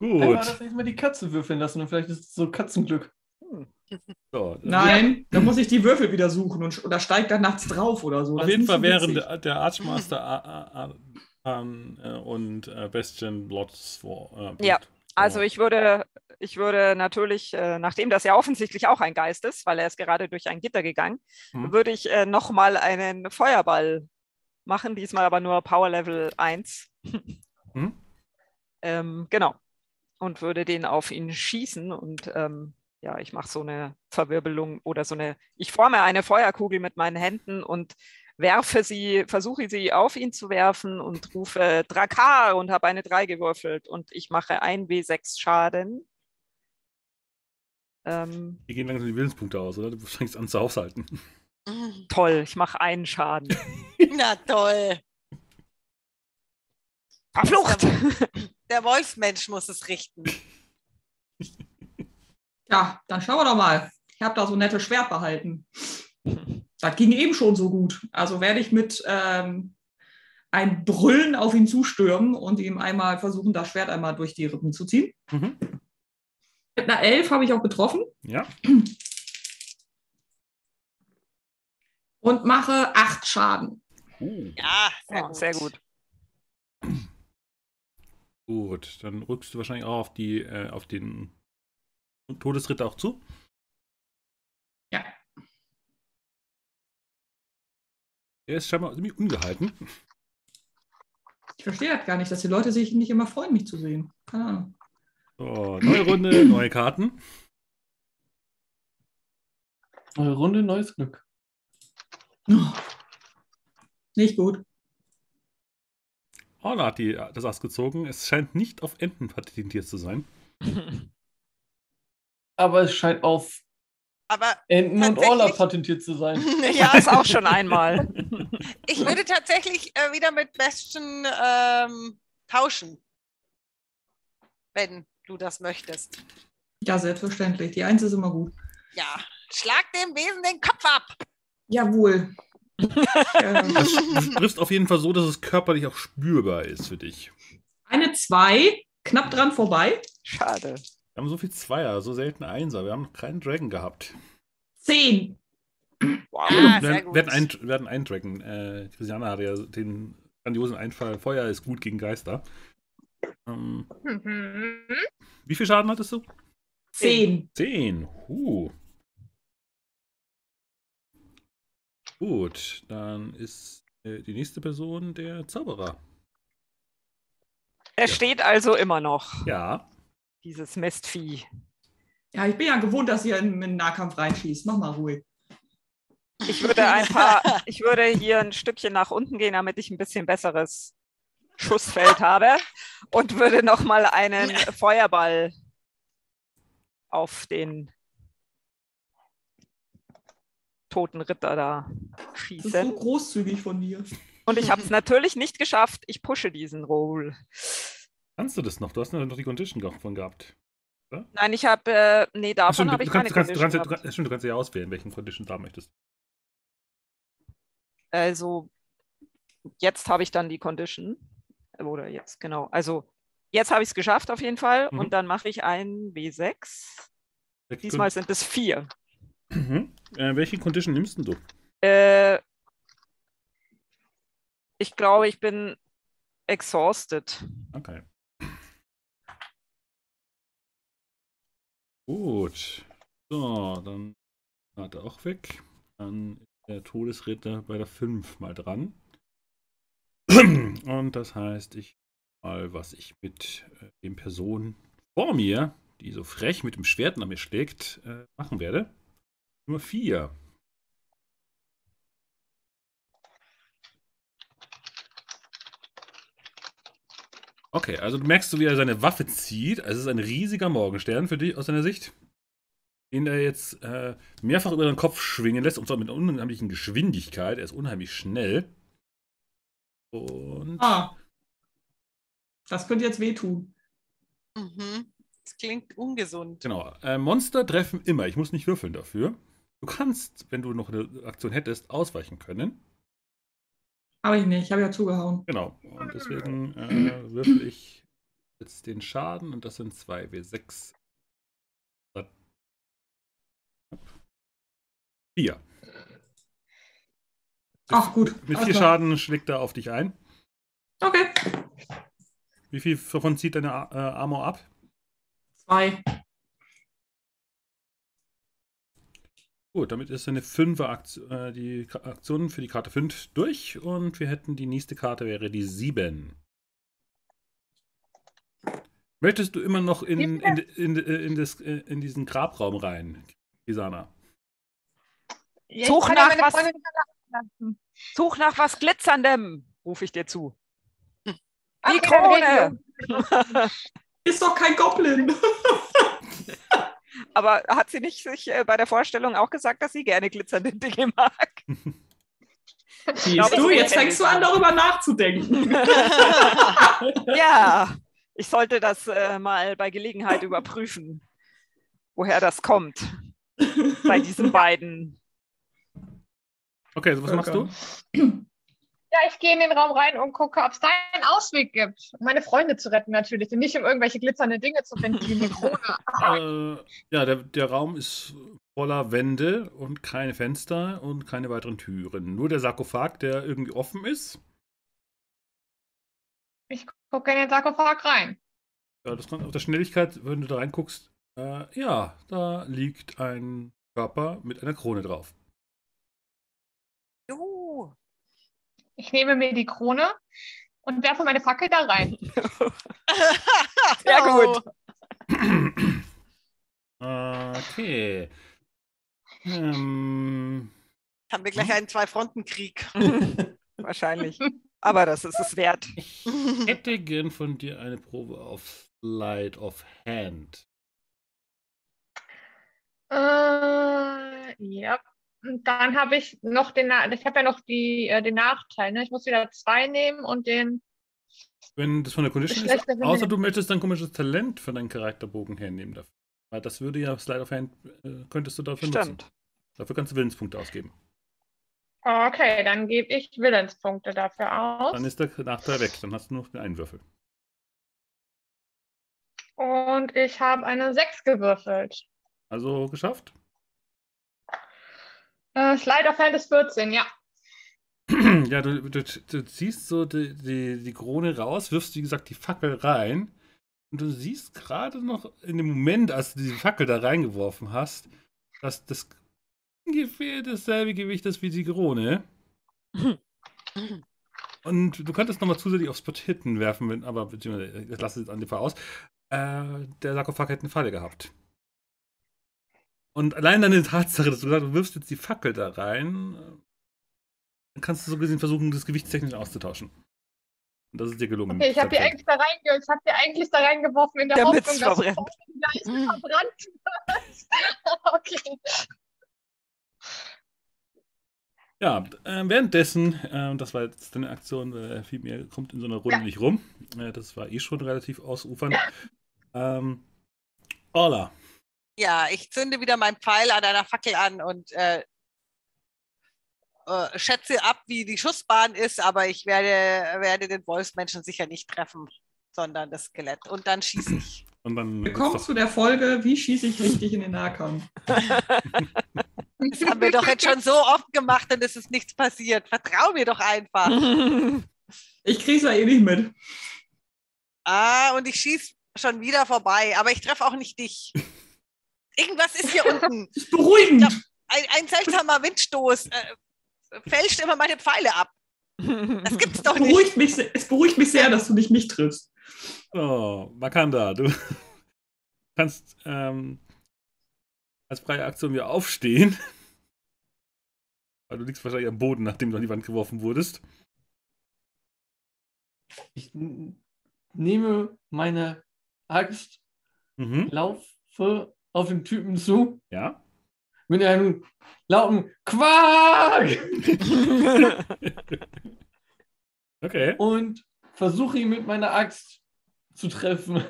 Einmal Gut. das nächste Mal die Katze würfeln lassen und vielleicht ist es so Katzenglück. So, Nein, dann muss ich die Würfel wieder suchen und, oder steigt dann nachts drauf oder so. Auf Das jeden Fall so wären witzig. der, der Archmaster A- ähm, äh, und äh, vor. Äh, Ja, Blut Also ich würde, ich würde natürlich, äh, nachdem das ja offensichtlich auch ein Geist ist, weil er ist gerade durch ein Gitter gegangen, Mhm. würde ich äh, nochmal einen Feuerball machen, diesmal aber nur Power Level 1. Mhm. ähm, genau. Und würde den auf ihn schießen und ähm, ja, ich mache so eine Verwirbelung oder so eine, ich forme eine Feuerkugel mit meinen Händen und werfe sie, versuche sie auf ihn zu werfen und rufe Drakar und habe eine 3 gewürfelt und ich mache 1 W6 Schaden. Ähm, Hier gehen langsam die Willenspunkte aus, oder? Du fängst an zu haushalten. toll, ich mache einen Schaden. Na toll. Verflucht! Der Wolfsmensch muss es richten. Ja, dann schauen wir doch mal. Ich habe da so ein nettes Schwert behalten. Das ging eben schon so gut. Also werde ich mit ähm, einem Brüllen auf ihn zustürmen und ihm einmal versuchen, das Schwert einmal durch die Rippen zu ziehen. Mhm. Mit einer Elf habe ich auch getroffen Ja. und mache acht Schaden. Uh, Ja, sehr, gut. sehr gut. gut, dann rückst du wahrscheinlich auch auf die, äh, auf den Todesritter auch zu. Er ist scheinbar ziemlich ungehalten. Ich verstehe das gar nicht, dass die Leute sich nicht immer freuen, mich zu sehen. Keine Ahnung. So, neue Runde, neue Karten. Neue Runde, neues Glück. Oh. Nicht gut. Orla hat die, das Ass gezogen. Es scheint nicht auf Enten patentiert zu sein. Aber es scheint auf Aber Enten und? Orla patentiert zu sein. Ja, ist auch schon einmal. ich würde tatsächlich äh, wieder mit Bastion ähm, tauschen. Wenn du das möchtest. Ja, selbstverständlich. Die Eins ist immer gut. Ja. Schlag dem Wesen den Kopf ab. Jawohl. Das, du triffst auf jeden Fall so, dass es körperlich auch spürbar ist für dich. eine Zwei, knapp dran vorbei. Schade. Wir haben so viel Zweier, so selten Einser. Wir haben noch keinen Dragon gehabt. Zehn. Wow. Ja, wir, sehr werden- gut. werden ein, wir werden einen Dragon. Äh, Christiane hatte ja den grandiosen Einfall. Feuer ist gut gegen Geister. Ähm, Mhm. wie viel Schaden hattest du? Zehn. Zehn. Huh. Gut, dann ist äh, die nächste Person der Zauberer. Er steht also immer noch, Ja. Dieses Mistvieh. Ja, ich bin ja gewohnt, dass ihr in, den Nahkampf reinschießt. Mach mal ruhig. Ich würde ein paar, ich würde hier ein Stückchen nach unten gehen, damit ich ein bisschen besseres Schussfeld habe und würde noch mal einen Feuerball auf den toten Ritter da Das ist so schießen. großzügig von dir. Und ich habe es natürlich nicht geschafft. Ich pushe diesen Roll. Kannst du das noch? Du hast noch die Condition davon gehabt. Nein, ich habe, äh, nee, davon habe du, ich kannst, keine kannst, Condition du, kannst, stimmt, du kannst ja auswählen, welchen Condition haben möchtest. Also jetzt habe ich dann die Condition. Oder jetzt, genau. Also jetzt habe ich es geschafft auf jeden Fall. Mhm. Und dann mache ich ein W6. Welche Diesmal sind es vier. Mhm. Äh, welche Condition nimmst du? Äh, ich glaube, ich bin exhausted. Okay. Gut. So, dann hat er auch weg. Dann ist der Todesritter bei der 5 mal dran. Und das heißt, ich mal, was ich mit äh, den Personen vor mir, die so frech mit dem Schwert nach mir schlägt, äh, machen werde. Nummer 4. Okay, also du merkst, wie er seine Waffe zieht. Also es ist ein riesiger Morgenstern für dich aus deiner Sicht. Den er jetzt äh, mehrfach über den Kopf schwingen lässt und zwar mit einer unheimlichen Geschwindigkeit. Er ist unheimlich schnell. Und. Ah. Das könnte jetzt wehtun. Mhm. Das klingt ungesund. Genau. Äh, Monster treffen immer. Ich muss nicht würfeln dafür. Du kannst, wenn du noch eine Aktion hättest, ausweichen können. Habe ich nicht, ich habe ja zugehauen. Genau. Und deswegen äh, würfel ich jetzt den Schaden und das sind 2W6. 4. Ach gut. Mit alles 4 klar. Schaden schlägt er auf dich ein. Okay. Wie viel davon zieht deine äh, Armor ab? Zwei. Gut, damit ist eine 5er Aktion, äh, die Aktion für die Karte 5 durch und wir hätten die nächste Karte wäre die 7. Möchtest du immer noch in, in, in, in, das, äh, in diesen Grabraum rein, Isana? Ja, Such ja nach meine was-. Such nach was Glitzerndem, rufe ich dir zu. Die dann Krone! Ist doch kein Goblin. Aber hat sie nicht sich äh, bei der Vorstellung auch gesagt, dass sie gerne glitzernde Dinge mag? Siehst du, jetzt fängst du an, darüber nachzudenken. ja, ich sollte das äh, mal bei Gelegenheit überprüfen, woher das kommt bei diesen beiden. Okay, also was machst du? Ja, ich gehe in den Raum rein und gucke, ob es da einen Ausweg gibt, um meine Freunde zu retten natürlich und nicht um irgendwelche glitzernde Dinge zu finden, wie eine Krone. Äh, ja, der, der Raum ist voller Wände und keine Fenster und keine weiteren Türen. Nur der Sarkophag, der irgendwie offen ist. Ich gucke in den Sarkophag rein. Ja, das kommt auf der Schnelligkeit, wenn du da reinguckst. Äh, ja, da liegt ein Körper mit einer Krone drauf. Juhu. Ich nehme mir die Krone und werfe meine Fackel da rein. Sehr gut. okay. Ähm, Haben wir gleich einen Zwei-Fronten-Krieg. Wahrscheinlich. Aber das ist es wert. ich hätte gern von dir eine Probe auf Slide of Hand. Äh, ja. Dann habe ich noch den, ich habe ja noch die, äh, den Nachteil. Ne? Ich muss wieder zwei nehmen und den. Wenn das von der Condition ist, außer du möchtest ein komisches Talent für deinen Charakterbogen hernehmen dafür. Weil das würde ja Slide of Hand, äh, könntest du dafür nutzen. Stimmt. Dafür kannst du Willenspunkte ausgeben. Okay, dann gebe ich Willenspunkte dafür aus. Dann ist der Nachteil weg. Dann hast du nur einen Würfel. Und ich habe eine 6 gewürfelt. Also geschafft? Äh, Slide of Hand ist 14, ja. ja, du, du, du ziehst so die, die, die Krone raus, wirfst wie gesagt die Fackel rein und du siehst gerade noch in dem Moment, als du die Fackel da reingeworfen hast, dass das ungefähr dasselbe Gewicht ist wie die Krone. Und du könntest nochmal zusätzlich auf Spot Hitten werfen, wenn, aber beziehungsweise, ich lasse es jetzt an dem Fall aus. Äh, der Sarkophag hätte eine Falle gehabt. Und allein deine Tatsache, dass du gesagt hast, du wirfst jetzt die Fackel da rein, äh, dann kannst du so gesehen versuchen, das gewichtstechnisch auszutauschen. Und das ist dir gelungen. Okay, ich habe die Tatsächlich. eigentlich da reinge ich habe die eigentlich da reingeworfen in der Damit's Hoffnung, dass verbrennt. gleich Mhm. verbrannt wird. okay. Ja, äh, währenddessen, äh, das war jetzt deine Aktion, äh, viel mehr kommt in so einer Runde Ja. nicht rum. Äh, das war eh schon relativ ausufernd. Ähm, Orla, Ja, ich zünde wieder meinen Pfeil an einer Fackel an und äh, äh, schätze ab, wie die Schussbahn ist, aber ich werde, werde den Wolfsmenschen sicher nicht treffen, sondern das Skelett. Und dann schieße ich. und dann Willkommen zu der Folge, wie schieße ich richtig in den Nahkampf? Das haben wir doch jetzt schon so oft gemacht und es ist nichts passiert. Vertrau mir doch einfach. Ich krieg's ja eh nicht mit. Ah, und ich schieße schon wieder vorbei, aber ich treffe auch nicht dich. Irgendwas ist hier unten. Das ist beruhigend. Ja. Ein, ein seltsamer Windstoß äh, fälscht immer meine Pfeile ab. Das gibt's doch Es nicht. beruhigt, mich, es beruhigt mich sehr, dass du nicht mich triffst. So, Makanda, du kannst ähm, als freie Aktion wieder aufstehen. Weil du liegst wahrscheinlich am Boden, nachdem du an die Wand geworfen wurdest. Ich nehme meine Axt, Mhm. laufe auf den Typen zu Ja. mit einem lauten Quark Okay. und versuche ihn mit meiner Axt zu treffen.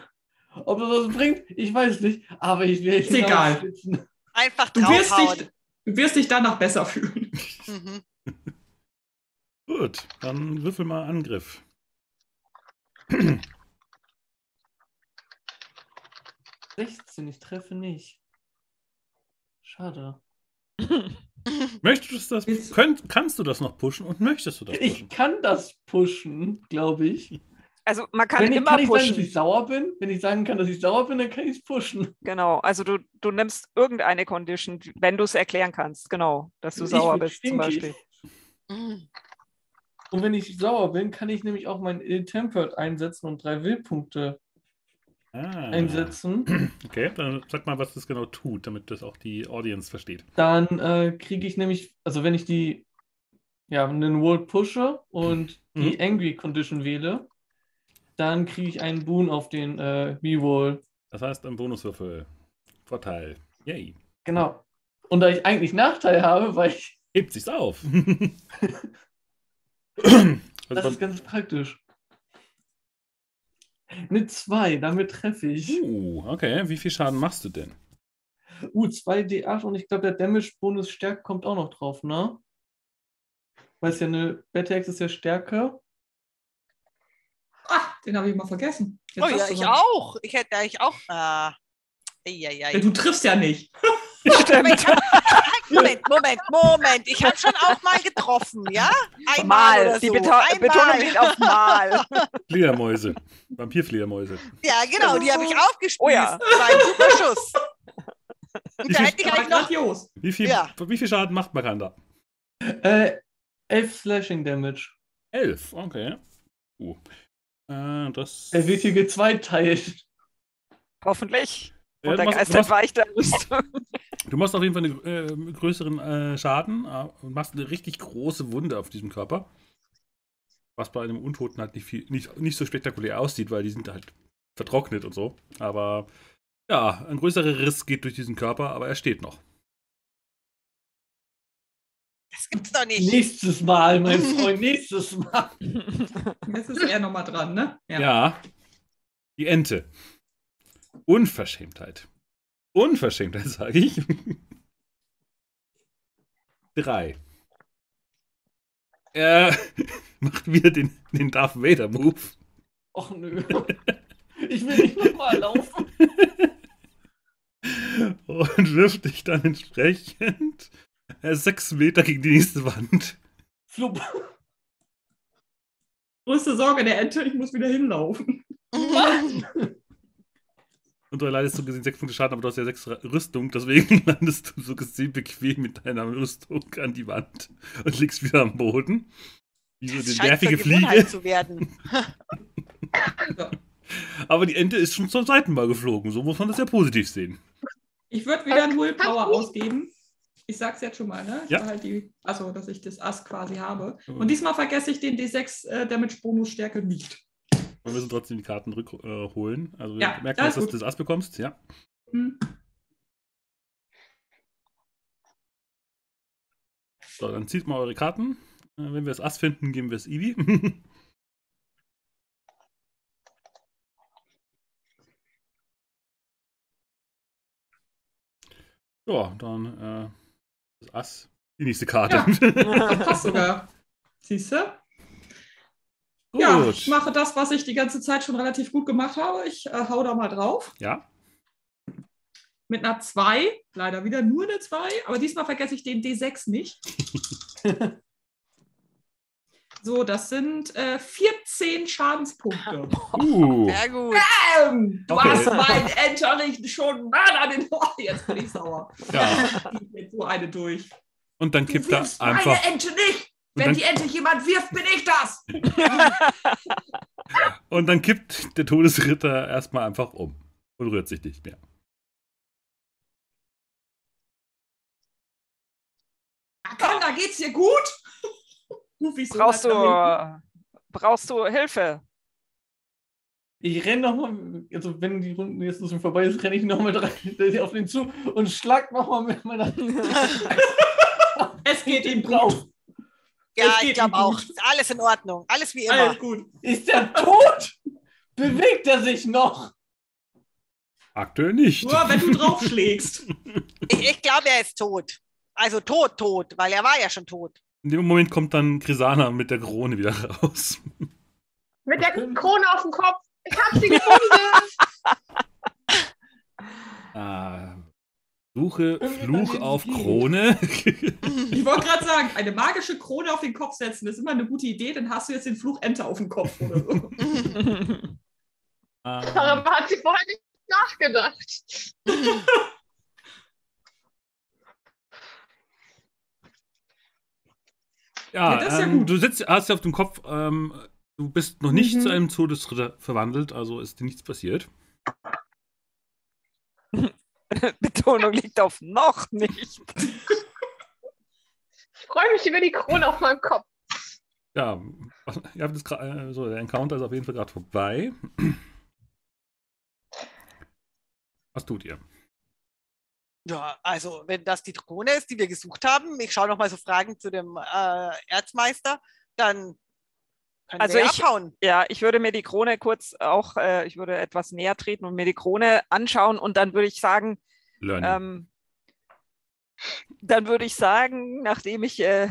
Ob das was bringt, ich weiß nicht, aber ich werde Ist egal. hinausschwitzen. Einfach Du wirst, dich, du wirst dich danach besser fühlen. Mhm. Gut, dann würfel mal Angriff. 16, ich treffe nicht. Schade. Möchtest du das? Könnt, kannst du das noch pushen und möchtest du das Ich pushen? kann das pushen, glaube ich. Also man kann Wenn ich, immer kann ich sagen, dass pushen. ich sauer bin? Wenn ich sagen kann, dass ich sauer bin, dann kann ich es pushen. Genau. Also du, du nimmst irgendeine Condition, wenn du es erklären kannst. Genau, dass du Ich sauer bist zum stinkig. Beispiel. Mhm. Und wenn ich sauer bin, kann ich nämlich auch mein Ill-Tempered einsetzen und drei Willpunkte Ah, einsetzen. Okay, dann sag mal, was das genau tut, damit das auch die Audience versteht. Dann äh, kriege ich nämlich, also wenn ich die, ja, einen World pushe und die Mhm. Angry Condition wähle, dann kriege ich einen Boon auf den äh, B-Roll. Das heißt, ein Bonuswürfel. Vorteil. Yay. Genau. Und da ich eigentlich Nachteil habe, weil ich, Hebt sich's auf. also das ist ganz praktisch. Eine 2, damit treffe ich. uh, okay, wie viel Schaden machst du denn? Uh, 2d8 und ich glaube, der Damage-Bonus Stärke kommt auch noch drauf, ne? Weil es ja eine Betex ist ja Stärke. Ah, den habe ich mal vergessen. Jetzt Oh ja, ich auch. Ich hätte eigentlich auch. Ah. Ja, ja, Ja, du triffst ja nicht. Stimmt. Moment, Moment, Moment. Ich habe schon auch mal getroffen, ja? Einmal Mal. oder Die so. Beto Betonung Einmal. liegt auf Mal. Fledermäuse. Vampirfledermäuse. Ja, genau, die habe ich aufgespießt. Oh ja. Das war ein super Schuss. Und Wie da viel- hätte ich eigentlich noch. grandios. Wie viel, Ja. wie viel Schaden macht Makanda? Äh, 11 Slashing Damage. Elf, okay. Uh. Äh, das. Er wird hier gezweiteilt. Hoffentlich. Ja, Und du, der machst, Geist entweicht der Rüstung. du machst auf jeden Fall einen äh, größeren äh, Schaden äh, und machst eine richtig große Wunde auf diesem Körper. Was bei einem Untoten halt nicht, viel, nicht, nicht so spektakulär aussieht, weil die sind halt vertrocknet und so. Aber ja, ein größerer Riss geht durch diesen Körper, aber er steht noch. Das gibt's doch nicht. Nächstes Mal, mein Freund, nächstes Mal. Jetzt ist er nochmal dran, ne? Ja. Die Ente. Unverschämtheit. Unverschämtheit, sage ich. Drei. Er macht wieder den, den Darth Vader Move Och nö. Ich will nicht nochmal laufen. und wirft dich dann entsprechend äh, sechs Meter gegen die nächste Wand. Flupp. Größte Sorge der Ente, ich muss wieder hinlaufen. Und du leidest so gesehen sechs Punkte Schaden, aber du hast ja sechs Rüstung, deswegen landest du so gesehen bequem mit deiner Rüstung an die Wand und liegst wieder am Boden. Wie so eine nervige Fliege. zu werden. Aber die Ente ist schon zum zweiten Mal geflogen. So muss man das ja positiv sehen. Ich würde wieder kannst du- ausgeben. Ich sag's jetzt schon mal, ne? Ich Ja. behalte die, also, dass ich das Ass quasi habe. Mhm. Und diesmal vergesse ich den D6 äh, Damage Bonus Stärke nicht. Wir müssen trotzdem die Karten rückholen. Äh, also wir Ja, merken, alles dass du das Ass bekommst. Ja. Hm. So, dann zieht mal eure Karten. Äh, wenn wir das Ass finden, geben wir es Ivi. ja, dann äh, das Ass. Die nächste Karte. Das passt sogar. Siehst du? Ja, Gut. ich mache das, was ich die ganze Zeit schon relativ gut gemacht habe. Ich äh, hau da mal drauf. Ja. Mit einer 2. Leider wieder nur eine 2. Aber diesmal vergesse ich den D6 nicht. so, das sind äh, 14 Schadenspunkte. Uh. Sehr gut. Ähm, du Okay. hast meinen Enterricht schon mal an den Ohr. Jetzt bin ich sauer. Ja. Ich jetzt so eine durch. Und dann Du kippt er einfach. meine Ente nicht. Wenn dann- die Ente jemand wirft, bin ich das. Und dann kippt der Todesritter erstmal einfach um und rührt sich nicht mehr. Akanda, geht's dir gut? Ruf ich so Brauchst du, brauchst du Hilfe? Ich renne nochmal, also wenn die Runde jetzt so vorbei ist, renne ich nochmal auf den zu und schlag nochmal mit meiner Es geht ihm drauf. Ja, ich glaube auch. Alles in Ordnung. Alles wie immer. Alles gut. Ist der tot? Bewegt er sich noch? Aktuell nicht. Nur wenn du draufschlägst. Ich, ich glaube, er ist tot. Also tot, tot, weil er war ja schon tot. In dem Moment kommt dann Grisana mit der Krone wieder raus. Mit der Krone auf dem Kopf. Ich hab sie gefunden. Ah, Suche Fluch auf Gegend. Krone. Ich wollte gerade sagen, eine magische Krone auf den Kopf setzen, ist immer eine gute Idee, dann hast du jetzt den Fluch Enter auf dem Kopf oder so. Darüber hat sie vorher nicht nachgedacht. ja, Ja, das ist ja ähm, gut. du sitzt, hast ja auf dem Kopf, ähm, du bist noch nicht Mhm. zu einem Todesritter verwandelt, also ist dir nichts passiert. Betonung liegt auf noch nicht. Ich freue mich über die Krone auf meinem Kopf. Ja, ihr habt das gra- äh, so, der Encounter ist auf jeden Fall gerade vorbei. Was tut ihr? Ja, also wenn das die Drohne ist, die wir gesucht haben, ich schaue noch mal so Fragen zu dem äh, Erzmeister, dann können Also ich- abhauen. Ja, ich würde mir die Krone kurz auch, äh, ich würde etwas näher treten und mir die Krone anschauen und dann würde ich sagen, ähm, dann würde ich sagen, nachdem ich äh,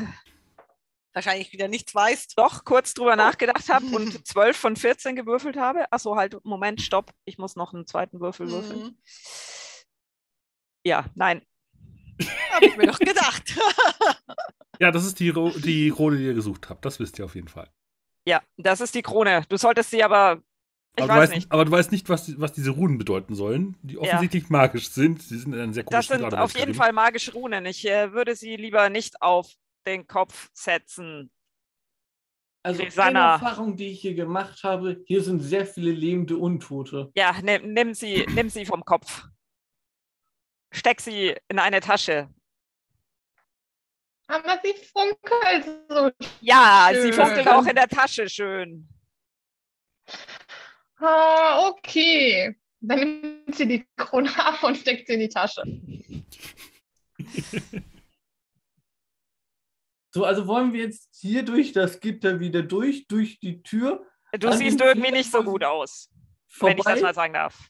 Wahrscheinlich wieder nichts weißt. doch kurz drüber nachgedacht habe und 12 von 14 gewürfelt habe. Achso, halt, Moment, stopp. Ich muss noch einen zweiten Würfel würfeln. Mhm. Ja, nein. Habe ich mir doch gedacht. ja, das ist die, die Krone, die ihr gesucht habt. Das wisst ihr auf jeden Fall. Ja, das ist die Krone. Du solltest sie aber, ich aber, du weiß weißt, nicht. aber du weißt nicht, was, die- was diese Runen bedeuten sollen, die offensichtlich magisch sind. Sie sind in einem sehr Das sind Grad auf jeden. Fall magische Runen. Ich äh, würde sie lieber nicht auf den Kopf setzen. Also eine Erfahrung, die ich hier gemacht habe, hier sind sehr viele lebende Untote. Ja, nimm, nimm, sie, nimm sie vom Kopf. Steck sie in eine Tasche. Aber sie funkelt so. Ja, Schön. sie funkelt auch in der Tasche schön. Ah, okay. Dann nimmt sie die Krone ab und steckt sie in die Tasche. So, also wollen wir jetzt hier durch das Gitter wieder durch, durch die Tür, Du An siehst irgendwie nicht so gut aus, wenn ich das vorbei. mal sagen darf.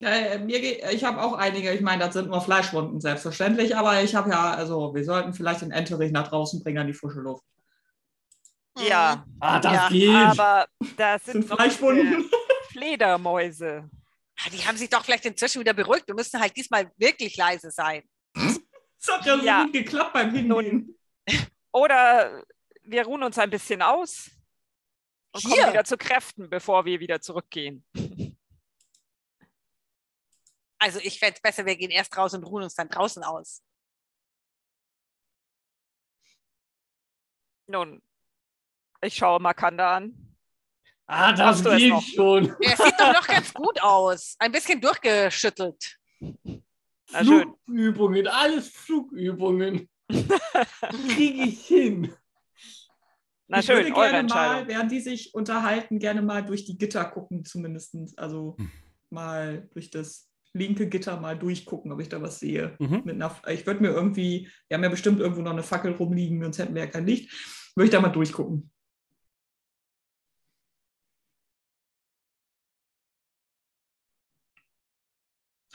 Ja, äh, mir ich habe auch einige, ich meine, das sind nur Fleischwunden, selbstverständlich, aber ich habe ja, also wir sollten vielleicht den Enterich nach draußen bringen an die frische Luft. Ja, Ah, das Ja, geht. aber das sind, sind Fleischwunden. Fledermäuse. Ah, Die haben sich doch vielleicht inzwischen wieder beruhigt. Wir müssen halt diesmal wirklich leise sein. Das hat ja so Ja. gut geklappt beim Hingehen. Oder wir ruhen uns ein bisschen aus und Hier? kommen wieder zu Kräften, bevor wir wieder zurückgehen. Also ich fände es besser, wir gehen erst raus und ruhen uns dann draußen aus. Nun, ich schaue Makanda an. ah, das geht schon. Er sieht doch noch ganz gut aus. Ein bisschen durchgeschüttelt. Flugübungen, alles Flugübungen. Kriege ich hin. Na ich schön, würde gerne mal, während die sich unterhalten, gerne mal durch die Gitter gucken, zumindest. Also Hm. mal durch das linke Gitter mal durchgucken, ob ich da was sehe. Mhm. Mit einer, ich würde mir irgendwie, wir haben ja bestimmt irgendwo noch eine Fackel rumliegen, sonst hätten wir ja kein Licht. Würde ich da mal durchgucken.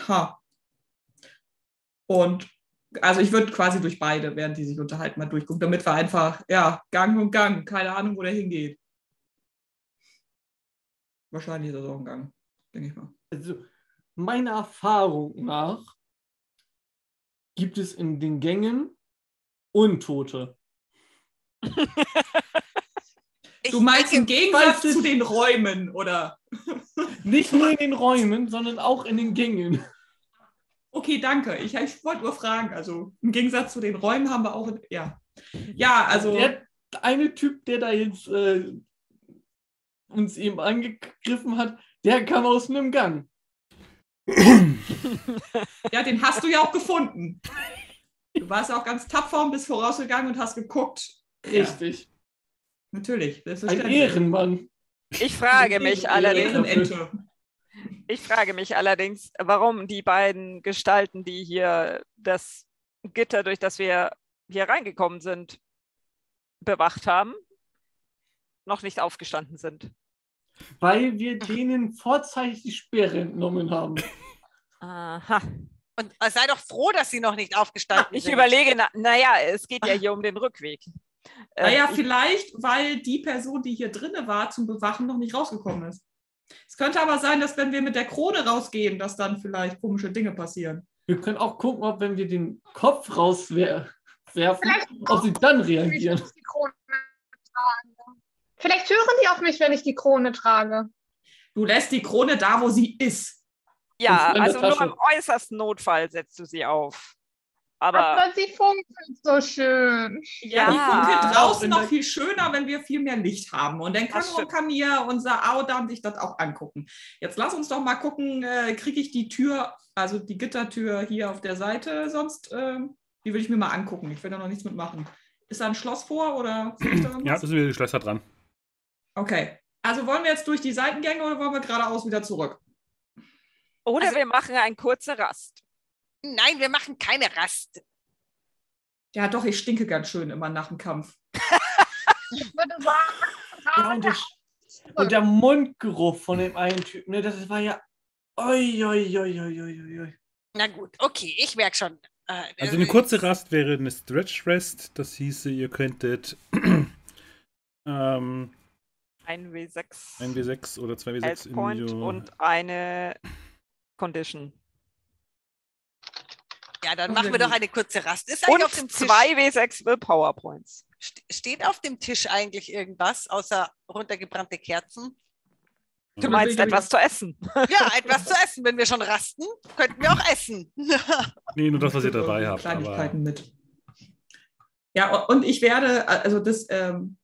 Ha. Und also ich würde quasi durch beide, während die sich unterhalten, mal durchgucken, damit wir einfach, ja, Gang und Gang, keine Ahnung, wo der hingeht. Wahrscheinlich ist das auch ein Gang, denke ich mal. Also, meiner Erfahrung nach gibt es in den Gängen Untote. Du meinst im Gegensatz zu den Räumen, oder? Nicht nur in den Räumen, sondern auch in den Gängen. Okay, danke. Ich, ich wollte nur fragen. Also im Gegensatz zu den Räumen haben wir auch. Ja, ja also. Der eine Typ, der da jetzt äh, uns eben angegriffen hat, der kam aus einem Gang. Ja, den hast du ja auch gefunden. Du warst auch ganz tapfer und bist vorausgegangen und hast geguckt. Ja, Richtig. natürlich, Ein. Ehrenmann. Ich frage mich allerdings, Ehrenente. ich frage mich allerdings, warum die beiden Gestalten, die hier das Gitter, durch das wir hier reingekommen sind, bewacht haben, noch nicht aufgestanden sind. Weil wir denen vorzeitig die Speere entnommen haben. Aha. Und äh, sei doch froh, dass sie noch nicht aufgestanden Ich sind. überlege, na, naja, es geht ja hier um den Rückweg. Äh, Naja, ich- vielleicht, weil die Person, die hier drinne war, zum Bewachen noch nicht rausgekommen ist. Es könnte aber sein, dass wenn wir mit der Krone rausgehen, dass dann vielleicht komische Dinge passieren. Wir können auch gucken, ob wenn wir den Kopf rauswerfen, ob sie dann reagieren. ich die Krone trage. Vielleicht hören die auf mich, wenn ich die Krone trage. Du lässt die Krone da, wo sie ist. ja, also nur im äußersten Notfall setzt du sie auf. Aber Aber sie funkelt so schön. ja, die funkelt draußen noch viel schöner, wenn wir viel mehr Licht haben. Und dann kann stimmt. Kamir, unser Audan, sich das auch angucken. Jetzt lass uns doch mal gucken, äh, kriege ich die Tür, also die Gittertür hier auf der Seite, sonst, ähm, die würde ich mir mal angucken. Ich will da noch nichts mitmachen. Ist da ein Schloss vor oder Ja, da sind wir die Schlösser dran. Okay. Also wollen wir jetzt durch die Seitengänge oder wollen wir geradeaus wieder zurück? Oder Also- wir machen eine kurze Rast. Nein, wir machen keine Rast. Ja, doch, ich stinke ganz schön immer nach dem Kampf. Ich würde sagen, Ja, und, der, und der Mundgeruch von dem einen Typen, ne, das war ja. Oi, oi, oi, oi, oi, oi. Na gut, okay, ich merke schon. Äh, Also eine kurze Rast wäre eine Stretch Rest. Das hieße, ihr könntet ähm, Ein W6 ein W6 oder zwei W6 Health Point Individual- und eine Condition. Ja, dann Oh, machen wir doch eine kurze Rast. Ist eigentlich Und auf dem Tisch, zwei W6 Willpower Points. st- steht auf dem Tisch eigentlich irgendwas außer runtergebrannte Kerzen? Du meinst etwas zu essen. Ja, etwas zu essen. Wenn wir schon rasten, könnten wir auch essen. Nee, nur das, was ihr dabei habt. Aber Kleinigkeiten mit. Ja, und ich werde, also das, ähm,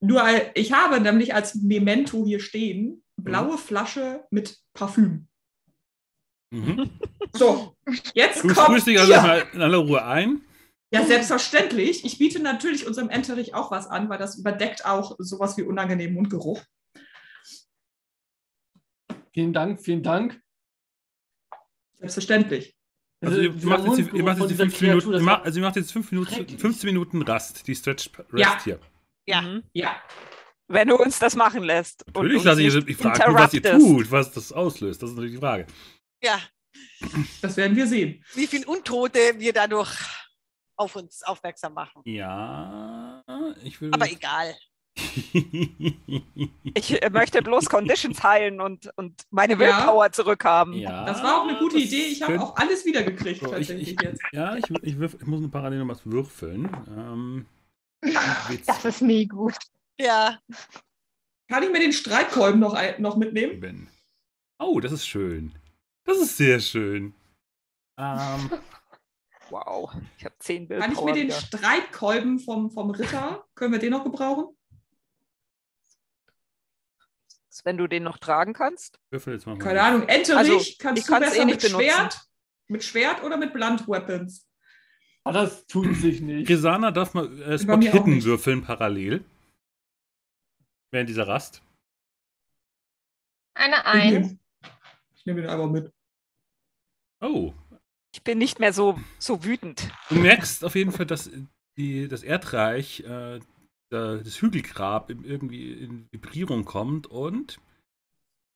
nur, ich habe nämlich als Memento hier stehen, blaue Mhm. Flasche mit Parfüm. mhm. So, jetzt du kommt sprühst dich also ihr. mal in aller Ruhe ein. Ja, selbstverständlich. Ich biete natürlich unserem Enterich auch was an, weil das überdeckt auch sowas wie unangenehmen Mundgeruch. Vielen Dank, vielen Dank. Selbstverständlich. Also, ihr, dieser macht jetzt, die- ihr Mundgeruch macht jetzt 15 Minuten, ihr macht, also ihr macht jetzt fünf Minuten, schrecklich. 15 Minuten Rast, die Stretch Rest Ja. hier. Ja. Mhm. Ja. Wenn du uns das machen lässt. Natürlich lasse ich, nicht ich frage nur, was ihr tut, was das auslöst. Das ist natürlich die Frage. Ja, Das werden wir sehen. wie viele Untote wir dadurch auf uns aufmerksam machen. Ja, ich würde. Aber egal. Ich äh, möchte bloß Conditions heilen und, und meine Ja. Willpower zurückhaben. ja, Das war auch eine gute Idee. Ich habe auch alles wiedergekriegt, So, ich, tatsächlich ich, jetzt. ja, ich, ich, würf, ich muss eine parallel noch was würfeln. Ähm, Das ist nie gut. Ja, Kann ich mir den Streitkolben noch, noch mitnehmen? Oh, das ist schön. Das ist sehr schön. Ähm, Wow, ich habe 10 Willpower. Kann ich mir den wieder. Streitkolben vom, vom Ritter, können wir den noch gebrauchen? Wenn du den noch tragen kannst. würfel jetzt mal. mal. Keine Ahnung. Enterich, Also, kannst ich du besser eh nicht mit benutzen. Schwert? Mit Schwert oder mit Blunt Weapons? Ah, das tut sich nicht. Grisana darf mal äh, Spot Hidden würfeln parallel. Während dieser Rast. Eine Ich Eins. nehme ich nehm den einfach mit. Oh. Ich bin nicht mehr so, so wütend. Du merkst auf jeden Fall, dass die, das Erdreich, äh, da- das Hügelgrab irgendwie in Vibrierung kommt und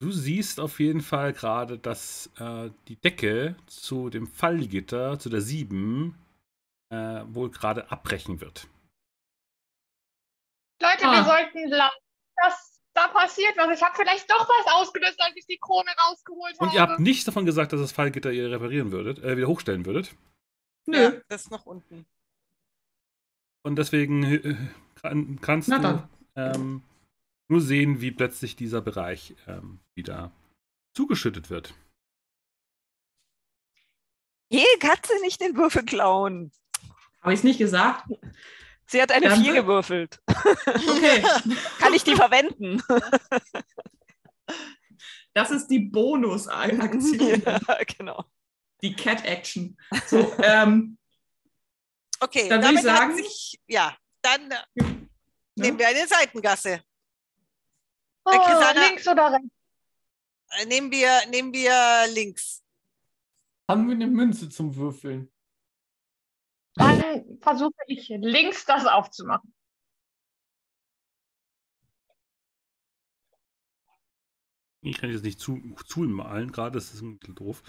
du siehst auf jeden Fall gerade, dass äh, die Decke zu dem Fallgitter, zu der 7, äh, wohl gerade abbrechen wird. Leute, Ah. wir sollten laut, dass da passiert was. Ich habe vielleicht doch was ausgelöst, als ich die Krone rausgeholt Und habe. ihr habt nicht davon gesagt, dass das Fallgitter ihr reparieren würdet, äh, wieder hochstellen würdet. Nö. ja, das ist noch unten. Und deswegen äh, kann, kannst Na du ähm, nur sehen, wie plötzlich dieser Bereich ähm, wieder zugeschüttet wird. Je, Katze nicht den Würfel klauen. Habe ich es nicht gesagt? Sie hat eine Dann 4 wir- gewürfelt. Okay. Kann ich die verwenden? Das ist die Bonus-Aktion. ja, genau. Die Cat-Action. So, ähm, Okay, Dann würde ich sagen- sich, ja, dann äh, ja. nehmen wir eine Seitengasse. Oh, Chrisana- links oder rechts? Äh, Nehmen wir, nehmen wir links. Haben wir eine Münze zum Würfeln? Dann versuche ich links das aufzumachen. Ich kann jetzt nicht zu, zumalen, gerade das ist ein bisschen doof.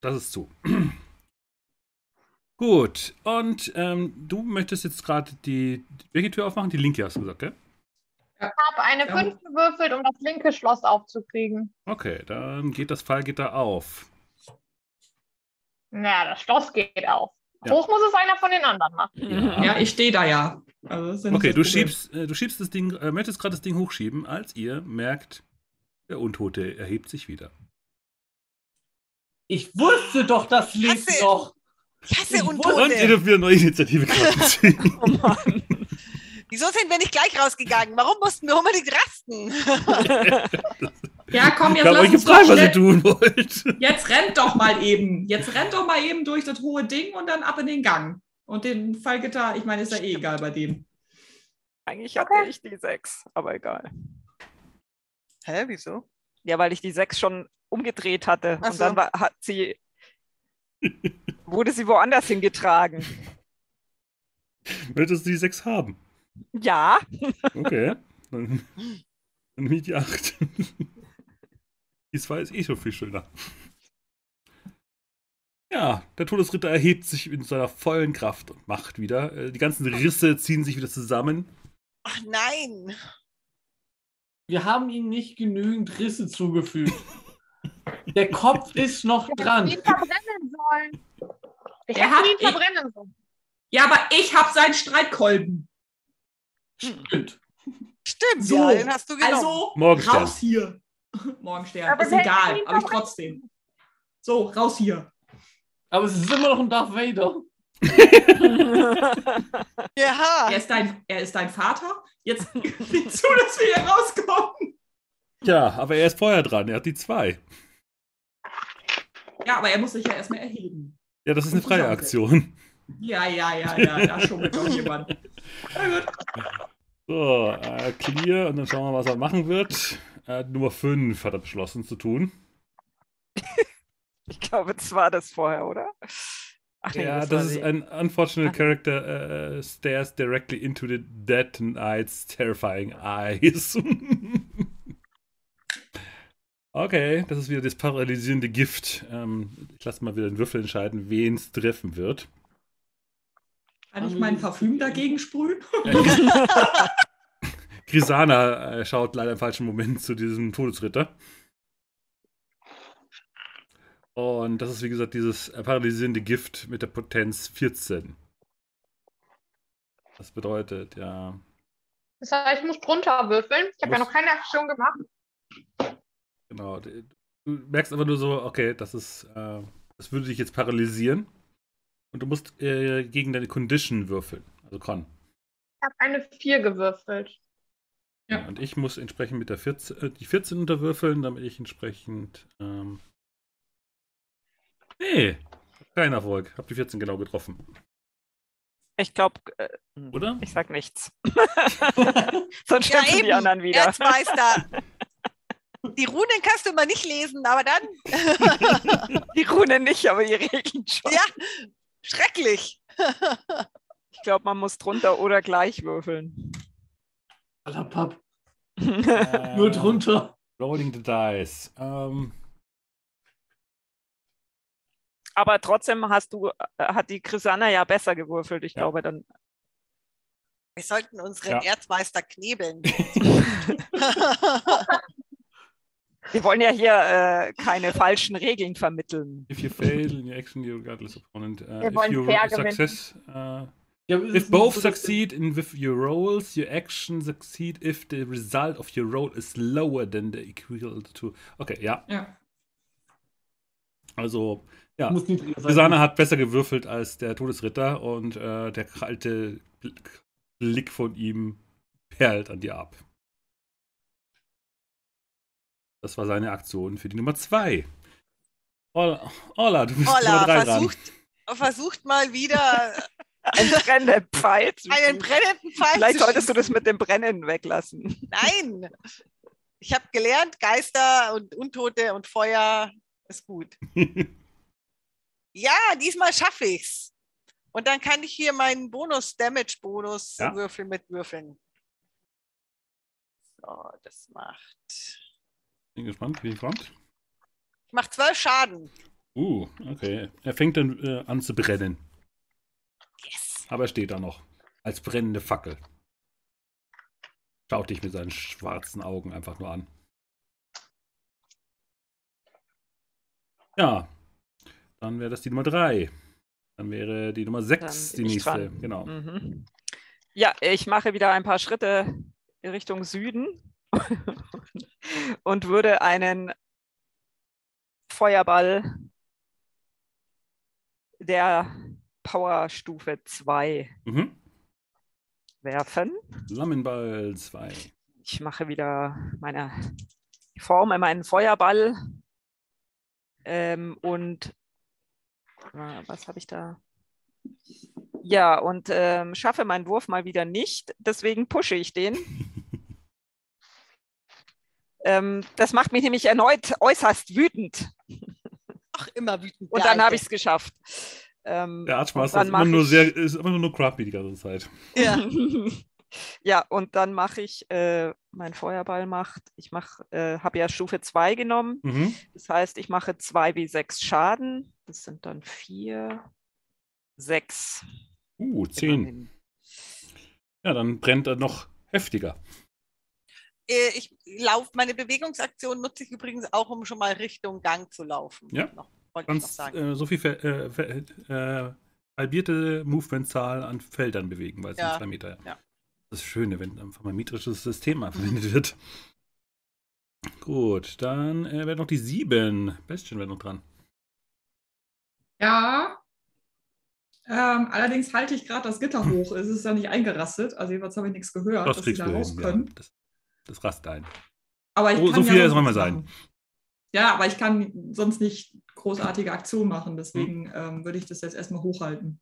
Das ist zu. Gut, und ähm, du möchtest jetzt gerade die, welche Tür aufmachen? Die linke hast du gesagt, gell? Ich habe eine Ja. 5 gewürfelt, um das linke Schloss aufzukriegen. Okay, dann geht das Fallgitter auf. Na, das Schloss geht auf. Ja. Hoch muss es einer von den anderen machen. Ja, ich stehe da ja. Also ja Okay, du schiebst, äh, du schiebst das Ding, äh, möchtest gerade das Ding hochschieben, als ihr merkt, der Untote erhebt sich wieder. Ich wusste doch, das lebt Hasse- noch. Ich hasse Ich Und ihr Untote. dürft wieder neue Initiative-Karten ziehen. Oh Mann. Wieso sind wir nicht gleich rausgegangen? Warum mussten wir unbedingt rasten? Ja, komm, jetzt lass uns doch gefragt, was ihr tun wollt. Jetzt rennt doch mal eben. Jetzt rennt doch mal eben durch das hohe Ding und dann ab in den Gang. Und den Fallgitter, ich meine, ist ja eh egal bei dem. Eigentlich hatte Okay. ich die sechs, aber egal. Hä, wieso? Ja, weil ich die sechs schon umgedreht hatte. Ach Und dann so. war, hat sie, wurde sie woanders hingetragen. Möchtest du die sechs haben? Ja, Okay. Dann, dann nehme ich die acht. Die zwei ist eh schon viel schöner. Ja, der Todesritter erhebt sich in seiner vollen Kraft und Macht wieder. Äh, Die ganzen Risse ziehen sich wieder zusammen. Ach nein. Wir haben ihm nicht genügend Risse zugefügt. Der Kopf ist noch Ich hätte dran. ihn verbrennen sollen. Ich Er hätte hat- ihn verbrennen sollen. Ja, aber ich habe seinen Streitkolben. Stimmt. Stimmt, So, ja, den hast du genommen. Also Morgenstern. raus hier. Morgenstern. Aber ist egal, aber ich trotzdem. So, raus hier. Aber es ist immer noch ein Darth Vader. ja. Er ist dein, er ist dein Vater. Jetzt sieh zu, dass wir hier rauskommen. Ja, aber er ist vorher dran. Er hat die zwei. Ja, aber er muss sich ja erstmal erheben. Ja, das ist eine freie Aktion. Ja, ja, ja, ja, da schummelt doch jemand. Na gut. So, äh, clear. Und dann schauen wir mal, was er machen wird. Äh, Nummer 5 hat er beschlossen zu tun. ich glaube, das war das vorher, oder? Ach nee, ja, das, das, ist ein unfortunate character uh, stares directly into the dead knight's terrifying eyes. okay, das ist wieder das paralysierende Gift. Ähm, ich lasse mal wieder den Würfel entscheiden, wen es treffen wird. Kann ich mein Parfüm dagegen sprühen? Grisana äh, schaut leider im falschen Moment zu diesem Todesritter. Und das ist, wie gesagt, dieses paralysierende Gift mit der Potenz 14. Das bedeutet, ja. Das heißt, ich muss drunter würfeln. Ich habe ja noch keine Aktion gemacht. Genau. Du merkst einfach nur so, okay, das ist, äh, das würde dich jetzt paralysieren. Und du musst äh, gegen deine Condition würfeln. Also Con. Ich habe eine 4 gewürfelt. Ja. Und ich muss entsprechend mit der 14, äh, die 14 unterwürfeln, damit ich entsprechend. Ähm, nee, kein Erfolg. Hab die 14 genau getroffen. ich glaube, äh, Oder? ich sag nichts. Sonst Ja, schöpfen die anderen wieder. Erzmeister. Die Runen kannst du immer nicht lesen, aber dann, Die Rune nicht, aber die Regeln schon. ja, schrecklich. Ich glaube, man muss drunter oder gleich würfeln. Allerpapp. Äh, Nur drunter. Rolling the Dice. Ähm, Aber trotzdem hast du, äh, hat die Chrisanna ja besser gewürfelt. Ich Ja. glaube, dann. Wir sollten unseren Ja. Erzmeister knebeln. Wir wollen ja hier äh, keine falschen Regeln vermitteln. if you fail in your action, you regardless opponent. Uh, Wir if wollen you fair gewinnen. success. Uh, Ja, If both so, succeed in with your rolls, your action succeed if the result of your roll is lower than the equal to. Okay, ja. Ja. Also, ja. Susanne hat besser gewürfelt als der Todesritter und äh, der kalte Blick von ihm perlt an dir ab. Das war seine Aktion für die Nummer 2. Ola, Ola, du bist Nummer Holla, drei dran. versucht, versucht mal wieder Ein brennender Pfeil. einen brennenden Pfeil Vielleicht zu solltest du das mit dem Brennen weglassen. Nein. Ich habe gelernt, Geister und Untote und Feuer ist gut. Ja, diesmal schaffe ich's. Und dann kann ich hier meinen Bonus-Damage-Bonus Ja. Würfel mitwürfeln. So, das macht. Bin gespannt, wie kommt. Ich mache zwölf Schaden. Uh, okay. Er fängt dann äh, an zu brennen. Yes. Aber er steht da noch. Als brennende Fackel. Schaut dich mit seinen schwarzen Augen einfach nur an. Ja. Dann wäre das die Nummer 3. Dann wäre die Nummer 6 Dann die nächste. dran. Genau. Mhm. Ja, ich mache wieder ein paar Schritte in Richtung Süden und würde einen Feuerball der Powerstufe 2 Mhm. werfen. Flammenball 2. Ich mache wieder meine, ich forme meinen Feuerball ähm, und äh, was habe ich da? Ja, und ähm, schaffe meinen Wurf mal wieder nicht. Deswegen pushe ich den. ähm, das macht mich nämlich erneut äußerst wütend. Ach, immer wütend. Und dann habe ich es geschafft. Ähm, Der dann ist immer mach nur ich- sehr, ist immer nur crappy die ganze Zeit. Ja. ja, und dann mache ich, äh, mein Feuerball macht, ich mache, äh, habe ja Stufe 2 genommen. Mhm. Das heißt, ich mache 2 wie 6 Schaden. Das sind dann 4, 6. Uh, 10. Ja, dann brennt er noch heftiger. Äh, Ich laufe, meine Bewegungsaktion nutze ich übrigens auch, um schon mal Richtung Gang zu laufen. Ja. Noch, wollte ich noch Kannst sagen. äh, so viel ver äh, ver äh, halbierte Movementzahl an Feldern bewegen, weil es Ja, sind zwei Meter. ja. Das ist schön, wenn einfach mal metrisches System mal verwendet wird. Gut, dann äh, wäre noch die sieben. Bestien wäre noch dran. Ja. Ähm, allerdings halte ich gerade das Gitter hoch. Es ist ja nicht eingerastet. Also jedenfalls habe ich nichts gehört, Das dass sie kriegst da du raus hin. Ja, können. das, das rast ein. Aber ich So- kann so ja viel sonst soll mal sein. Ja, aber ich kann sonst nicht großartige Aktionen machen. Deswegen Hm. ähm, würde ich das jetzt erstmal hochhalten.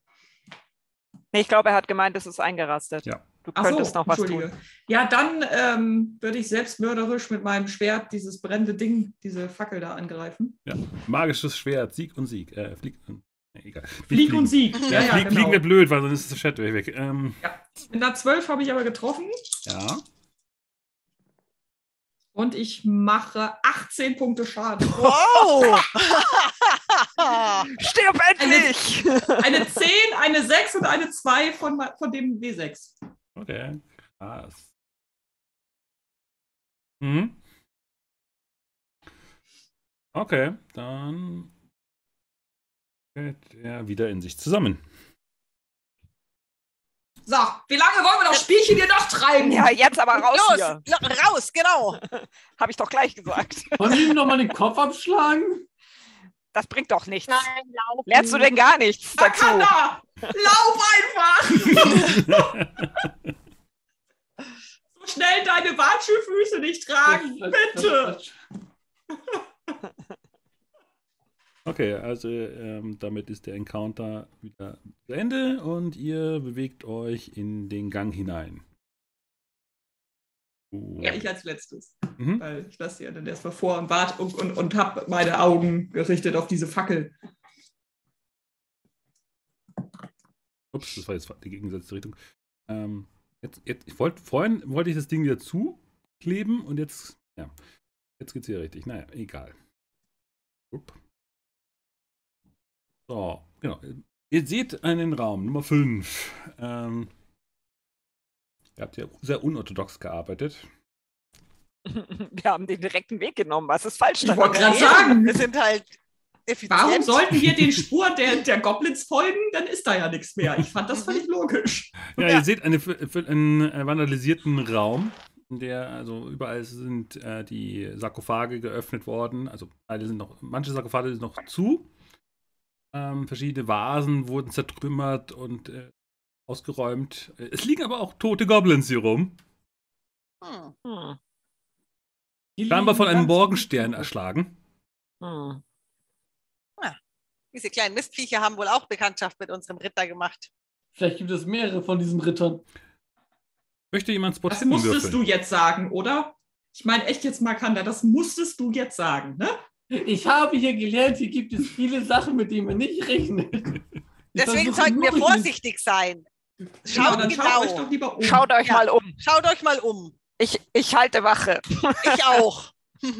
Nee, ich glaube, er hat gemeint, es ist eingerastet. Ja. Du Ach könntest so, noch was Entschuldige. tun. Ja, dann ähm, würde ich selbstmörderisch mit meinem Schwert dieses brennende Ding, diese Fackel da angreifen. Ja. Magisches Schwert, Sieg und Sieg. Äh, Flieg, äh, egal. Nicht Flieg und. Sieg. Ja, Ja, ja, Flieg, Fliegen genau. wäre blöd, weil sonst ist das Chat weg. Ähm, In der 12 habe ich aber getroffen ja. Und ich mache 18 Punkte Schaden. Wow! Stirb endlich! Eine 10, eine 6 und eine 2 von, von dem W6. Okay, krass. Mhm. Okay, dann fällt er wieder in sich zusammen. So, wie lange wollen wir das Spielchen hier noch treiben? ja, jetzt aber raus Los, hier. raus, genau. Habe ich doch gleich gesagt. Wollen wir ihm noch mal den Kopf abschlagen? Das bringt doch nichts. Nein, laufen. Lernst du denn gar nichts dazu? Makanda, lauf einfach! so schnell deine Watschelfüße nicht tragen, bitte! Okay, also ähm, damit ist der Encounter wieder zu Ende und ihr bewegt euch in den Gang hinein. Uh, Ja, ich als letztes, mhm. weil ich lasse ja dann erstmal vor und warte und, und, und habe meine Augen gerichtet auf diese Fackel. Ups, das war jetzt die gegensätzliche Richtung. Ähm, jetzt, jetzt, ich wollte vorhin wollte ich das Ding wieder zukleben und jetzt, ja, jetzt geht's hier richtig. Naja, egal. Upp. So, genau. Ihr seht einen Raum, Nummer 5. Ähm, ihr habt ja sehr unorthodox gearbeitet. Wir haben den direkten Weg genommen. Was ist falsch Ich wollte gerade Wir sagen, sind halt effizient. warum sollten wir den Spuren der, der Goblins folgen? Dann ist da ja nichts mehr. Ich fand das völlig logisch. Ja, Ja. ihr seht eine, einen äh, vandalisierten Raum, in der, also überall sind äh, die Sarkophage geöffnet worden. Also alle sind noch, manche Sarkophage sind noch zu. Ähm, verschiedene Vasen wurden zertrümmert und äh, ausgeräumt. Äh, Es liegen aber auch tote Goblins hier rum. Hm. Hm, Scheinbar von einem Morgenstern erschlagen. hm. Diese kleinen Mistviecher haben wohl auch Bekanntschaft mit unserem Ritter gemacht. Vielleicht gibt es mehrere von diesen Rittern. Möchte jemand Spot Das musstest würfeln? du jetzt sagen, oder? Ich meine echt jetzt mal, Kanda, das musstest du jetzt sagen, ne? Ich habe hier gelernt, hier gibt es viele Sachen, mit denen man nicht rechnet. Ich Deswegen sollten wir vorsichtig sein. Schaut dann genau. schaut euch doch lieber um. Schaut euch Ja. mal um. Schaut euch mal um. Ich, ich halte Wache. Ich auch.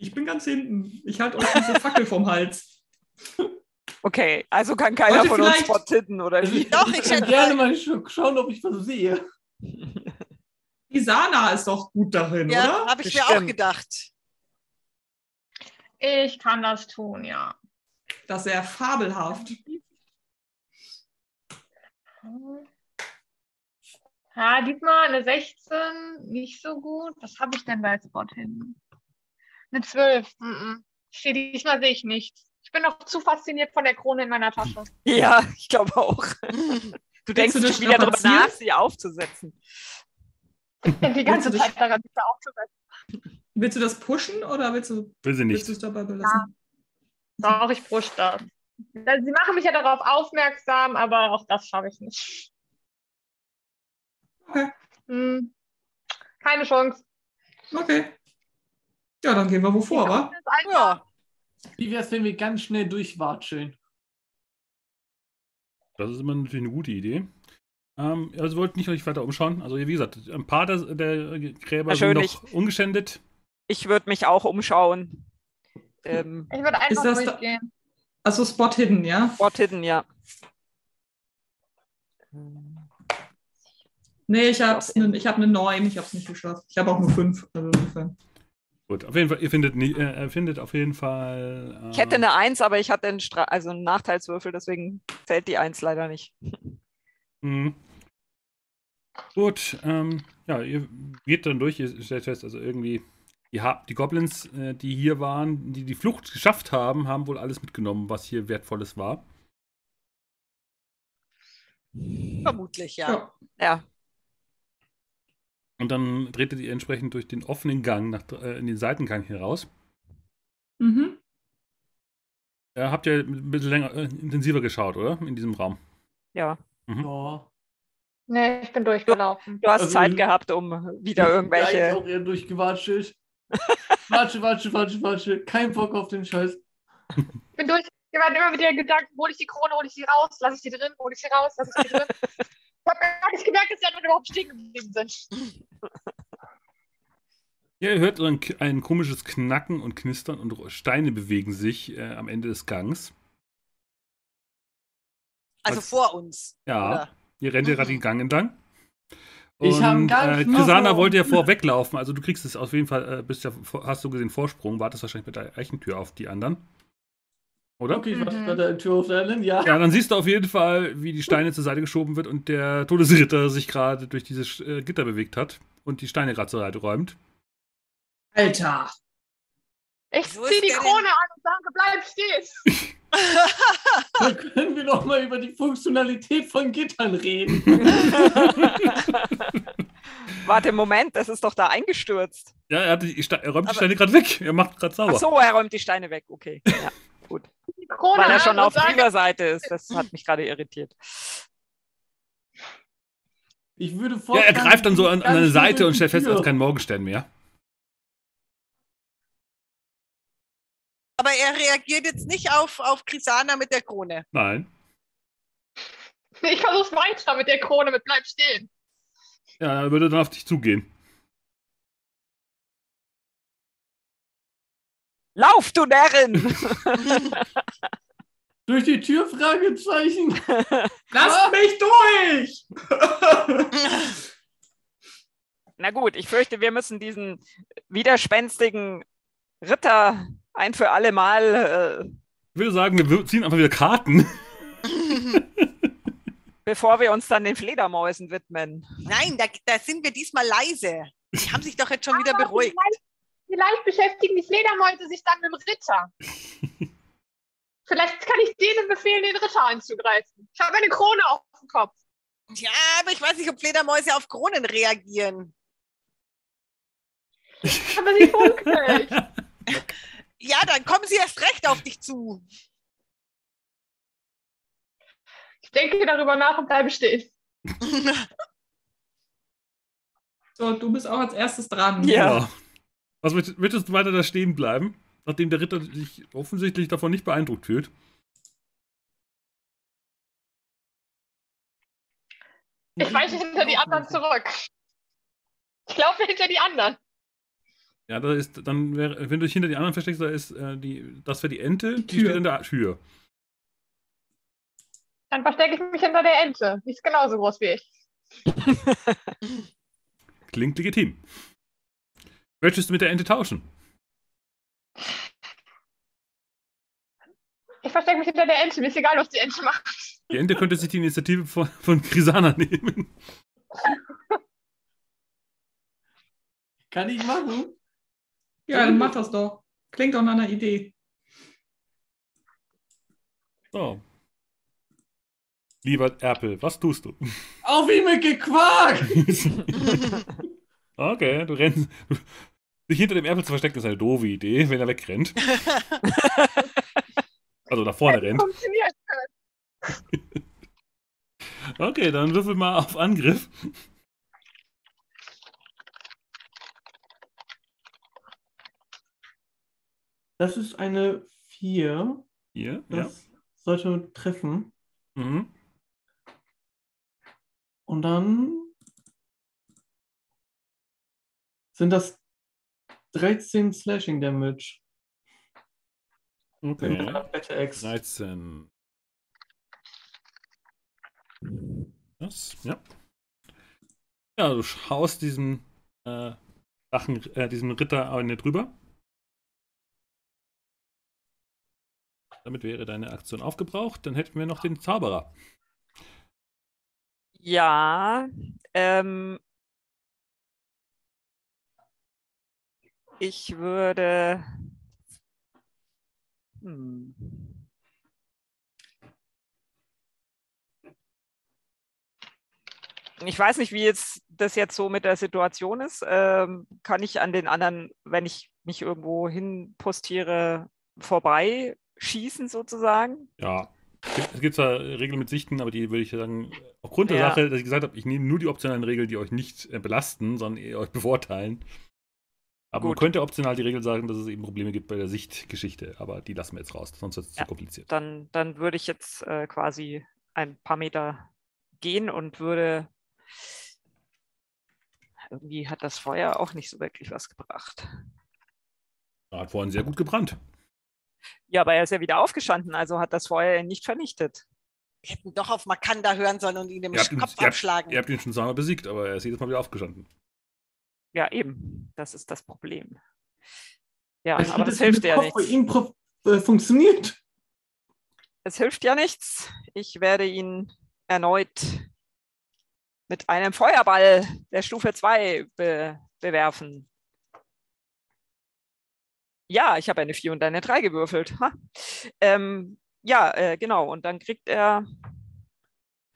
Ich bin ganz hinten. Ich halte euch diese Fackel vom Hals. Okay, also kann keiner Wollte von uns vielleicht- Spot hidden, oder Also wie? ich, Doch, ich hätte- gerne mal sch schauen, ob ich was sehe. Isana ist doch gut darin, Ja, oder? habe ich mir auch Bestimmt. gedacht. Ich kann das tun, ja. Das ist ja fabelhaft. Ja, diesmal eine 16, nicht so gut. Was habe ich denn bei Spot hin? Eine 12. Mm -mm. Steht diesmal sehe ich nichts. Ich bin noch zu fasziniert von der Krone in meiner Tasche. Ja, ich glaube auch. Du denkst du schon wieder darüber nach, sie aufzusetzen. Ich denke die ganze Zeit daran, diese aufzusetzen. Willst du das pushen oder willst du, Will sie willst du nicht. es dabei belassen? Doch, ich brusch das. Sie machen mich ja darauf aufmerksam, aber auch das schaffe ich nicht. Okay. Hm. Keine Chance. Okay. Ja, dann gehen wir wovor, wa? Das Alter- Ja, Wie wäre es, wenn wir ganz schnell durchwatscheln? Das ist immer natürlich eine gute Idee. Ähm, also wollt nicht euch weiter umschauen. Also wie gesagt, ein paar der, der Gräber sind noch ungeschändet. Ich würde mich auch umschauen. Ähm, Ich würde einfach das da- durchgehen. Also Spot Hidden, ja? Spot hidden, ja. Nee, ich habe eine ich hab eine 9, ich habe es nicht geschafft. Ich habe auch nur 5. Also insofern. Gut, auf jeden Fall, ihr findet, nie- äh, ihr findet auf jeden Fall. Äh, Ich hätte eine Eins, aber ich hatte einen, Stra also einen Nachteilswürfel, deswegen zählt die Eins leider nicht. Mhm. Gut, ähm, ja, ihr geht dann durch, ihr stellt fest, also irgendwie, die, die Goblins, äh, die hier waren, die die Flucht geschafft haben, haben wohl alles mitgenommen, was hier Wertvolles war. vermutlich, ja. Ja. Ja, Und dann tretet ihr entsprechend durch den offenen Gang nach, äh, in den Seitengang heraus. Mhm. Äh, habt ihr ein bisschen länger, äh, intensiver geschaut, oder? In diesem Raum. ja. Ja. Nee, ich bin durchgelaufen. Du hast Also- Zeit gehabt, um wieder Ja, ich irgendwelche. auch eher durchgewatschelt. Watsche, watsche, watsche, watsche. Kein Bock auf den Scheiß. Ich bin durchgegangen, immer mit der Gedanken, hole ich die Krone, hole ich sie raus, lasse ich sie drin, hole ich sie raus, lasse ich sie drin. Ich habe gar nicht gemerkt, dass die anderen überhaupt stehen geblieben sind. Ja, ihr hört ein, ein komisches Knacken und Knistern und Steine bewegen sich äh, am Ende des Gangs. Also Was- vor uns. Ja, Oder? ihr rennt ja gerade den Gang entlang. Ich hab Und gar äh, nicht noch- wollte ja vorweglaufen, also du kriegst es auf jeden Fall, äh, bist ja, hast du gesehen, Vorsprung, wartest wahrscheinlich mit der Eichentür auf die anderen. Oder? Okay, ich warte Mhm. bei der Tür auf der anderen, ja. Ja, dann siehst du auf jeden Fall, wie die Steine zur Seite geschoben wird und der Todesritter sich gerade durch dieses äh, Gitter bewegt hat und die Steine gerade zur Seite räumt. Alter. Ich So ist ziehe die Krone an und sage, bleib stehen. Da können wir doch mal über die Funktionalität von Gittern reden. Warte, Moment, das ist doch da eingestürzt. Ja, er, hat die Ste er räumt die Steine gerade weg. Er macht gerade sauber. Ach so, er räumt die Steine weg. Okay. Ja, Die Krone weil er schon auf dieser Seite ist. Das hat mich gerade irritiert. Ich würde Ja, er greift dann so an, an eine Seite und stellt fest, er Tür. ist kein Morgenstern mehr. Aber er reagiert jetzt nicht auf, auf Krisana mit der Krone. Nein. ich versuche weiter mit der Krone, mit bleib stehen. Ja, er würde dann auf dich zugehen. Lauf, du Närrin! Durch die Tür? Fragezeichen. Lasst mich durch! Na gut, ich fürchte, wir müssen diesen widerspenstigen Ritter ein für alle Mal, äh, Ich würde sagen, wir ziehen einfach wieder Karten. bevor wir uns dann den Fledermäusen widmen. Nein, da, da sind wir diesmal leise. Die haben sich doch jetzt schon wieder Aber beruhigt. Vielleicht, vielleicht beschäftigen die Fledermäuse sich dann mit dem Ritter. vielleicht kann ich denen befehlen, den Ritter anzugreifen. Ich habe eine Krone auf dem Kopf. Ja, aber ich weiß nicht, ob Fledermäuse auf Kronen reagieren. Aber sie funkelt. Ja, dann kommen sie erst recht auf dich zu. Ich denke darüber nach und bleibe stehen. So, du bist auch als erstes dran. Ja. Was möchtest, möchtest du weiter da stehen bleiben, nachdem der Ritter sich offensichtlich davon nicht beeindruckt fühlt? Ich weiche hinter die anderen zurück. Ich laufe hinter die anderen. Ja, da ist, dann wäre, wenn du dich hinter die anderen versteckst, da ist äh, die, das wäre die Ente, die Tür. steht in der Tür. Dann verstecke ich mich hinter der Ente. Die ist genauso groß wie ich. Klingt legitim. Möchtest du mit der Ente tauschen? Ich verstecke mich hinter der Ente. Mir ist egal, was die Ente macht. Die Ente könnte sich die Initiative von, von Grisana nehmen. Kann ich machen? Ja, dann mach das doch. Klingt doch nach einer Idee. So. Lieber Erpel, was tust du? Auf ihn mit Gequark! okay, du rennst. Du, dich hinter dem Erpel zu verstecken ist eine doofe Idee, wenn er wegrennt. Also nach vorne rennt. Funktioniert. Okay, dann würfel mal auf Angriff. Das ist eine 4. Hier, ja. Das sollte treffen. Mhm. Und dann sind das 13 Slashing Damage. Okay. Battle Axe. 13. Das, ja. Ja, du schaust diesem äh, Drachen, äh, diesem Ritter eine drüber. Damit wäre deine Aktion aufgebraucht. Dann hätten wir noch den Zauberer. Ja, ähm, ich würde. Hm. Ich weiß nicht, wie jetzt das jetzt so mit der Situation ist. Ähm, kann ich an den anderen, wenn ich mich irgendwo hin postiere, vorbei schießen sozusagen? Ja. Es gibt- zwar Regeln mit Sichten, aber die würde ich sagen, aufgrund der Ja. Sache, dass ich gesagt habe, ich nehme nur die optionalen Regeln, die euch nicht äh, belasten, sondern euch bevorteilen. Aber man Gut. könnte optional die Regel sagen, dass es eben Probleme gibt bei der Sichtgeschichte, aber die lassen wir jetzt raus, sonst wird es Ja. zu kompliziert. dann, dann würde ich jetzt äh, quasi ein paar Meter gehen und würde. Irgendwie hat das Feuer auch nicht so wirklich was gebracht. Hat vorhin sehr gut gebrannt. Ja, aber er ist ja wieder aufgestanden, also hat das Feuer ihn nicht vernichtet. Wir hätten doch auf Makanda hören sollen und ihn im Ihr habt ihn- Kopf ihr habt- abschlagen. Ihr habt ihn schon zweimal besiegt, aber er ist jedes Mal wieder aufgestanden. Ja, eben. Das ist das Problem. Ja, Als aber das es hilft ja Kopf nichts. Bei ihm äh, funktioniert. Es hilft ja nichts. Ich werde ihn erneut mit einem Feuerball der Stufe 2 be bewerfen. Ja, ich habe eine 4 und eine 3 gewürfelt. Ha. Ähm, ja, äh, genau. Und dann kriegt er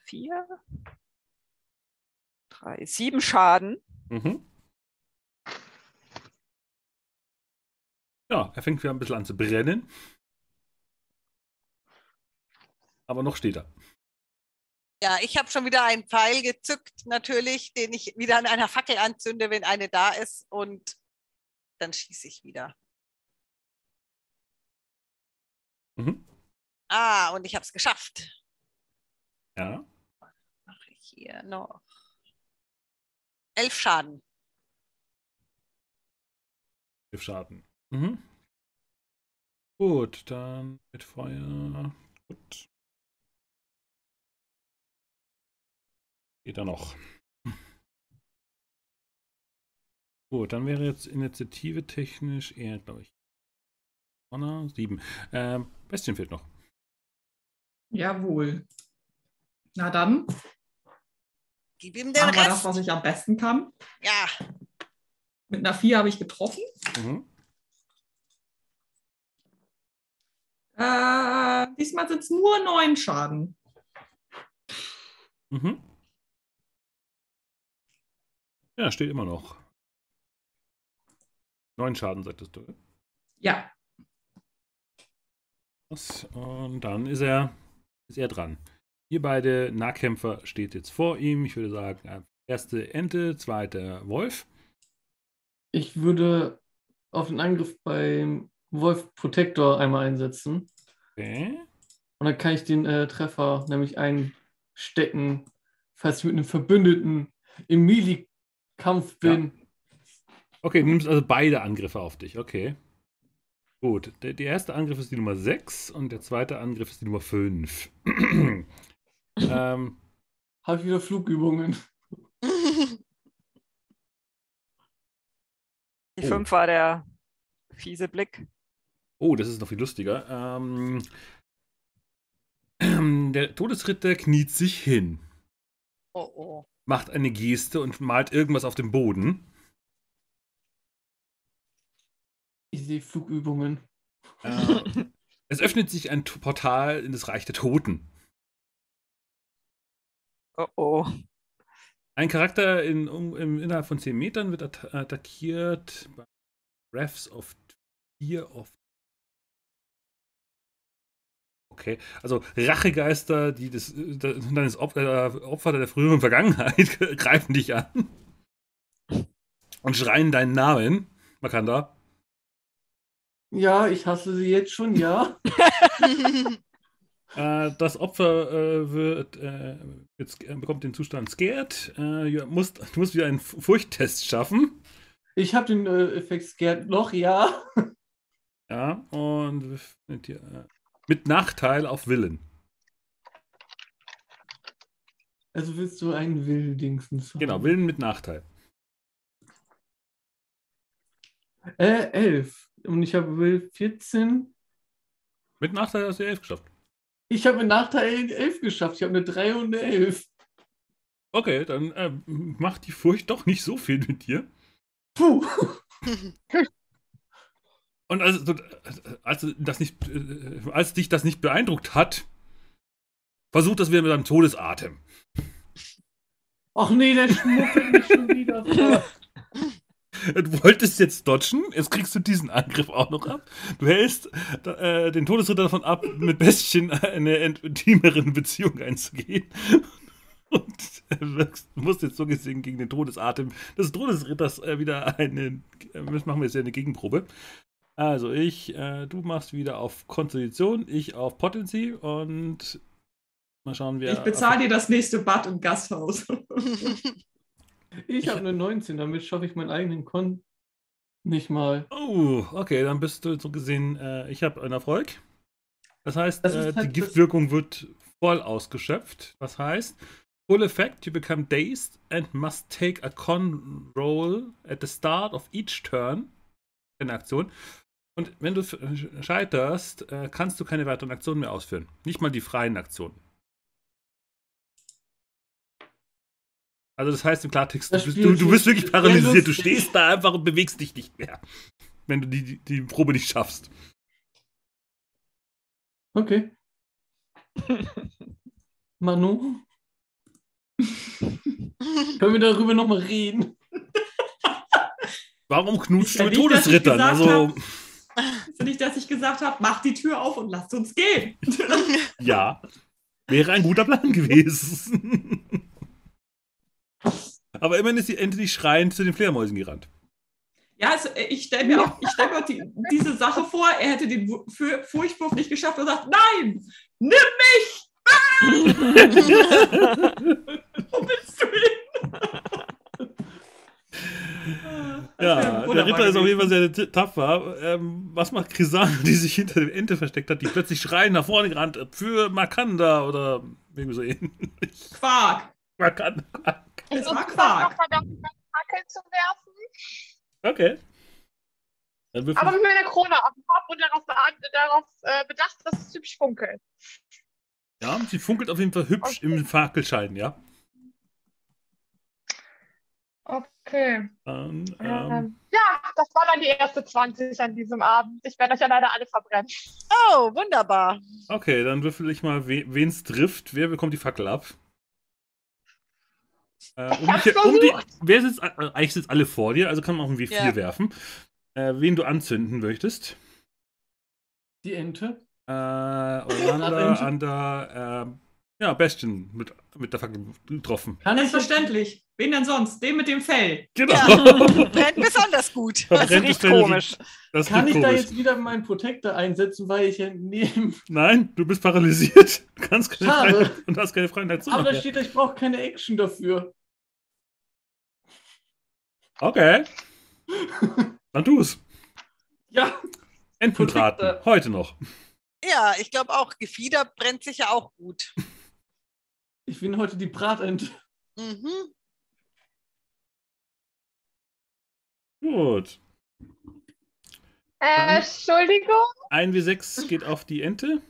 4, 3, 7 Schaden. Mhm. Ja, er fängt wieder ein bisschen an zu brennen. Aber noch steht er. Ja, ich habe schon wieder einen Pfeil gezückt, natürlich, den ich wieder an einer Fackel anzünde, wenn eine da ist. Und dann schieße ich wieder. Mhm. Ah, und ich habe es geschafft. Ja. Mache ich hier noch. Elf Schaden. Elf Schaden. Mhm. Gut, dann mit Feuer. Gut. Geht er noch. Gut, dann wäre jetzt Initiative technisch eher, glaube ich. Honor, sieben. Ähm, Bestien fehlt noch. Jawohl. Na dann, Gib ihm den wir das, Rest. was ich am besten kann. Ja, Mit einer 4 habe ich getroffen. Mhm. Äh, diesmal sind es nur 9 Schaden. Mhm. Ja, steht immer noch. Neun Schaden, sagtest du. Ja, und dann ist er, ist er dran. Ihr beide Nahkämpfer steht jetzt vor ihm. Ich würde sagen, äh, erste Ente, zweite Wolf. Ich würde auf den Angriff beim Wolf Protector einmal einsetzen. Okay. Und dann kann ich den äh, Treffer nämlich einstecken, falls ich mit einem Verbündeten im Melee-Kampf bin. Okay, du nimmst also beide Angriffe auf dich. Okay. Gut, der, der erste Angriff ist die Nummer 6 und der zweite Angriff ist die Nummer 5. ähm, Habe ich wieder Flugübungen. Die Oh. 5 war der fiese Blick. oh, das ist noch viel lustiger. Ähm, ähm, der Todesritter kniet sich hin, Oh, oh. macht eine Geste und malt irgendwas auf dem Boden. Ich sehe Flugübungen. Äh, es öffnet sich ein Portal in das Reich der Toten. Oh oh. Ein Charakter in, um, im, innerhalb von 10 Metern wird at attackiert bei Refs of Fear of. Okay, also Rachegeister, die des, äh, deines Op äh, Opfer der früheren Vergangenheit greifen dich an und schreien deinen Namen, Makanda. Ja, ich hasse sie jetzt schon, ja. Äh, das Opfer äh, wird, äh, jetzt, äh, bekommt den Zustand Scared. Äh, du, musst, du musst wieder einen Furchttest schaffen. Ich habe den äh, Effekt Scared noch, ja. Ja, und mit, äh, mit Nachteil auf Willen. Also willst du einen Wildingsens haben? Genau, Willen mit Nachteil. Äh, 11. Und ich habe Will 14. Mit Nachteil hast du 11 geschafft. Ich habe mit Nachteil 11 geschafft. Ich habe eine 3 und eine 11. Okay, dann äh, macht die Furcht doch nicht so viel mit dir. Puh. Und als, als, das nicht, äh, als dich das nicht beeindruckt hat, versuch das wieder mit einem Todesatem. Ach nee, der schmuffelt mich schon wieder. Du wolltest jetzt dodgen, jetzt kriegst du diesen Angriff auch noch ab. Du hältst äh, den Todesritter davon ab, mit Bestien eine intimere Beziehung einzugehen. Und äh, musst jetzt so gesehen gegen den Todesatem des Todesritters äh, wieder eine. Äh, das machen wir jetzt ja eine Gegenprobe. Also ich, äh, du machst wieder auf Konstitution, ich auf Potency und mal schauen, wer. Ich bezahle dir das nächste Bad im Gasthaus. Ich habe eine 19, damit schaffe ich meinen eigenen Kon nicht mal. Oh, okay, dann bist du so gesehen, äh, ich habe einen Erfolg. Das heißt, Das äh, halt die das- Giftwirkung wird voll ausgeschöpft. Was heißt, full effect, you become dazed and must take a con roll at the start of each turn. Eine Aktion. Und wenn du f- scheiterst, äh, kannst du keine weiteren Aktionen mehr ausführen. Nicht mal die freien Aktionen. Also das heißt im Klartext, du bist, du, du bist ist wirklich paralysiert. Du stehst da einfach und bewegst dich nicht mehr. Wenn du die, die, die Probe nicht schaffst. Okay. Manu? Können wir darüber nochmal reden? Warum knutschst du mit nicht, Todesrittern? Also, Ist ja nicht, dass ich gesagt habe, mach die Tür auf und lasst uns gehen. ja. Wäre ein guter Plan gewesen. Aber immerhin ist die Ente nicht schreiend zu den Fledermäusen gerannt. Ja, also, äh, ich stelle mir auch ich stell mir auch die, diese Sache vor, er hätte den Wu- Fu- Furchtwurf nicht geschafft und sagt, nein, nimm mich! Wo bist du hin? Ja, der Ritter ist auf jeden Fall sehr tapfer. Ähm, was macht Krisana, die sich hinter dem Ente versteckt hat, die plötzlich schreien nach vorne gerannt für Makanda oder irgendwie so ähnlich. Quark. Makanda. Es war Quark. noch verdammt, meine Fackel zu werfen. Okay. Dann würfel- Aber mit meiner Krone auf dem Kopf und darauf, darauf äh, bedacht, dass es hübsch funkelt. ja, sie funkelt auf jeden Fall hübsch Okay. im Fackelschein, ja. Okay. Dann, ähm, Ähm, ja, das war dann die erste 20 an diesem Abend. Ich werde euch ja leider alle verbrennen. Oh, wunderbar. okay, dann würfel ich mal, we wen es trifft. Wer bekommt die Fackel ab? Äh, um hab's dich, um die, wer sitzt, äh, eigentlich sitzen alle vor dir, also kann man auch ein W4 Ja. werfen. Äh, wen du anzünden möchtest. Die Ente? Äh, Orlando, Ente. Anda, äh, Ja, Bestien mit, mit der Fackel getroffen. Kann ich jetzt, Selbstverständlich. Wen denn sonst? Den mit dem Fell. Genau. Ja. Brennt besonders gut. Das Verbrennt riecht Fell- komisch. Das kann ich da komisch. jetzt wieder meinen Protector einsetzen, weil ich ja neben. Nein, du bist paralysiert. Du kannst keine Schade. Freiheit und hast keine Freiheit zu. Aber da steht, ich brauche keine Action dafür. Okay. Dann tu's. Ja. Entenbraten. Protector. Heute noch. Ja, ich glaube auch, Gefieder brennt sicher auch gut. Ich bin heute die Bratente. Mhm. Gut. Äh, Entschuldigung. 1 wie 6 geht auf die Ente.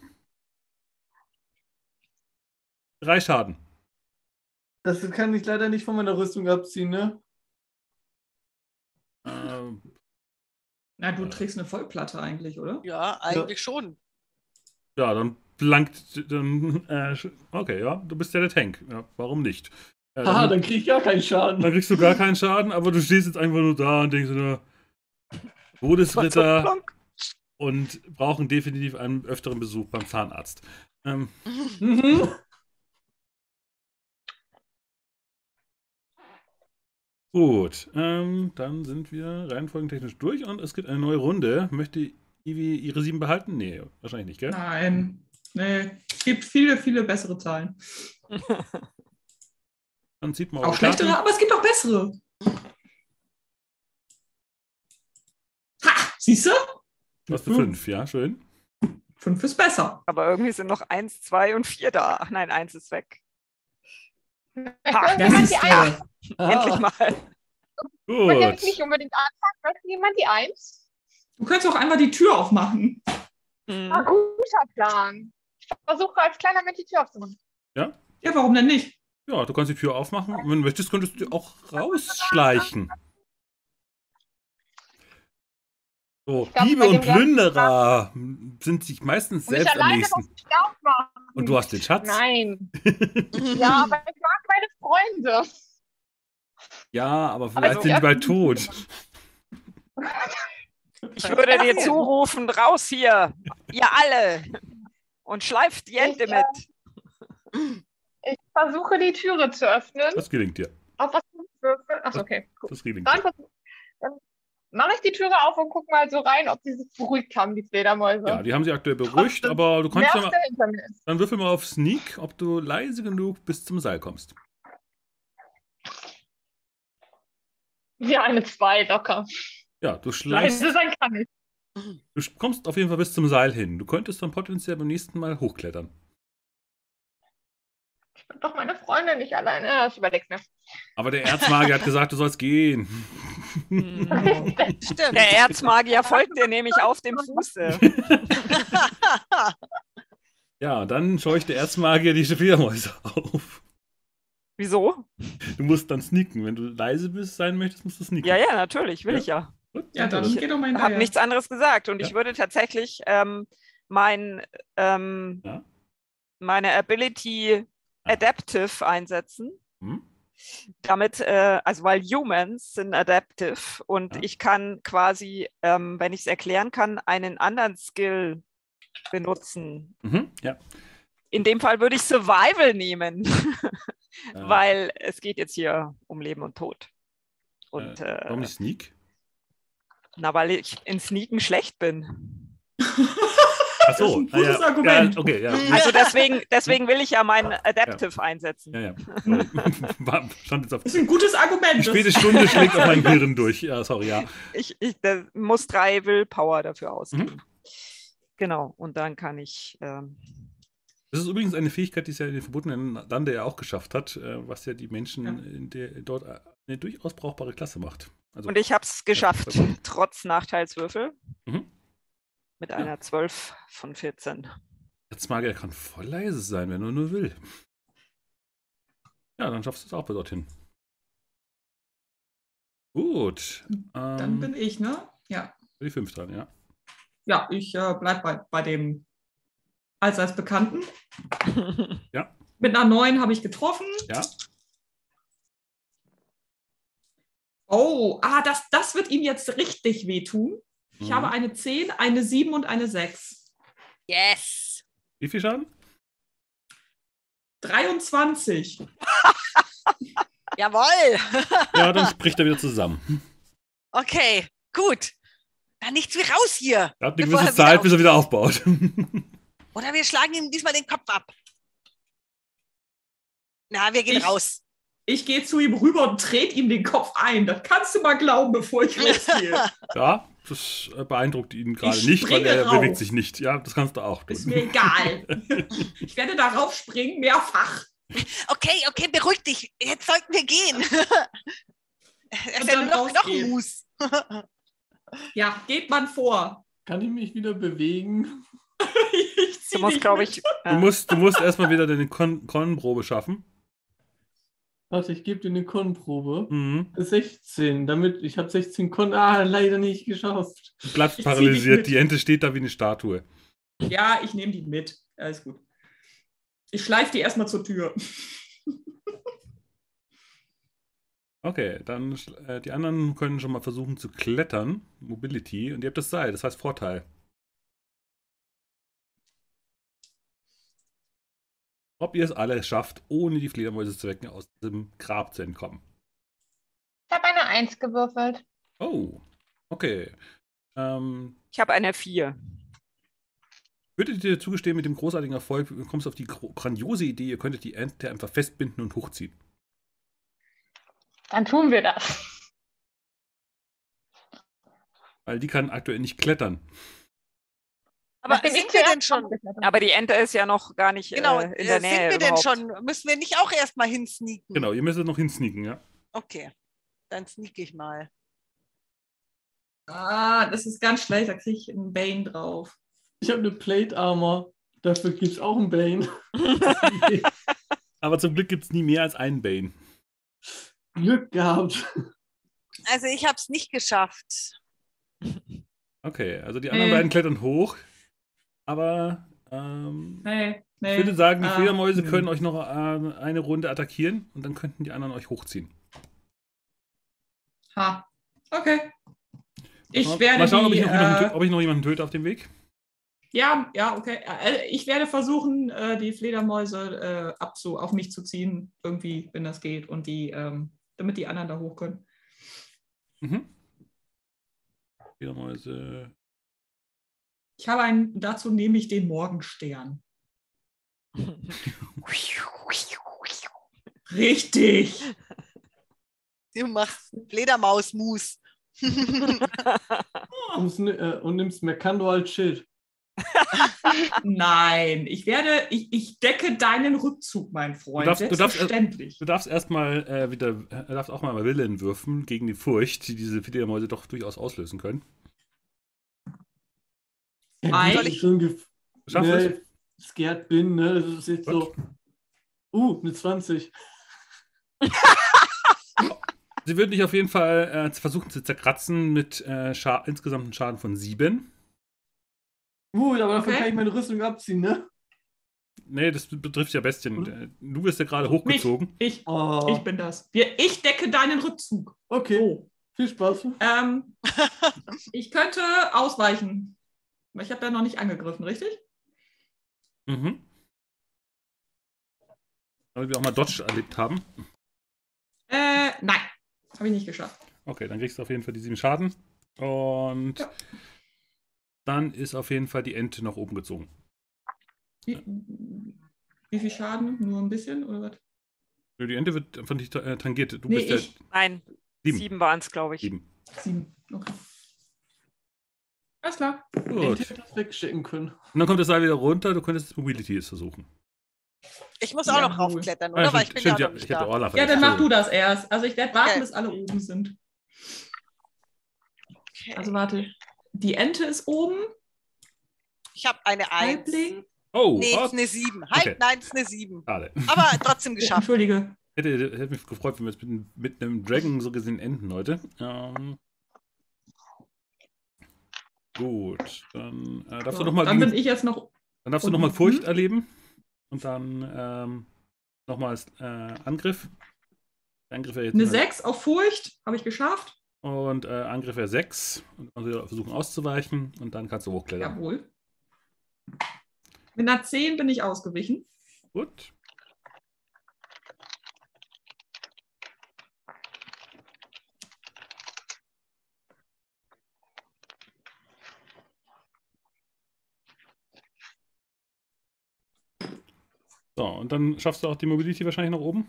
Drei Schaden. Das kann ich leider nicht von meiner Rüstung abziehen, ne? Ähm, Na, du trägst eine Vollplatte eigentlich, oder? Ja, eigentlich schon. ja, dann blankt. Dann, äh, okay, ja, du bist ja der Tank. Ja, warum nicht? Ja, Haha, dann, dann krieg ich gar keinen Schaden. dann kriegst du gar keinen Schaden, aber du stehst jetzt einfach nur da und denkst nur, Todesritter und brauchen definitiv einen öfteren Besuch beim Zahnarzt. Ähm, Mhm. gut, ähm, dann sind wir reihenfolgentechnisch durch und es gibt eine neue Runde. Möchte Ivi ihre sieben behalten? Nee, wahrscheinlich nicht, gell? Nein. Nee. Es gibt viele, viele bessere Zahlen. Dann zieht man Auch auf schlechtere, Karten. aber es gibt auch bessere. Ha! Siehst du? Du hast eine fünf, ja, schön. Fünf ist besser. Aber irgendwie sind noch eins, zwei und vier da. Ach nein, eins ist weg. Ha, die ist, äh, Endlich Ah, mal. Wollt ihr nicht Gut. unbedingt anfangen? Möchte jemand die Eins? Du könntest auch einmal die Tür aufmachen. Hm. Ah, guter Plan. Versuche als kleiner Mensch die Tür aufzumachen. Ja, warum denn nicht? Ja, du kannst die Tür aufmachen. Wenn du möchtest, könntest du auch rausschleichen. So, glaub, Diebe und Plünderer sind sich meistens Und ich selbst am alleine nächsten. Und du hast den Schatz. Nein. Ja, aber ich mag meine Freunde. Ja, aber vielleicht Also, sind ja. die bald tot. Ich würde dir zurufen, raus hier, ihr alle. Und schleift die Ente Ich, mit. Ich versuche die Türe zu öffnen. Das gelingt dir. Auf was? Achso, okay. Gut. Das gelingt Dann, dir. dann mache ich die Türe auf und gucke mal so rein, ob die sich beruhigt haben, die Fledermäuse. Ja, die haben sie aktuell beruhigt, aber du kannst ja mal, dann würfel mal auf Sneak, ob du leise genug bis zum Seil kommst. Ja, eine zwei locker. Ja, du Nein, schleichst, das sein kann ich. Du kommst auf jeden Fall bis zum Seil hin. Du könntest dann potenziell beim nächsten Mal hochklettern. Ich bin doch meine Freundin nicht alleine. Ich überleg's mir. Aber der Erzmagier hat gesagt, du sollst gehen. Stimmt. Der Erzmagier folgt dir nämlich auf dem Fuße. Ja, dann scheucht der Erzmagier die Fledermäuse auf. Wieso? Du musst dann sneaken. Wenn du leise bist, sein möchtest, musst du sneaken. Ja, ja, natürlich, will Ja. ich ja. Ja, dann gut. geh doch mal Ich habe nichts anderes gesagt und Ja. ich würde tatsächlich ähm, mein, ähm, Ja. meine Ability Adaptive einsetzen. Hm? Damit, äh, also weil Humans sind adaptive und Ja. ich kann quasi, ähm, wenn ich es erklären kann, einen anderen Skill benutzen. Mhm, ja. In dem Fall würde ich Survival nehmen, weil es geht jetzt hier um Leben und Tod. Und äh, warum äh, nicht Sneak? Na, weil ich in Sneaken schlecht bin. Ach so, Das ist ein ah, ja, gutes Argument. Ja, okay, ja. Also deswegen, deswegen will ich ja mein Adaptive einsetzen. Ja, ja. Sorry. War- Stand jetzt auf. Das ist ein gutes Argument. Die späte Stunde schlägt auf mein Gehirn durch. Ja, sorry, ja. Ich, ich da muss drei Willpower dafür ausgeben. Mhm. Genau, und dann kann ich. Ähm, Das ist übrigens eine Fähigkeit, die es ja in den verbotenen Lande ja auch geschafft hat, äh, was ja die Menschen Ja. in der, dort eine durchaus brauchbare Klasse macht. Also, und ich habe es geschafft, gut. trotz Nachteilswürfel. Mhm. Mit Ja. einer 12 von 14. Jetzt mag er kann voll leise sein, wenn er nur will. Ja, dann schaffst du es auch bis dorthin. Gut. Dann Ähm, bin ich, ne? Ja. die 5 dran, ja. Ja, ich äh, bleib bei, bei dem allseits Bekannten. Ja. Mit einer 9 habe ich getroffen. Ja. Oh, ah, das, das wird ihm jetzt richtig wehtun. Ich Mhm. habe eine 10, eine 7 und eine 6. Yes. Wie viel Schaden? 23. Jawohl. Ja, dann spricht er wieder zusammen. Okay, gut. Dann nichts wie raus hier. Er hat eine gewisse er wieder Zeit, bis er wieder aufbaut. Oder wir schlagen ihm diesmal den Kopf ab. Na, wir gehen Ich- raus. Ich gehe zu ihm rüber und trete ihm den Kopf ein. Das kannst du mal glauben, bevor ich losgehe. ja, das äh, beeindruckt ihn gerade Ich nicht, weil er rauf. bewegt sich nicht. Ja, das kannst du auch Ist tun. mir egal. Ich werde darauf springen, mehrfach. Okay, okay, beruhig dich. Jetzt sollten wir gehen. Es ist ja nur noch, noch ein rausgehen. Mus. Ja, geht man vor. Kann ich mich wieder bewegen? Ich zieh Du musst, glaube ich, Du äh, musst, du musst erstmal wieder deine Kon Konprobe schaffen. Warte, ich gebe dir eine Konprobe. Mhm. 16, damit ich habe 16 Kon. Ah, leider nicht geschafft. Du dich paralysiert. Die Ente steht da wie eine Statue. Ja, ich nehme die mit. Alles gut. Ich schleife die erstmal zur Tür. Okay, dann äh, die anderen können schon mal versuchen zu klettern. Mobility. Und ihr habt das Seil, das heißt Vorteil. Ob ihr es alle schafft, ohne die Fledermäuse zu wecken, aus dem Grab zu entkommen. Ich habe eine Eins gewürfelt. Oh, okay. Ähm, ich habe eine 4. würdet ihr zugestehen, mit dem großartigen Erfolg du kommst auf die grandiose Idee, ihr könntet die Ente einfach festbinden und hochziehen. Dann tun wir das. Weil die kann aktuell nicht klettern. Aber Nachdem ich sind wir denn schon? Aber die Ente ist ja noch gar nicht Genau, äh, in äh, der sind Nähe wir denn überhaupt. schon? Müssen wir nicht auch erstmal hinsneaken? Genau, ihr müsstet noch hinsneaken, ja. Okay, dann sneak ich mal. Ah, das ist ganz schlecht. Da kriege ich einen Bane drauf. Ich habe eine Plate Armor. Dafür gibt es auch einen Bane. Aber zum Glück gibt es nie mehr als einen Bane. Glück gehabt. Also ich habe es nicht geschafft. Okay, also die anderen Nee. beiden klettern hoch. Aber ähm, Nee, nee. ich würde sagen, die Ah, Fledermäuse hm. können euch noch äh, eine Runde attackieren und dann könnten die anderen euch hochziehen. Ha. Okay. Ich mal, werde mal schauen, ob ich, noch jemanden, äh, tö- ob ich noch jemanden töte auf dem Weg. Ja, ja, okay. Äh, Ich werde versuchen, äh, die Fledermäuse äh, abzu auf mich zu ziehen, irgendwie, wenn das geht, und die, ähm, damit die anderen da hoch können. Mhm. Fledermäuse. Ich habe einen, dazu nehme ich den Morgenstern. Richtig. Du machst Fledermaus-Mus. Äh, und nimmst Mercando als Schild. Nein, ich werde, ich, ich decke deinen Rückzug, mein Freund. Du darfst- du darfst- Selbstverständlich. Du darfst erstmal äh, wieder, äh, darfst auch mal Willen würfen gegen die Furcht, die diese Fledermäuse doch durchaus auslösen können. Ei. Soll ich schon nee, scared bin, ne? Das ist jetzt so. Uh, eine 20. Sie würden dich auf jeden Fall äh, versuchen zu zerkratzen mit äh, insgesamt einem Schaden von sieben. Uh, aber davon Okay. kann ich meine Rüstung abziehen, ne? Nee, das betrifft ja Bestien. Äh, Du wirst ja gerade Mich, hochgezogen. ich, Oh, ich bin das. Wir, ich decke deinen Rückzug. okay. So. Viel Spaß. Ähm, ich könnte ausweichen. Ich habe ja noch nicht angegriffen, richtig? Mhm. Damit wir auch mal Dodge erlebt haben. Äh, nein. Habe ich nicht geschafft. Okay, dann kriegst du auf jeden Fall die sieben Schaden. Und Ja. dann ist auf jeden Fall die Ente nach oben gezogen. Wie, wie viel Schaden? Nur ein bisschen oder was? Nö, Die Ente wird von dich äh, tangiert. Du Nee, bist ich. Nein, sieben. sieben waren es, glaube ich. Sieben. Sieben. Okay. Alles klar. Ich Gut. hätte das wegschicken können. Und dann kommt das Seil wieder runter. Du könntest Mobility jetzt versuchen. Ich muss auch Ja, noch raufklettern, oder? Weil stimmt, ich bin ja stimmt, nicht ich da. Orla Ja, dann mach du das erst. Also ich werde warten, Okay. bis alle oben sind. Okay. Also warte. Die Ente ist oben. ich habe eine Eins. Halbling. Oh, Nee, es ist eine Sieben. Halt, Okay. nein, es ist eine Sieben. schade. Aber trotzdem geschafft. Entschuldige. Hätte, hätte mich gefreut, wenn wir jetzt mit, mit einem Dragon so gesehen enden, Leute. Ähm, gut, dann äh, darfst So, du noch mal dann bin ich jetzt noch. Dann darfst du nochmal Furcht mhm. erleben. Und dann ähm, nochmal äh, Angriff. Der Angriff wäre jetzt Eine mal- 6 auf Furcht. Habe ich geschafft. Und äh, Angriff wäre 6. Und dann wieder versuchen auszuweichen. Und dann kannst du hochklettern. Jawohl. Mit einer 10 bin ich ausgewichen. Gut. So, und dann schaffst du auch die Mobility wahrscheinlich nach oben?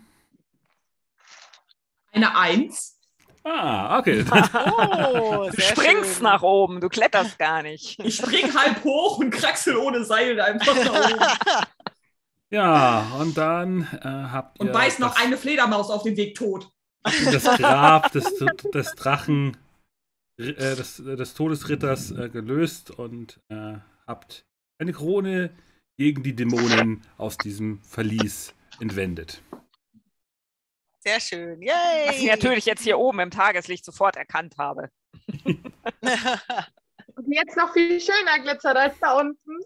Eine Eins. Ah, okay. Oh, Du springst schön. nach oben, du kletterst gar nicht. Ich spring halb hoch und kraxel ohne Seil einfach nach oben. ja, und dann äh, habt ihr Und beiß noch eine Fledermaus auf den Weg tot. das Grab des, des Drachen, äh, des, des Todesritters äh, gelöst und äh, habt eine Krone gegen die Dämonen aus diesem Verlies entwendet. Sehr schön. Was ich Yay! natürlich jetzt hier oben im Tageslicht sofort erkannt habe. Und jetzt noch viel schöner glitzert als da unten.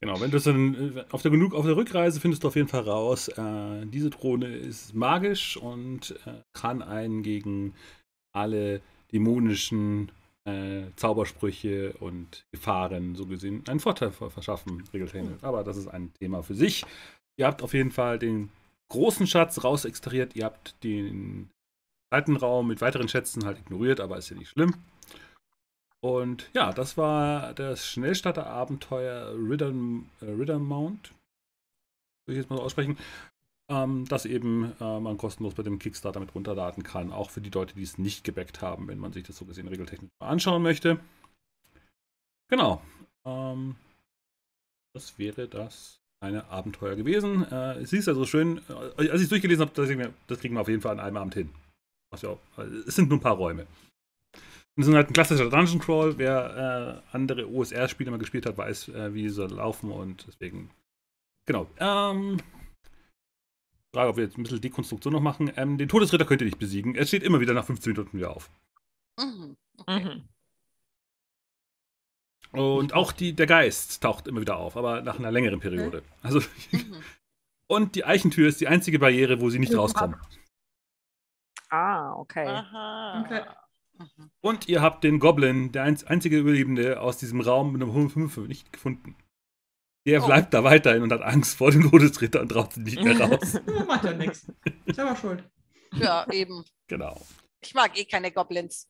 Genau, wenn du es dann äh, auf der, genug auf der Rückreise findest du auf jeden Fall raus, äh, diese Drohne ist magisch und äh, kann einen gegen alle dämonischen äh, Zaubersprüche und Gefahren so gesehen einen Vorteil ver- verschaffen, regeltechnisch. Aber das ist ein Thema für sich. Ihr habt auf jeden Fall den großen Schatz raus extrahiert, ihr habt den Seitenraum mit weiteren Schätzen halt ignoriert, aber ist ja nicht schlimm. Und ja, das war das Schnellstarter-Abenteuer Ritter, äh, Ritter Mount. Will ich jetzt mal so aussprechen. Ähm, das eben äh, man kostenlos bei dem Kickstarter mit runterladen kann. Auch für die Leute, die es nicht gebackt haben, wenn man sich das so gesehen regeltechnisch mal anschauen möchte. Genau. Ähm, das wäre das eine Abenteuer gewesen. Äh, es ist also schön, äh, als ich es durchgelesen habe, das das kriegen wir auf jeden Fall an einem Abend hin. Was also es sind nur ein paar Räume. Es ist halt ein klassischer Dungeon Crawl. Wer äh, andere OSR-Spiele mal gespielt hat, weiß, äh, wie so laufen und deswegen. Genau. Ähm, Frage, ob wir jetzt ein bisschen Dekonstruktion noch machen. Ähm, den Todesritter könnt ihr nicht besiegen. Er steht immer wieder nach 15 Minuten wieder auf. Mhm. Okay. Mhm. Und auch die, der Geist taucht immer wieder auf, aber nach einer längeren Periode. Also, Mhm. und die Eichentür ist die einzige Barriere, wo sie nicht rauskommen. Ah, okay. Aha. Okay. Mhm. Und ihr habt den Goblin, der einz einzige Überlebende aus diesem Raum mit einem hohen 5 nicht gefunden. Der Oh. bleibt da weiterhin und hat Angst vor dem Todesritter und traut sich nicht mehr raus. Macht ja nichts. Selber schuld. Ja, eben. genau. Ich mag eh keine Goblins.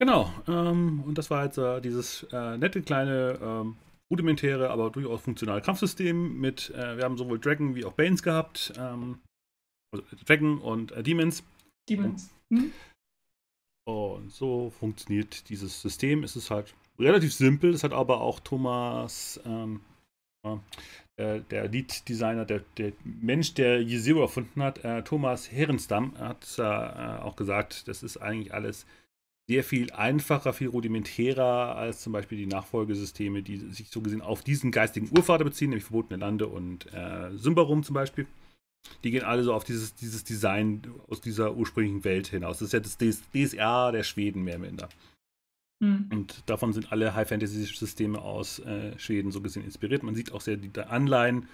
Genau. Ähm, und das war jetzt äh, dieses äh, nette kleine, ähm, rudimentäre, aber durchaus funktionale Kampfsystem mit, äh, wir haben sowohl Dragon wie auch Banes gehabt. Ähm, also Dragon und äh, Demons. Demons. Hm? Und so funktioniert dieses System. Es ist halt relativ simpel. Es hat aber auch Thomas, ähm, ja, der, Lead-Designer, der, der Mensch, der Year Zero erfunden hat, äh, Thomas Herenstam, hat äh, auch gesagt, das ist eigentlich alles sehr viel einfacher, viel rudimentärer als zum Beispiel die Nachfolgesysteme, die sich so gesehen auf diesen geistigen Urvater beziehen, nämlich Verbotene Lande und äh, Symbarum zum Beispiel. Die gehen alle so auf dieses, dieses Design aus dieser ursprünglichen Welt hinaus. Das ist ja das DS DSR der Schweden mehr oder minder. Hm. Und davon sind alle High-Fantasy-Systeme aus äh, Schweden so gesehen inspiriert. Man sieht auch sehr die Anleihen.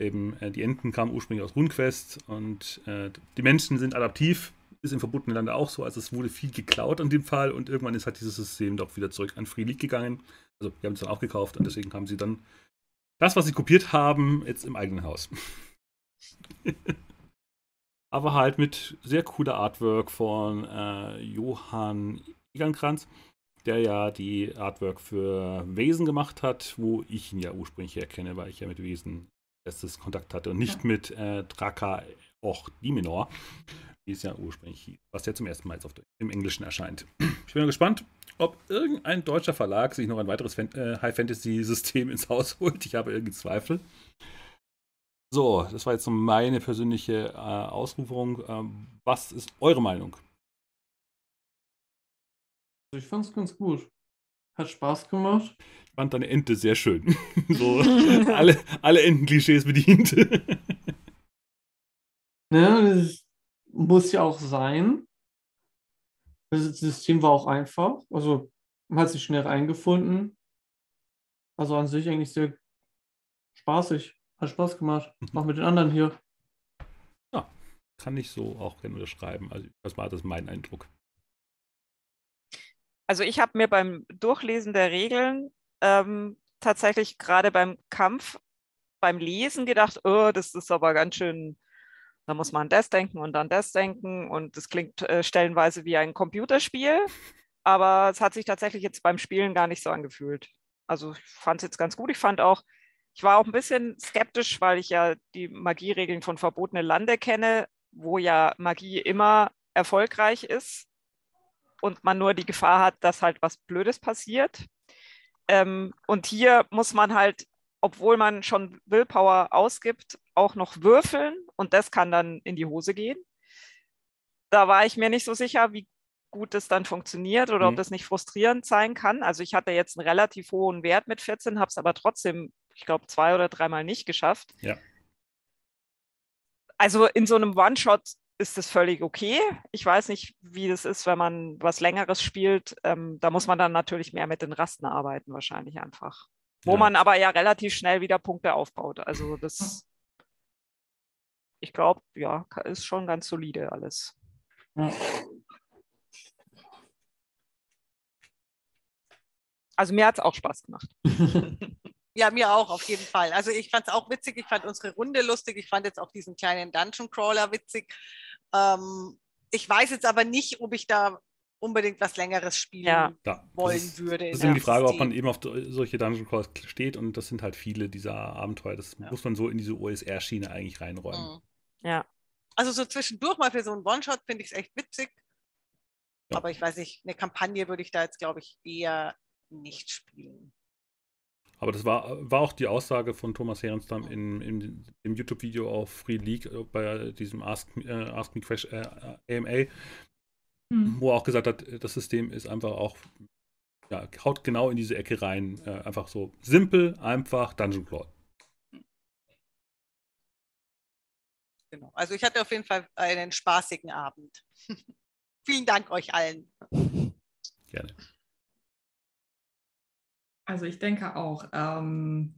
Eben, äh, die Enten kamen ursprünglich aus RuneQuest und äh, die Menschen sind adaptiv. Ist im verbotenen Lande auch so. Also es wurde viel geklaut an dem Fall und irgendwann ist halt dieses System doch wieder zurück an Free League gegangen. Also wir haben es dann auch gekauft und deswegen haben sie dann das, was sie kopiert haben, jetzt im eigenen Haus. Aber halt mit sehr cooler Artwork von äh, Johann Egernkranz, der ja die Artwork für Wesen gemacht hat, wo ich ihn ja ursprünglich herkenne, weil ich ja mit Wesen erstes Kontakt hatte und nicht mit äh, Draka och Dimenor, wie es ja ursprünglich hieß, was ja zum ersten Mal jetzt auf, im Englischen erscheint. Ich bin mal gespannt, ob irgendein deutscher Verlag sich noch ein weiteres Fan äh, High-Fantasy-System ins Haus holt. Ich habe irgendwie Zweifel. So, das war jetzt so meine persönliche äh, Ausruferung. Ähm, was ist eure Meinung? Also ich fand es ganz gut. Hat Spaß gemacht. Ich fand deine Ente sehr schön. so, alle, alle Enten-Klischees bedient. Ne, das muss ja auch sein. Das System war auch einfach. Also man hat sich schnell reingefunden. Also an sich eigentlich sehr spaßig. Hat Spaß gemacht. Auch mit den anderen hier. Kann ich so auch gerne unterschreiben. Also, das war das mein Eindruck. Also ich habe mir beim Durchlesen der Regeln ähm, tatsächlich gerade beim Kampf, beim Lesen gedacht, oh, das ist aber ganz schön, da muss man an das denken und an das denken und das klingt äh, stellenweise wie ein Computerspiel, aber es hat sich tatsächlich jetzt beim Spielen gar nicht so angefühlt. Also ich fand es jetzt ganz gut. Ich fand auch Ich war auch ein bisschen skeptisch, weil ich ja die Magieregeln von Verbotene Lande kenne, wo ja Magie immer erfolgreich ist und man nur die Gefahr hat, dass halt was Blödes passiert. Ähm, und hier muss man halt, obwohl man schon Willpower ausgibt, auch noch würfeln und das kann dann in die Hose gehen. Da war ich mir nicht so sicher, wie gut es dann funktioniert oder mhm. ob das nicht frustrierend sein kann. Also ich hatte jetzt einen relativ hohen Wert mit 14, habe es aber trotzdem, ich glaube, zwei oder dreimal nicht geschafft. Ja. Also in so einem One-Shot ist das völlig okay. Ich weiß nicht, wie das ist, wenn man was Längeres spielt. Ähm, da muss man dann natürlich mehr mit den Rasten arbeiten, wahrscheinlich einfach. Wo ja. man aber ja relativ schnell wieder Punkte aufbaut. Also das, ich glaube, ja, ist schon ganz solide alles. Ja. Also mir hat es auch Spaß gemacht. Ja, mir auch, auf jeden Fall. Also ich fand es auch witzig, ich fand unsere Runde lustig, ich fand jetzt auch diesen kleinen Dungeon Crawler witzig. Ähm, ich weiß jetzt aber nicht, ob ich da unbedingt was Längeres spielen ja. wollen das ist, würde. Das ist eben die Frage, ob man eben auf solche Dungeon Crawls steht und das sind halt viele dieser Abenteuer. Das ja. muss man so in diese OSR-Schiene eigentlich reinräumen. Mhm. Ja. Also so zwischendurch mal für so einen One-Shot finde ich es echt witzig. Ja. Aber ich weiß nicht, eine Kampagne würde ich da jetzt, glaube ich, eher nicht spielen. Aber das war, war auch die Aussage von Thomas Herenstam in, in, im YouTube-Video auf Free League äh, bei diesem Ask, äh, Ask Me Question äh, AMA, mhm. wo er auch gesagt hat, das System ist einfach auch, ja, haut genau in diese Ecke rein. Äh, einfach so simpel, einfach Dungeon Crawl. Genau. Also ich hatte auf jeden Fall einen spaßigen Abend. Vielen Dank euch allen. Gerne. Also ich denke auch. Ähm,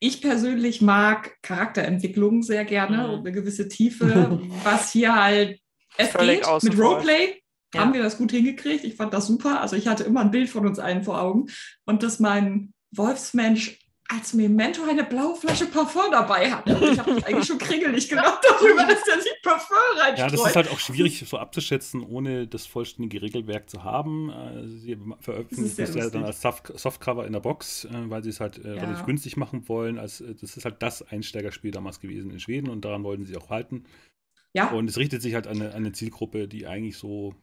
ich persönlich mag Charakterentwicklung sehr gerne mhm. und eine gewisse Tiefe, was hier halt es Völlig geht mit Roleplay. Ja. Haben wir das gut hingekriegt? Ich fand das super. Also ich hatte immer ein Bild von uns allen vor Augen und dass mein Wolfsmensch als Memento eine blaue Flasche Parfum dabei hatte. Und ich habe mich eigentlich schon kringelig gemacht darüber, dass der sich Parfum reinstreut. Ja, das ist halt auch schwierig so abzuschätzen, ohne das vollständige Regelwerk zu haben. Äh, sie veröffentlichen das, ja dann als Softcover in der Box, äh, weil sie es halt äh, ja. relativ günstig machen wollen. Das ist halt das Einsteigerspiel damals gewesen in Schweden und daran wollten sie auch halten. Ja. Und es richtet sich halt an eine, an eine Zielgruppe, die eigentlich so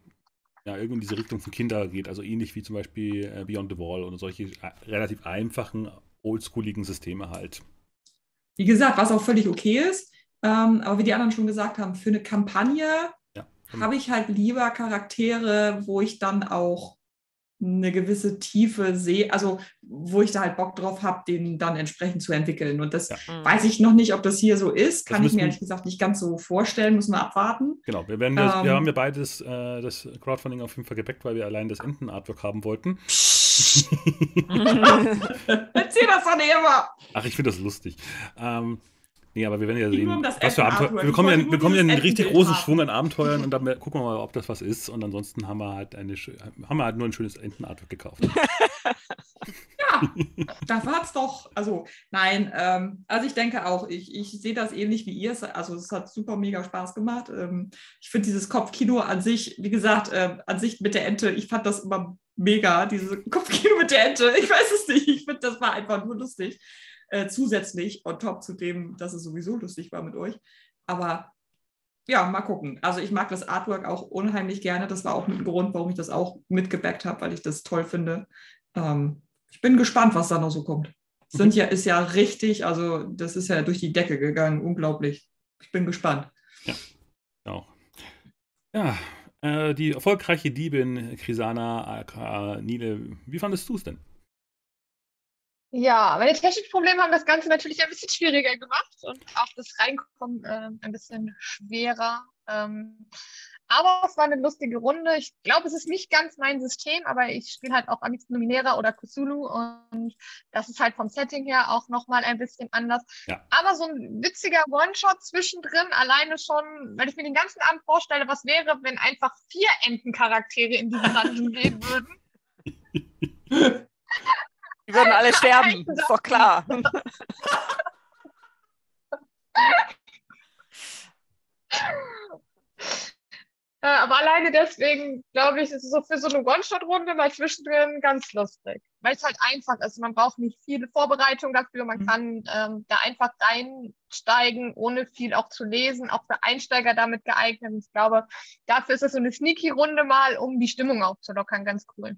ja, irgendwie in diese Richtung von Kinder geht. Also ähnlich wie zum Beispiel Beyond the Wall oder solche relativ einfachen oldschooligen Systeme halt. Wie gesagt, was auch völlig okay ist. Ähm, aber wie die anderen schon gesagt haben, für eine Kampagne ja. habe ich halt lieber Charaktere, wo ich dann auch eine gewisse Tiefe sehe, also wo ich da halt Bock drauf habe, den dann entsprechend zu entwickeln. Und das ja. Weiß ich noch nicht, ob das hier so ist. Kann ich mir ehrlich gesagt nicht ganz so vorstellen, müssen wir abwarten. Genau, wir, werden das, ähm, wir haben ja beides äh, das Crowdfunding auf jeden Fall gebackt, weil wir allein das Enten-Artwork haben wollten. Erzähl das doch nicht immer. Ach, ich finde das lustig. Ähm, nee, aber wir werden ja sehen, was für Abenteuer. Wir bekommen ja, wir bekommen ja einen richtig großen haben. Schwung an Abenteuern und dann gucken wir mal, ob das was ist. Und ansonsten haben wir halt, eine, haben wir halt nur ein schönes Entenartwork gekauft. ja, da war es doch. Also, nein, ähm, also ich denke auch, ich, ich sehe das ähnlich wie ihr. Also, es hat super mega Spaß gemacht. Ähm, ich finde dieses Kopfkino an sich, wie gesagt, äh, an sich mit der Ente, ich fand das immer mega, diese Kopfkino mit der Ente. Ich weiß es nicht. Ich finde, das war einfach nur lustig. Äh, zusätzlich on top zu dem, dass es sowieso lustig war mit euch. Aber ja, mal gucken. Also ich mag das Artwork auch unheimlich gerne. Das war auch ein Grund, warum ich das auch mitgebackt habe, weil ich das toll finde. Ähm, ich bin gespannt, was da noch so kommt. Sind ja, ist ja richtig, also das ist ja durch die Decke gegangen. Unglaublich. Ich bin gespannt. Ja, auch. Ja, äh, die erfolgreiche Diebin Krisana aka Nile, wie fandest du es denn? Ja, meine technischen Probleme haben das Ganze natürlich ein bisschen schwieriger gemacht und auch das Reinkommen äh, ein bisschen schwerer. Ähm, aber es war eine lustige Runde. Ich glaube, es ist nicht ganz mein System, aber ich spiele halt auch am liebsten Numinera oder Cthulhu und das ist halt vom Setting her auch nochmal ein bisschen anders. Ja. Aber so ein witziger One-Shot zwischendrin, alleine schon, weil ich mir den ganzen Abend vorstelle, was wäre, wenn einfach vier Entencharaktere in diesen Dungeon gehen würden. Die würden alle sterben, ist doch klar. Äh, aber alleine deswegen, glaube ich, ist es so für so eine One-Shot-Runde mal zwischendrin ganz lustig. weil es halt einfach ist. Man braucht nicht viele Vorbereitung dafür. Man Mhm. kann ähm, da einfach reinsteigen, ohne viel auch zu lesen. Auch für Einsteiger damit geeignet. Ich glaube, dafür ist es so eine sneaky Runde mal, um die Stimmung aufzulockern. Ganz cool.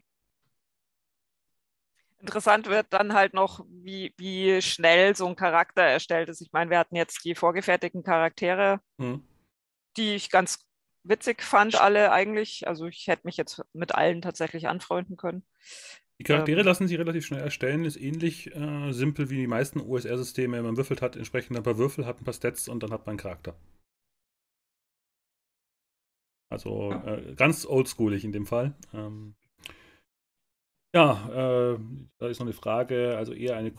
Interessant wird dann halt noch, wie, wie schnell so ein Charakter erstellt ist. Ich meine, wir hatten jetzt die vorgefertigten Charaktere, Hm. die ich ganz witzig fand, alle eigentlich. Also ich hätte mich jetzt mit allen tatsächlich anfreunden können. Die Charaktere Ähm. lassen sich relativ schnell erstellen, ist ähnlich äh, simpel wie die meisten OSR-Systeme. Man würfelt hat entsprechend ein paar Würfel, hat ein paar Stats und dann hat man einen Charakter. Also äh, ganz oldschoolig in dem Fall. Ähm, ja, äh, da ist noch eine Frage, also eher, eine,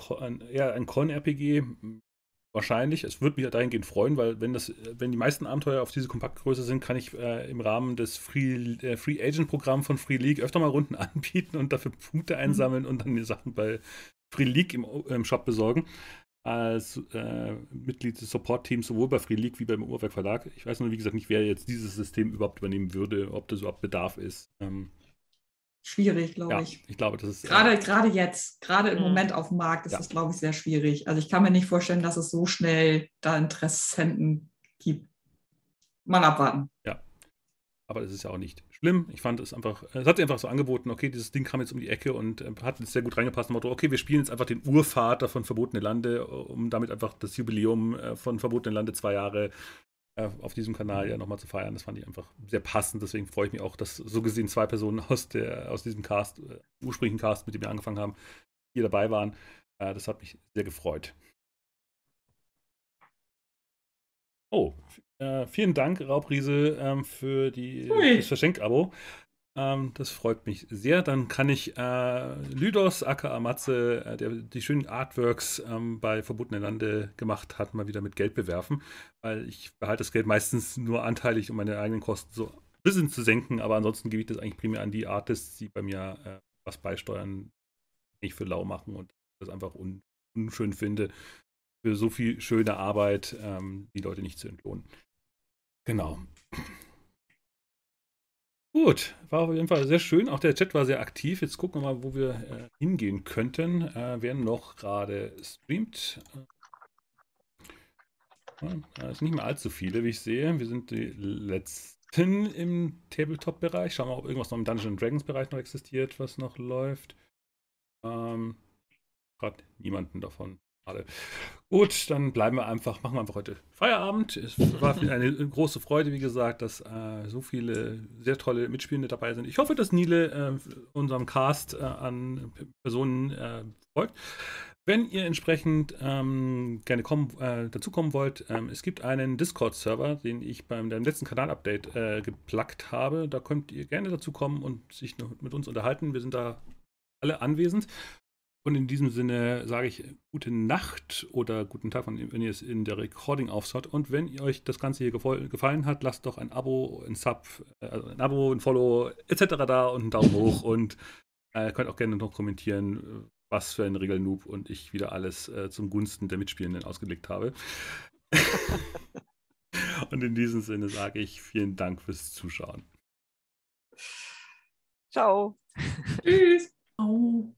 eher ein Con-RPG. Wahrscheinlich. Es würde mich dahingehend freuen, weil wenn das, wenn die meisten Abenteuer auf diese Kompaktgröße sind, kann ich äh, im Rahmen des Free, äh, Free Agent Programm von Free League öfter mal Runden anbieten und dafür Punkte einsammeln und dann die Sachen bei Free League im, im Shop besorgen. Als äh, Mitglied des Support-Teams sowohl bei Free League wie beim Uhrwerk Verlag. Ich weiß nur, wie gesagt, nicht, wer jetzt dieses System überhaupt übernehmen würde, ob das überhaupt Bedarf ist. Ähm, Schwierig, glaube ja, ich. ich glaube, das ist. Gerade, gerade jetzt, gerade im Mhm. Moment auf dem Markt ist Ja. das, glaube ich, sehr schwierig. Also ich kann mir nicht vorstellen, dass es so schnell da Interessenten gibt. Mal abwarten. Aber das ist ja auch nicht schlimm. Ich fand es einfach, es hat sich einfach so angeboten, okay, dieses Ding kam jetzt um die Ecke und äh, hat jetzt sehr gut reingepasst. Im Motto, okay, wir spielen jetzt einfach den Urvater von Verbotene Lande, um damit einfach das Jubiläum äh, von Verbotene Lande zwei Jahre auf diesem Kanal ja nochmal zu feiern. Das fand ich einfach sehr passend. Deswegen freue ich mich auch, dass so gesehen zwei Personen aus, der, aus diesem Cast, äh, ursprünglichen Cast, mit dem wir angefangen haben, hier dabei waren. Äh, das hat mich sehr gefreut. Oh, äh, vielen Dank, Raubriese, ähm, für die, Hui. das Verschenk-Abo. Ähm, das freut mich sehr. Dann kann ich äh, Lydos, aka Matze, äh, der die schönen Artworks ähm, bei Verbotene Lande gemacht hat, mal wieder mit Geld bewerfen. Weil ich behalte das Geld meistens nur anteilig, um meine eigenen Kosten so ein bisschen zu senken. Aber ansonsten gebe ich das eigentlich primär an die Artists, die bei mir äh, was beisteuern, nicht für lau machen und das einfach un unschön finde, für so viel schöne Arbeit ähm, die Leute nicht zu entlohnen. Genau. Gut, war auf jeden Fall sehr schön. Auch der Chat war sehr aktiv. Jetzt gucken wir mal, wo wir äh, hingehen könnten. Äh, wer noch gerade streamt. Äh, sind nicht mehr allzu viele, wie ich sehe. Wir sind die letzten im Tabletop-Bereich. Schauen wir mal, ob irgendwas noch im Dungeons Dragons-Bereich noch existiert, was noch läuft. Ähm, Gerade niemanden davon. Schade. Gut, dann bleiben wir einfach, machen wir einfach heute Feierabend. Es war eine große Freude, wie gesagt, dass äh, so viele sehr tolle Mitspielende dabei sind. Ich hoffe, dass Nile äh, unserem Cast äh, an Personen äh, folgt. Wenn ihr entsprechend ähm, gerne kommen, äh, dazukommen wollt, ähm, es gibt einen Discord-Server, den ich beim letzten Kanal-Update äh, gepluggt habe. Da könnt ihr gerne dazukommen und sich mit uns unterhalten. Wir sind da alle anwesend. Und in diesem Sinne sage ich gute Nacht oder guten Tag, wenn ihr es in der Recording aufschaut. Und wenn ihr euch das Ganze hier gefallen hat, lasst doch ein Abo, ein Sub, äh, also ein Abo, ein Follow etc. da und einen Daumen hoch. Und äh, könnt auch gerne noch kommentieren, was für ein Regelnoob und ich wieder alles äh, zum Gunsten der Mitspielenden ausgelegt habe. und in diesem Sinne sage ich vielen Dank fürs Zuschauen. Ciao. Tschüss. Oh.